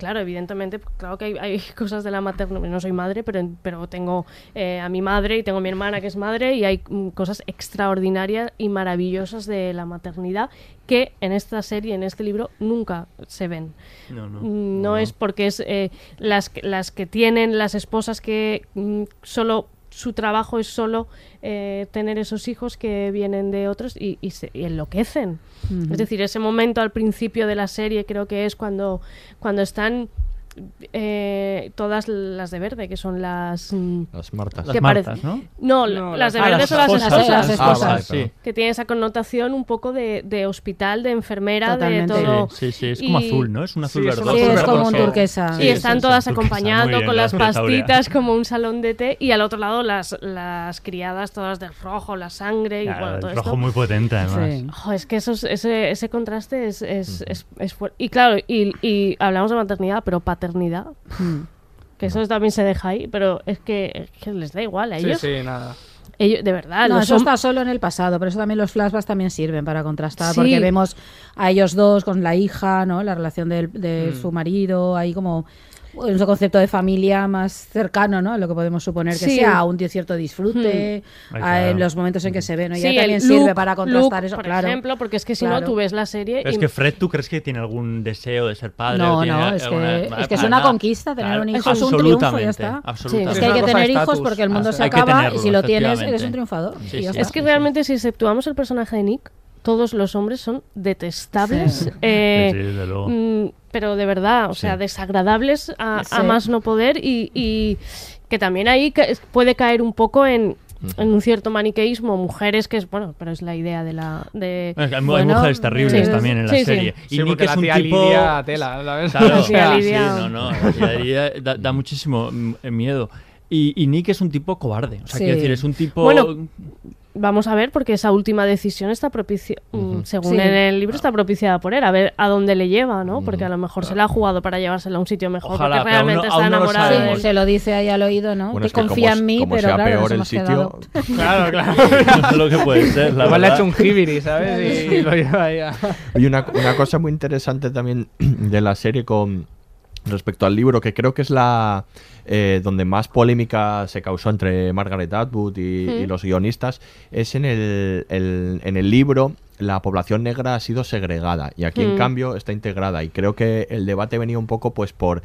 Claro, evidentemente, claro que hay, hay <laughs> cosas de la maternidad. No soy madre, pero, pero tengo eh, a mi madre y tengo a mi hermana que es madre y hay mm, cosas extraordinarias y maravillosas de la maternidad que en esta serie, en este libro, nunca se ven. No, no. Mm, No es porque es eh, las, las que tienen las esposas que mm, solo su trabajo es solo eh, tener esos hijos que vienen de otros y, y se y enloquecen. Es decir, ese momento al principio de la serie creo que es cuando, cuando están eh, todas las de verde, que son las... mm, Las Martas. Las Martas, ¿no? No, No, las de Ah, verde las son las esposas. esposas. Las esposas. Ah, vale, sí. perdón. Que tiene esa connotación un poco de, de hospital, de enfermera, Totalmente. de todo. Sí, sí, sí, es como Y- azul, ¿no? Es un azul Sí, verdoso. Sí, es como un turquesa. Sí, y es están todas acompañando bien, con las pastitas como un salón de té y al otro lado las, las criadas todas del rojo, la sangre y Claro, bueno, el todo rojo esto. muy potente, además. Sí. Jo, es que eso es- ese, ese contraste es, es, es, es fuerte. Y claro, y, y hablamos de maternidad, pero paternidad, Mm. que eso también se deja ahí, pero es que, es que les da igual a Sí, ellos. sí, nada. ellos de verdad, No, eso está solo en el pasado, pero eso también los flashbacks también sirven para contrastar, Sí. porque vemos a ellos dos con la hija, ¿no? La relación del- de, Mm. su marido, ahí como un concepto de familia más cercano, ¿no? A lo que podemos suponer que Sí. sea, un cierto disfrute, Mm. Ay, a- en los momentos en que se ven, ¿no? Sí, ya también el sirve Luke- para contrastar Luke, eso, por claro. ejemplo, porque es que si Claro. no tú ves la serie Pero es y- que Fred, ¿tú crees que tiene algún deseo de ser padre? No, o tiene no, es que- es que es para una nada. conquista, tener un hijo es un triunfo, ya está. absolutamente. Es que hay que tener hijos porque el mundo se acaba y si lo tienes eres un triunfador. Sí, y sí. Es que realmente si exceptuamos el personaje de Nick, todos los hombres son detestables. Sí. eh, Sí, mm, pero de verdad, o sea, desagradables a, más no poder y, y que también ahí ca- es- puede caer un poco en, en un cierto maniqueísmo, mujeres que es, bueno, pero es la idea de la... De, Hay, hay Bueno, mujeres terribles sí. también en la Sí, serie. Sí, Y Nick es la un tipo... Lidia, tela, ¿sabes? Claro, La tía sí, Lidia. no, no, la tía Lidia da, da muchísimo mm, miedo. Y, y Nick es un tipo cobarde. O sea, Sí. quiero decir, es un tipo... Bueno, Vamos a ver, porque esa última decisión está propiciada, según Sí. en el libro, está propiciada por él, a ver a dónde le lleva, ¿no? Porque a lo mejor se la ha jugado para llevársela a un sitio mejor, Ojalá, porque pero aún realmente no- aún enamorado. Se lo dice ahí al oído, ¿no? Bueno, que es que confía como, en mí, como pero sea claro, peor nos el hemos sitio, quedado. <laughs> Claro, claro. <laughs> lo que puede ser, la Igual le ha hecho un hibiri, ¿sabes? Y, y lo lleva ahí a... <laughs> Oye, una, una cosa muy interesante también de la serie con respecto al libro, que creo que es la eh, donde más polémica se causó entre Margaret Atwood y, y los guionistas, es en el, el- en el libro la población negra ha sido segregada y aquí en Mm. cambio está integrada y creo que el debate venía un poco pues por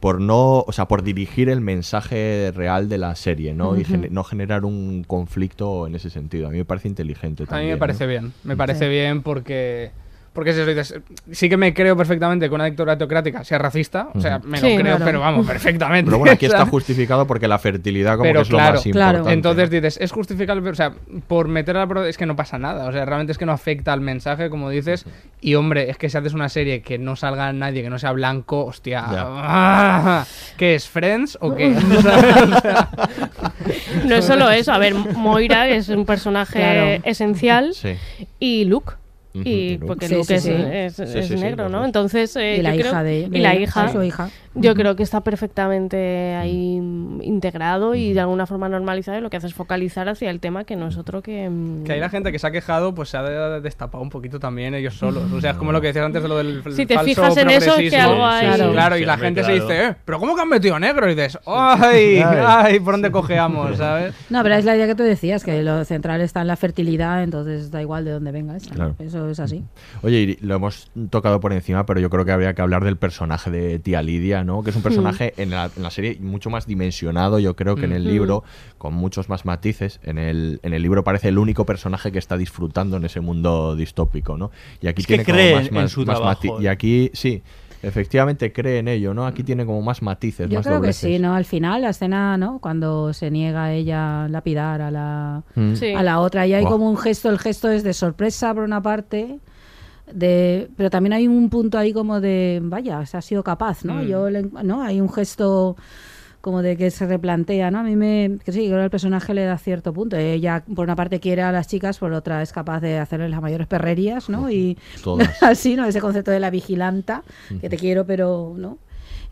por no, o sea, por dirigir el mensaje real de la serie, ¿no? Y gen- no generar un conflicto en ese sentido. A mí me parece inteligente A también. mí me ¿no? parece bien, me parece Sí. bien porque... Porque si eso dices, sí que me creo perfectamente que una dictadura teocrática sea racista, o sea, me lo Sí, creo, claro. pero vamos, perfectamente. Pero bueno, aquí <laughs> está justificado porque la fertilidad como Pero que es lo más claro. importante. Entonces dices, es justificable, o sea, por meter a la pro- es que no pasa nada, o sea, realmente es que no afecta al mensaje, como dices, y hombre, es que si haces una serie que no salga nadie, que no sea blanco, hostia. ¡ah! <laughs> ¿qué es, Friends o qué? ¿Sabes? <laughs> O sea, No es solo eso, a ver, Moira es un personaje Claro. esencial Sí. y Luke. Y Luke. porque Sí, Luke sí, es, sí. es- Sí, es sí, sí, negro, ¿no? Entonces, eh, Y la yo creo- hija de, y de- la hija. su hija. Yo creo que está perfectamente ahí mm, integrado y de alguna forma normalizado y lo que hace es focalizar hacia el tema que no es otro que... mm, que hay la gente que se ha quejado, pues se ha de- destapado un poquito también ellos solos. O sea, es como lo que decías antes de lo del Si te falso fijas en eso, es que algo hay- Claro, Claro. y la Sí, gente se dice, eh, pero ¿cómo que han metido negro? Y dices, ¡ay! ¡ay! ¿Por dónde cojeamos? ¿Sabes? No, pero es la idea que tú decías, que lo central está en la fertilidad, entonces da igual de dónde venga esa. Claro. Eso es así. Oye, lo hemos tocado por encima, pero yo creo que habría que hablar del personaje de tía Lidia, ¿no? Que es un personaje en, la, en la serie mucho más dimensionado, yo creo, que en el Mm. libro, con muchos más matices. En el, en el libro parece el único personaje que está disfrutando en ese mundo distópico, ¿no? Y aquí Es que tiene como más, en más- su más trabajo. mati- Y aquí, sí, efectivamente cree en ello, ¿no? Aquí tiene como más matices, Yo más creo que dobleces. sí, ¿no? Al final, la escena, ¿no? Cuando se niega ella a lapidar a la, Mm. Sí. a la otra, y hay como un gesto, el gesto es de sorpresa por una parte, de pero también hay un punto ahí como de, vaya, se ha sido capaz, ¿no? Mm. Yo, le- ¿no? Hay un gesto como de que se replantea, ¿no? A mí me, que sí, creo que el personaje le da cierto punto. Ella, por una parte, quiere a las chicas, por otra, es capaz de hacerles las mayores perrerías, ¿no? Y Todas. <laughs> así, ¿no? Ese concepto de la vigilanta, que te quiero, pero, ¿no?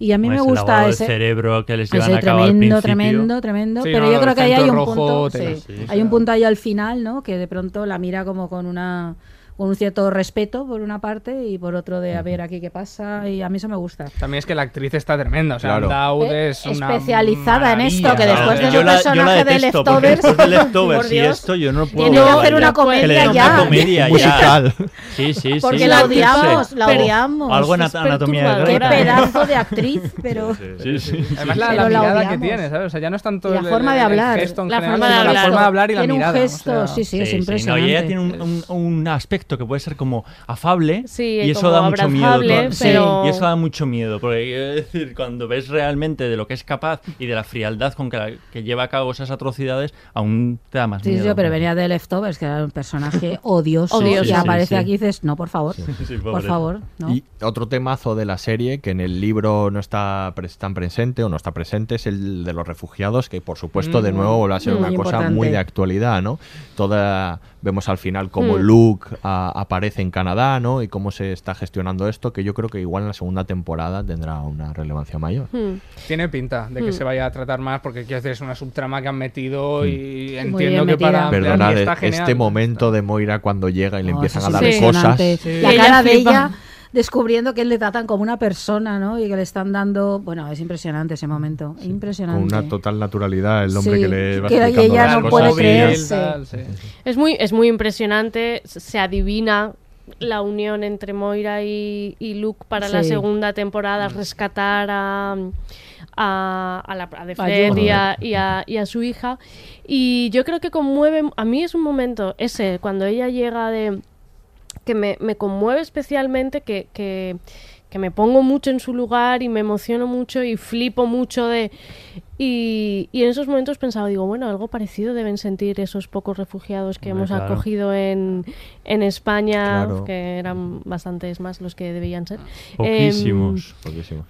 Y a mí me Ese gusta ese cerebro que les ese llevan a cabo al tremendo, principio. tremendo, tremendo. Sí, pero no, yo creo que ahí hay un rojo, punto, tela. sí, Sí, hay un punto ahí al final, ¿no? Que de pronto la mira como con una con un cierto respeto por una parte y por otro de a ver aquí qué pasa y a mí eso me gusta. También es que la actriz está tremenda. O sea, Claro. Daud Eh, es una. especializada en esto, que después de yo su la, yo la personaje de porque Leftovers, después de <laughs> Leftovers y esto yo no puedo tiene que hacer una ya. comedia ya. una comedia ya. Musical. Sí, sí, Porque sí. la qué sé. odiamos, la odiamos. Algo en anatomía de perturbadora. Qué Grey. pedazo de actriz, pero Sí, sí. Además, la, Pero la la mirada que tiene, ¿sabes? O sea, ya no es tanto Y la el, forma de hablar. gesto en La forma de la hablar. forma de hablar y la tiene mirada. un o gesto, sí, sí, es impresionante. y ella tiene un, un- que puede ser como afable Sí, y eso como da mucho miedo. Y eso da mucho miedo, porque quiero decir, cuando ves realmente de lo que es capaz y de la frialdad con que, la- que lleva a cabo esas atrocidades, aún te da más Sí, miedo. sí, pero venía de Leftovers, que era un personaje <laughs> odioso. Odioso. Y Sí, aparece sí. aquí y dices, no, por favor, Sí, por favor. ¿no? Y otro temazo de la serie que en el libro no está tan presente o no está presente es el de los refugiados, que por supuesto de Mm. nuevo vuelve a ser Muy una cosa importante. muy de actualidad, ¿no? Toda vemos al final cómo Mm. Luke a- aparece en Canadá, ¿no? Y cómo se está gestionando esto, que yo creo que igual en la segunda temporada tendrá una relevancia mayor. Hmm. Tiene pinta de que Hmm. se vaya a tratar más porque quiero decir es una subtrama que han metido y entiendo que metida. para ampliar Perdona, y de- está genial. este momento de Moira cuando llega y le No, empiezan a dar Sí. cosas. Sí. La cara de ella descubriendo que le tratan como una persona, ¿no? Y que le están dando... Bueno, es impresionante ese momento. Con Impresionante. una total naturalidad el hombre Sí, que le va que explicando ella las no cosas. puede creerse. tal, sí. Es muy, es muy impresionante, se adivina la unión entre Moira y, y Luke para la segunda temporada, rescatar a, a, a la a de A Fred y a, y, a, y a su hija. Y yo creo que conmueve, a mí es un momento ese, cuando ella llega de... que me, me conmueve especialmente, que, que, que me pongo mucho en su lugar y me emociono mucho y flipo mucho de... Y, y en esos momentos pensaba, digo, bueno, algo parecido deben sentir esos pocos refugiados que hemos claro. acogido en, en España, Claro. que eran bastantes más los que debían ser. Poquísimos. Poquísimo.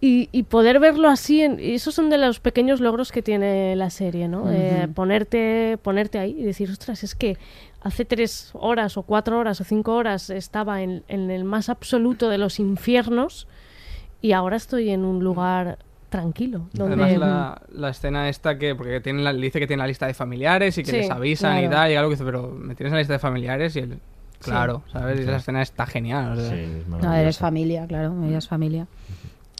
Y, y poder verlo así, en- y esos son de los pequeños logros que tiene la serie, ¿no? Eh, ponerte, ponerte ahí y decir, ostras, es que hace tres horas o cuatro horas o cinco horas estaba en, en el más absoluto de los infiernos y ahora estoy en un lugar tranquilo. Donde, Además, la, la escena esta que, porque tiene la, dice que tiene la lista de familiares y que Sí, les avisan y claro. tal, y algo que dice, pero me tienes en la lista de familiares y él, claro, ¿sabes? Y esa escena está genial. o sea. Sí, es No, eres familia, claro, ella es familia.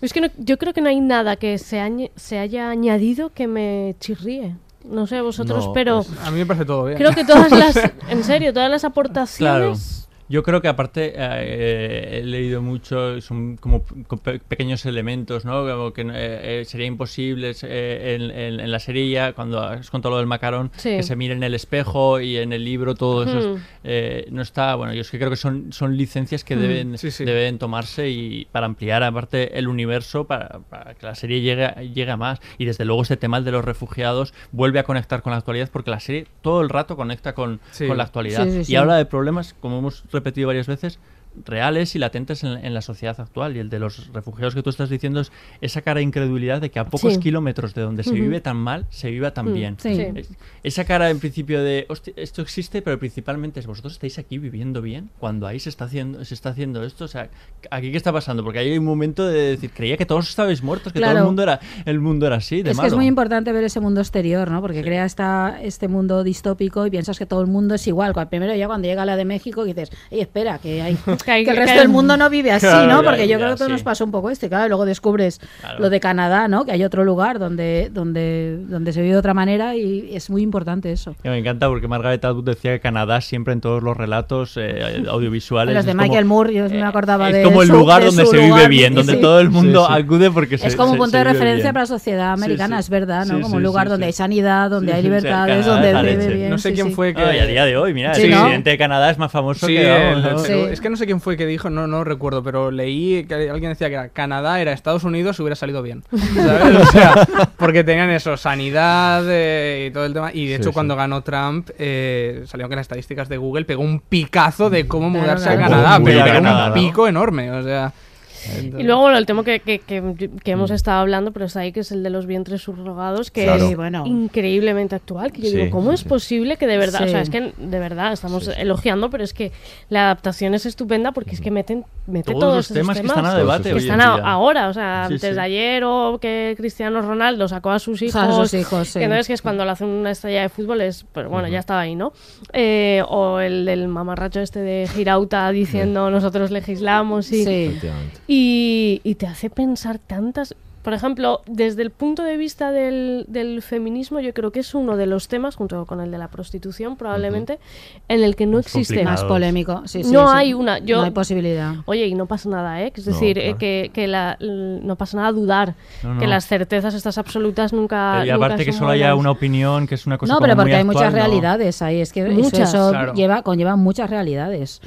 Es que no- yo creo que no hay nada que se, añe- se haya añadido que me chirríe. No sé vosotros, No, pero pues, A mí me parece todo bien. creo que todas las, <laughs> en serio, todas las aportaciones... Yo creo que aparte eh, he leído mucho, son como pe- pe- pequeños elementos, ¿no? Como que eh, eh, sería imposible eh, en, en- en la serie ya, cuando has contado lo del macarón, Sí. que se mire en el espejo y en el libro todo eso es- Hmm. eh, no está, bueno, yo es que creo que son, son licencias que Hmm. deben, Sí, sí. deben tomarse y para ampliar aparte el universo, para, para que la serie llegue, a- llegue a más. Y desde luego este tema el de los refugiados vuelve a conectar con la actualidad porque la serie todo el rato conecta con, Sí. con la actualidad. Sí, sí, y habla de problemas, como hemos repetido varias veces, reales y latentes en, en la sociedad actual. Y el de los refugiados que tú estás diciendo es esa cara de incredulidad de que a pocos Sí. kilómetros de donde se vive tan mal, se viva tan Mm, bien. sí. Es- Esa cara en principio de, "Hostia, esto existe, pero principalmente es vosotros estáis aquí viviendo bien cuando ahí se está haciendo, se está haciendo esto. O sea, aquí qué está pasando? Porque ahí hay un momento de decir, creía que todos estabais muertos, que todo el mundo era, el mundo era así, de es que es malo". muy importante ver ese mundo exterior, ¿no? Porque crea esta, este mundo distópico y piensas que todo el mundo es igual. Primero ya cuando llega la de México dices, ey, espera, que hay, que que el que resto del mundo no vive así, Claro, ¿no? ya, Porque yo ya, creo que sí. nos pasó un poco esto. Y claro, luego descubres Claro. lo de Canadá, ¿no? Que hay otro lugar donde, donde, donde se vive de otra manera y es muy importante eso. Que me encanta porque Margaret Atwood decía que Canadá siempre en todos los relatos eh, audiovisuales. Los de es como- Michael Moore, yo me acordaba es de como el su- lugar de donde su se vive bien, donde sí. todo el mundo Sí, sí. acude porque se Es como un punto de referencia bien. para la sociedad americana, sí. es verdad, ¿no? Sí, como un lugar sí, donde sí. hay sanidad, donde hay libertades, Canadá donde es se vive bien. No sé quién fue que... Ah, y a día de hoy, mira, el presidente de Canadá es más famoso que es que no sé quién fue que dijo, no, no recuerdo, pero leí que alguien decía que era Canadá era Estados Unidos hubiera salido bien. <laughs> ¿Sabes? O sea, porque tenían eso, sanidad eh, y todo el tema. Y de Sí, hecho, sí. cuando ganó Trump, eh, salió que en las estadísticas de Google pegó un picazo de cómo mudarse claro. a Canadá, pero era un pico enorme. O sea, Y luego, bueno, el tema que, que, que- que hemos estado hablando, pero está ahí, que es el de los vientres subrogados, que Claro. es bueno. increíblemente actual. Que yo Sí, digo, ¿cómo sí, es sí. posible que de verdad, o sea, es que de verdad estamos Sí, sí. elogiando, pero es que la adaptación es estupenda porque es que meten, mete Todos todos los esos temas que están a debate esos que hoy están en a- día. ahora, o sea, Sí, antes sí. de ayer o que Cristiano Ronaldo sacó a sus <laughs> hijos, A sus hijos, sí. que entonces que es cuando le hacen una estrella de fútbol es, pues bueno, ya estaba ahí, ¿no? Eh, o el del mamarracho este de Girauta diciendo nosotros legislamos y, Sí. Efectivamente. Y, y te hace pensar tantas... Por ejemplo, desde el punto de vista del, del feminismo, yo creo que es uno de los temas, junto con el de la prostitución, probablemente, en el que no Más existe... Más polémico. Sí, sí, No sí. hay una, yo- No hay posibilidad. Oye, y no pasa nada, ¿eh? Es No, decir, eh, que, que la- no pasa nada a dudar, No, que las certezas estas absolutas nunca... y nunca aparte que solo haya una opinión, que es una cosa No, pero como muy porque hay muchas realidades ahí. Es que eso- Muchas. eso, Claro. lleva, conlleva muchas realidades.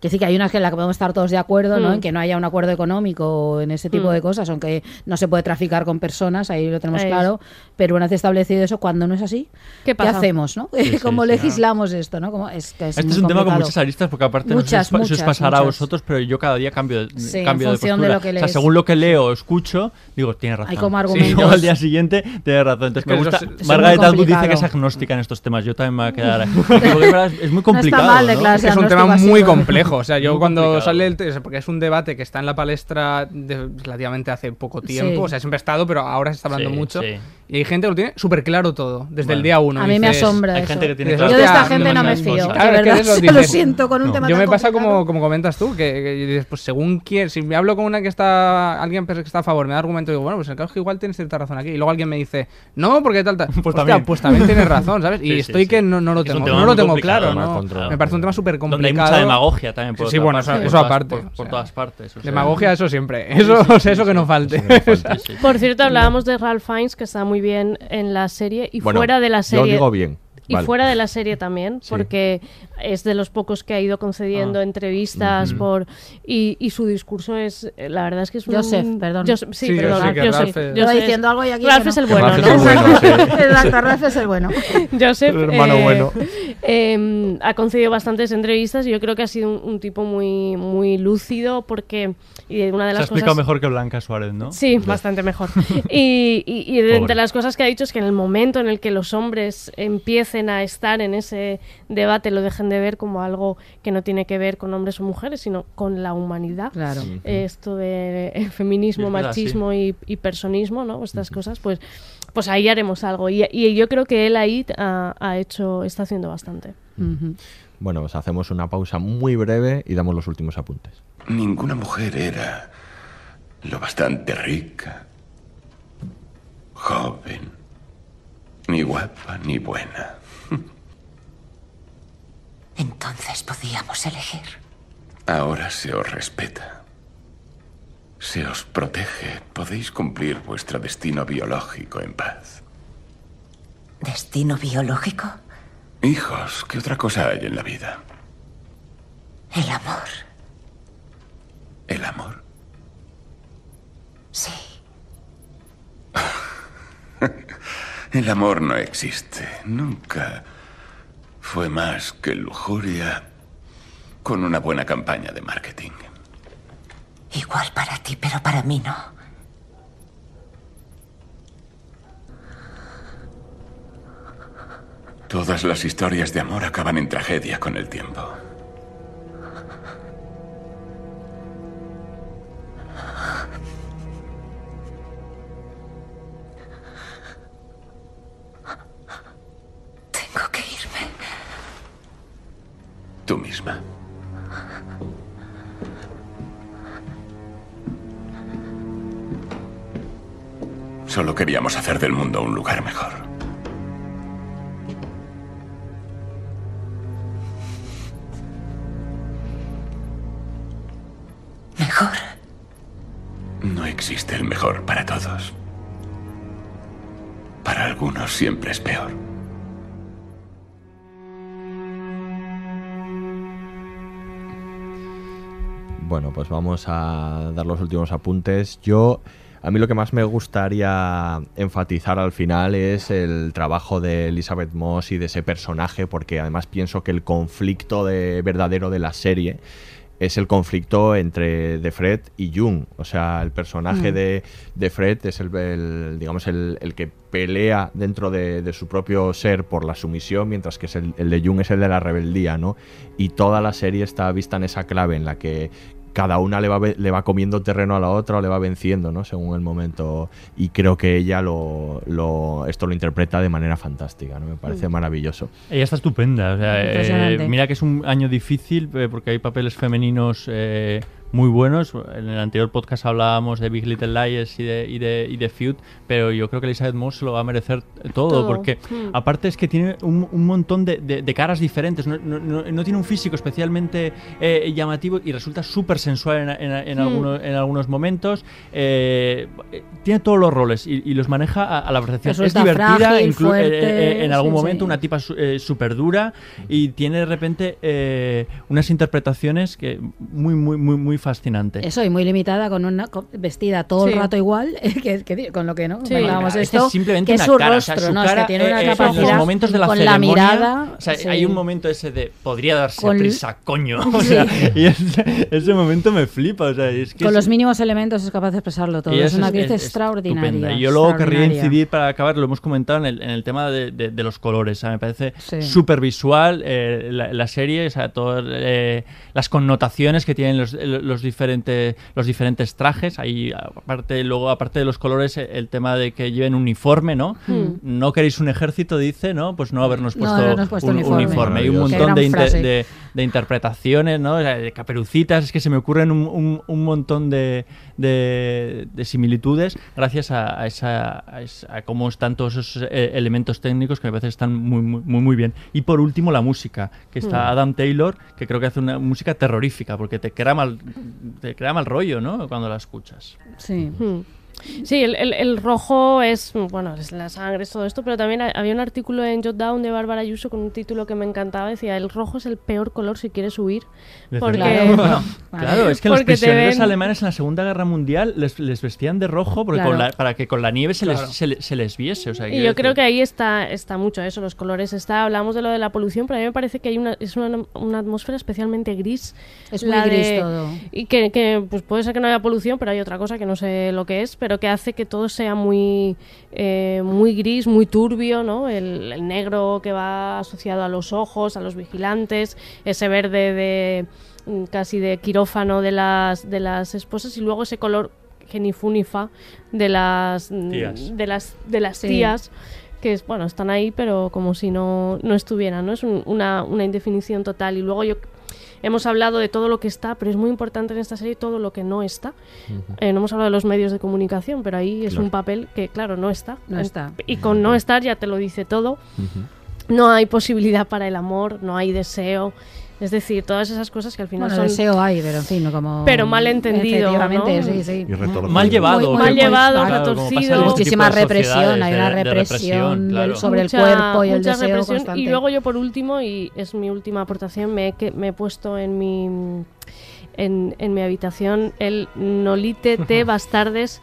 Que sí que hay unas que en las que podemos estar todos de acuerdo, ¿no? Mm. En que no haya un acuerdo económico o en ese tipo Mm. de cosas, aunque no se puede traficar con personas, ahí lo tenemos Ahí es. claro. Pero una vez establecido eso, cuando no es así, ¿Qué pasa? hacemos, no? sí, <laughs> ¿Cómo sí, legislamos esto, no? Como, es que es Este es un tema con muchas aristas porque aparte no sé Muchas, si os, muchas, pasará a muchas. vosotros, pero yo cada día cambio de, Sí, en cambio de función de postura. lo que o sea, lees. según lo que leo o escucho, digo, tiene razón. Hay como argumentos. al día siguiente tiene razón. Entonces me gusta. es- es Margaret muy Atwood dice que es agnóstica en estos temas. Yo también me voy a quedar ahí. <laughs> Es muy complicado. mal ¿no? declararse Es un tema muy ¿no? Complejo. O sea, yo cuando complicado. sale el porque es un debate que está en la palestra de- relativamente hace poco tiempo. Sí. O sea, siempre ha estado, pero ahora se está hablando Sí, mucho. sí. Y hay gente que lo tiene súper claro todo, desde el Bueno. día uno. A mí me Dices- asombra Hay eso. gente que tiene Yo claro Yo de esta gente no me fío. Claro, de es que verdad. lo <laughs> dices- siento con un No. tema Yo tan me pasa complicado. como, como comentas tú, que, que dices, pues según quién, si me hablo con una que está, alguien que está a favor, me da argumento, digo, bueno, pues en el caso que igual tienes cierta razón aquí. Y luego alguien me dice, no, porque tal, tal. <laughs> Pues Hostia, también. pues también tienes razón, ¿sabes? <laughs> Y estoy sí. que no, no lo Es tengo, no lo tengo complicado, claro. Me parece un tema súper Donde hay complicado. mucha demagogia también. Por Sí, bueno, parte, eso- por eso todas- aparte, Por, o por sea, todas partes. o sea. Demagogia, eso siempre. Eso, o sea, eso que no falte. Eso no falte, sí. Por cierto, hablábamos de Ralph Fiennes, que está muy bien en la serie y Bueno, fuera de la Yo serie. digo bien. Y Vale. fuera de la serie también, Sí. porque es de los pocos que ha ido concediendo Ah. entrevistas por y, y su discurso es, eh, la verdad es que es un... Joseph, perdón. Joseph- sí, Sí, perdón, Joseph. Joseph diciendo algo y aquí Ralph es el bueno, ¿no? el bueno, sí. Exacto, Ralph es el bueno. <laughs> Joseph El hermano eh, bueno. <laughs> eh, ha concedido bastantes entrevistas y yo creo que ha sido un, un tipo muy muy lúcido porque y una de Se ha las explicado cosas mejor que Blanca Suárez, ¿no? Sí, bastante mejor. <laughs> Y, y, entre las cosas que ha dicho es que en el momento en el que los hombres empiecen a estar en ese debate lo dejen de ver como algo que no tiene que ver con hombres o mujeres, sino con la humanidad. Claro. Esto de eh, feminismo, Es verdad, machismo y, y personismo, ¿no? Estas cosas, pues, pues ahí haremos algo. Y, y yo creo que él ahí ha, ha hecho, está haciendo bastante. Ujú. Bueno, pues hacemos una pausa muy breve y damos los últimos apuntes. Ninguna mujer era lo bastante rica, joven, ni guapa, ni buena. <laughs> Entonces podíamos elegir. Ahora se os respeta. Se os protege. Podéis cumplir vuestro destino biológico en paz. ¿Destino biológico? Hijos, ¿qué otra cosa hay en la vida? El amor. El amor. Sí. <laughs> El amor no existe. Nunca fue más que lujuria con una buena campaña de marketing. Igual para ti, pero para mí no. Todas las historias de amor acaban en tragedia con el tiempo. Tengo que irme. Tú misma. Solo queríamos hacer del mundo un lugar mejor. Mejor. No existe el mejor para todos. Para algunos siempre es peor. Bueno, pues vamos a dar los últimos apuntes. Yo, a mí lo que más me gustaría enfatizar al final es el trabajo de Elizabeth Moss y de ese personaje, porque además pienso que el conflicto de, verdadero de la serie es el conflicto entre de Fred y Jung. O sea, el personaje Mm. de, de Fred es el, el, digamos, el, el que pelea dentro de, de su propio ser por la sumisión, mientras que es el, el de Jung es el de la rebeldía, ¿no? Y toda la serie está vista en esa clave en la que cada una le va, le va comiendo terreno a la otra o le va venciendo, ¿no? Según el momento. Y creo que ella lo, lo- esto lo interpreta de manera fantástica, ¿no? Me parece Mm. maravilloso. Ella está estupenda. o sea, eh, mira que es un año difícil eh, porque hay papeles femeninos eh, muy buenos. En el anterior podcast hablábamos de Big Little Lies y de, y de, y de Feud, pero yo creo que Elizabeth Moss lo va a merecer todo, Todo. porque Mm. aparte es que tiene un, un montón de, de- de caras diferentes. No, no- no- no tiene un físico especialmente eh, llamativo y resulta súper sensual en, en- en Mm. algunos, en algunos momentos. Eh, eh, tiene todos los roles y, y los maneja a, a la perfección. Es divertida, frágil, eh, eh, fuerte, en algún sí, momento sí. una tipa su- eh, súper dura y tiene de repente eh, unas interpretaciones que muy, muy, muy, muy fascinantes. Eso, y muy limitada, con una con- vestida todo Sí. el rato igual, <laughs> que, que- con lo que no Sí. esto, es simplemente que es una su cara, o sea, rostro, su ¿no? Es cara, que tiene una eh, eh, capacidad en los momentos de la con la ceremonia, mirada. o sea, sí. hay un momento ese de podría darse Con- prisa, coño. <laughs> O Sí. sea, y ese, ese momento me flipa. O sea, es que Con es- los mínimos elementos es capaz de expresarlo todo. Es una actriz extraordinaria. estupenda. Y yo luego querría incidir para acabar, lo hemos comentado en el, en el tema de, de- de los colores. o sea, me parece Sí. súper visual eh, la, la serie, o sea, todas eh, las connotaciones que tienen los, los diferentes los diferentes trajes. Ahí aparte luego aparte de los colores eh, el tema de que lleven uniforme, ¿no? Hmm. No queréis un ejército, dice, ¿no? Pues no habernos No puesto, habernos puesto un uniforme. uniforme. Hay un montón de, gran inter- frase. de- de interpretaciones, ¿no? De caperucitas, es que se me ocurren un, un- un montón de, de- de similitudes gracias a, a esa, a esa- a cómo están todos esos eh, elementos técnicos que me parece están muy, muy, muy, bien. Y por último, la música, que está Mm. Adam Taylor, que creo que hace una música terrorífica, porque te crea mal, te crea mal rollo, ¿no? Cuando la escuchas. Sí. Hmm. Sí, el, el- el rojo es, bueno, es la sangre, es todo esto, pero también ha- había un artículo en Jotdown de Bárbara Ayuso con un título que me encantaba, decía, el rojo es el peor color si quieres huir. Porque. <laughs> Bueno, claro, es que los prisioneros ven- alemanes en la Segunda Guerra Mundial les, les vestían de rojo porque con Claro. la- para que con la nieve se, Claro. les, se, le- se les viese. O sea, Y yo decir- creo que ahí está, está mucho eso, los colores. Está, hablamos de lo de la polución, pero a mí me parece que hay una, es una, una atmósfera especialmente gris. Es muy gris de- todo. Y que, que, pues puede ser que no haya polución, pero hay otra cosa que no sé lo que es, pero que hace que todo sea muy, eh, muy gris, muy turbio, ¿no? El, el negro que va asociado a los ojos, a los vigilantes, ese verde de mm, casi de quirófano de las, de las esposas y luego ese color genifunifa de las mm, Tías. de las de las Sí. tías que es bueno están ahí pero como si no, no estuvieran no es un- una, una indefinición total y luego yo hemos hablado de todo lo que está pero es muy importante en esta serie todo lo que no está. Eh, no hemos hablado de los medios de comunicación pero ahí es Claro. un papel que claro no está. No En- está. y con no estar ya te lo dice todo. No hay posibilidad para el amor no hay deseo es decir todas esas cosas que al final Bueno, son deseo hay, pero en fin, no como... Pero mal entendido, Efectivamente, ¿no? sí, sí. Mal llevado. Muy- mal llevado, claro, retorcido. este Muchísima de represión, hay de- una de represión del- claro. sobre Mucha- el cuerpo y el mucha deseo represión. constante. Y luego yo por último, y es mi última aportación, me, he que, me he puesto en mi en, en mi habitación el Nolite <laughs> te bastardes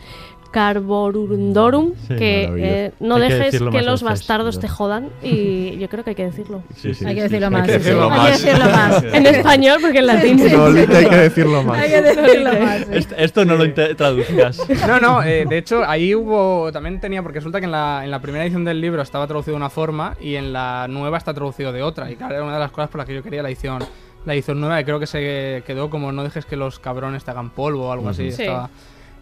carborundorum Sí, que eh, no Hay que dejes que los veces, bastardos ¿no? te jodan y <laughs> yo creo que hay que decirlo Sí, sí, Hay que sí, decirlo sí. más. Hay que Hay que más. decirlo más. <laughs> en español porque en latín hay que decirlo más. Hay que decirlo más. Esto, no lo traduzcas. <laughs> No, no, eh, de hecho ahí hubo, también tenía, porque resulta que en la, en la primera edición del libro estaba traducido de una forma y en la nueva está traducido de otra. Y claro, era una de las cosas por las que yo quería la edición, la edición nueva, y creo que se quedó como no dejes que los cabrones te hagan polvo o algo así. Sí. estaba-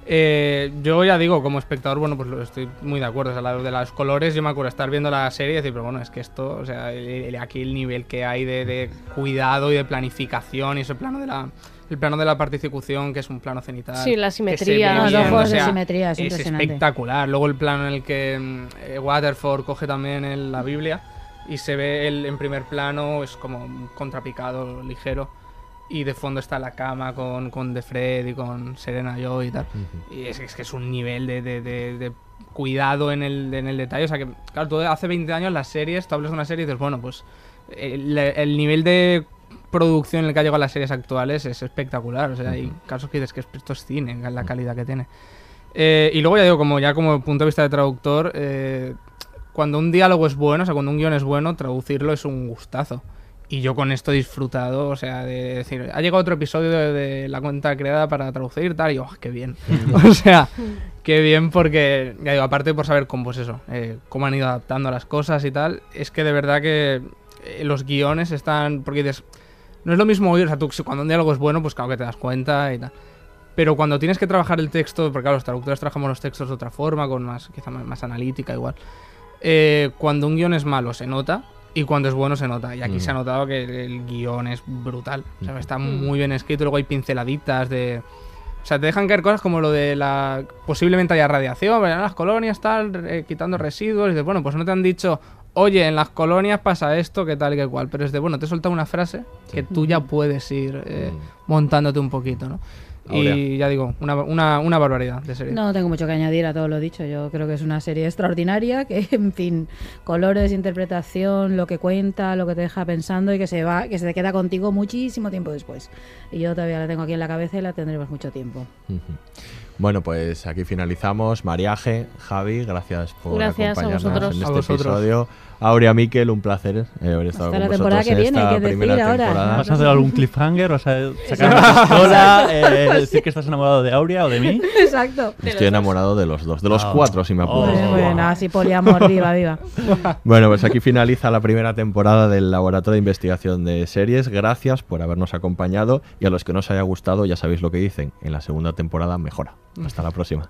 Eh, yo ya digo, como espectador, bueno, pues estoy muy de acuerdo. O sea, la de los colores, yo me acuerdo estar viendo la serie y decir, pero bueno, es que esto, o sea, el- el- aquí el nivel que hay de, de cuidado y de planificación y ese plano de la, el plano de la particución, que es un plano cenital. Sí, la simetría. Los bien, ojos o de simetría, es es espectacular. Luego el plano en el que mm, eh, Waterford coge también el- la Biblia y se ve el, en primer plano, es como un contrapicado ligero. Y de fondo está la cama con, con The Fred y con Serena Joy y tal. Y es, es que es un nivel de, de- de- de cuidado en el, en el detalle. O sea que, claro, tú hace 20 años las series, tú hablas de una serie y dices, bueno, pues el, el nivel de producción en el que ha llegado las series actuales es espectacular. O sea, hay casos que dices que esto es cine, la calidad que tiene. Eh, y luego ya digo, como ya como punto de vista de traductor, eh, cuando un diálogo es bueno, o sea, cuando un guion es bueno, traducirlo es un gustazo. Y yo con esto he disfrutado, o sea, de decir, ha llegado otro episodio de, de la cuenta creada para traducir, tal, y yo, "Oh, qué bien. <laughs> o sea, qué bien porque, ya digo, aparte por saber cómo, pues eso, eh, cómo han ido adaptando las cosas y tal, es que de verdad que eh, los guiones están, porque dices, no es lo mismo oír, o sea, tú cuando un diálogo es bueno, pues claro que te das cuenta y tal. Pero cuando tienes que trabajar el texto, porque claro, los traductores trabajamos los textos de otra forma, con más, quizá más, más analítica igual. Eh, cuando un guion es malo se nota y cuando es bueno se nota. Y aquí Mm. se ha notado que el, el guion es brutal. O sea, está muy bien escrito, luego hay pinceladitas de... O sea, te dejan caer cosas como lo de la... Posiblemente haya radiación, pero en las colonias tal, eh, quitando residuos. Y dices, bueno, pues no te han dicho, oye, en las colonias pasa esto, que tal y que cual. Pero es de, bueno, te he soltado una frase que tú ya puedes ir eh, montándote un poquito, ¿no? Aurea. Y ya digo, una, una, una barbaridad de serie. No tengo mucho que añadir a todo lo dicho. Yo creo que es una serie extraordinaria que, <laughs> en fin, colores, interpretación, lo que cuenta, lo que te deja pensando y que se va, que se te queda contigo muchísimo tiempo después. Y yo todavía la tengo aquí en la cabeza y la tendremos mucho tiempo. Bueno, pues aquí finalizamos. Mariaje, Javi, gracias por Gracias a acompañarnos vosotros. en A este vosotros. episodio. Aurea Miquel, un placer eh, haber estado Hasta la con temporada vosotros que viene, hay que decir primera ahora. temporada. ¿Vas a hacer algún cliffhanger? ¿Vas a sacar una <laughs> pistola? eh, ¿Decir que estás enamorado de Aurea o de mí? <laughs> Exacto. Estoy enamorado de los dos, de los Oh. cuatro si me Oh. apuras. Muy bien, así poliamor, viva, viva. <laughs> Bueno, pues aquí finaliza la primera temporada del Laboratorio de Investigación de Series. Gracias por habernos acompañado y a los que no os haya gustado ya sabéis lo que dicen. En la segunda temporada mejora. Hasta la próxima.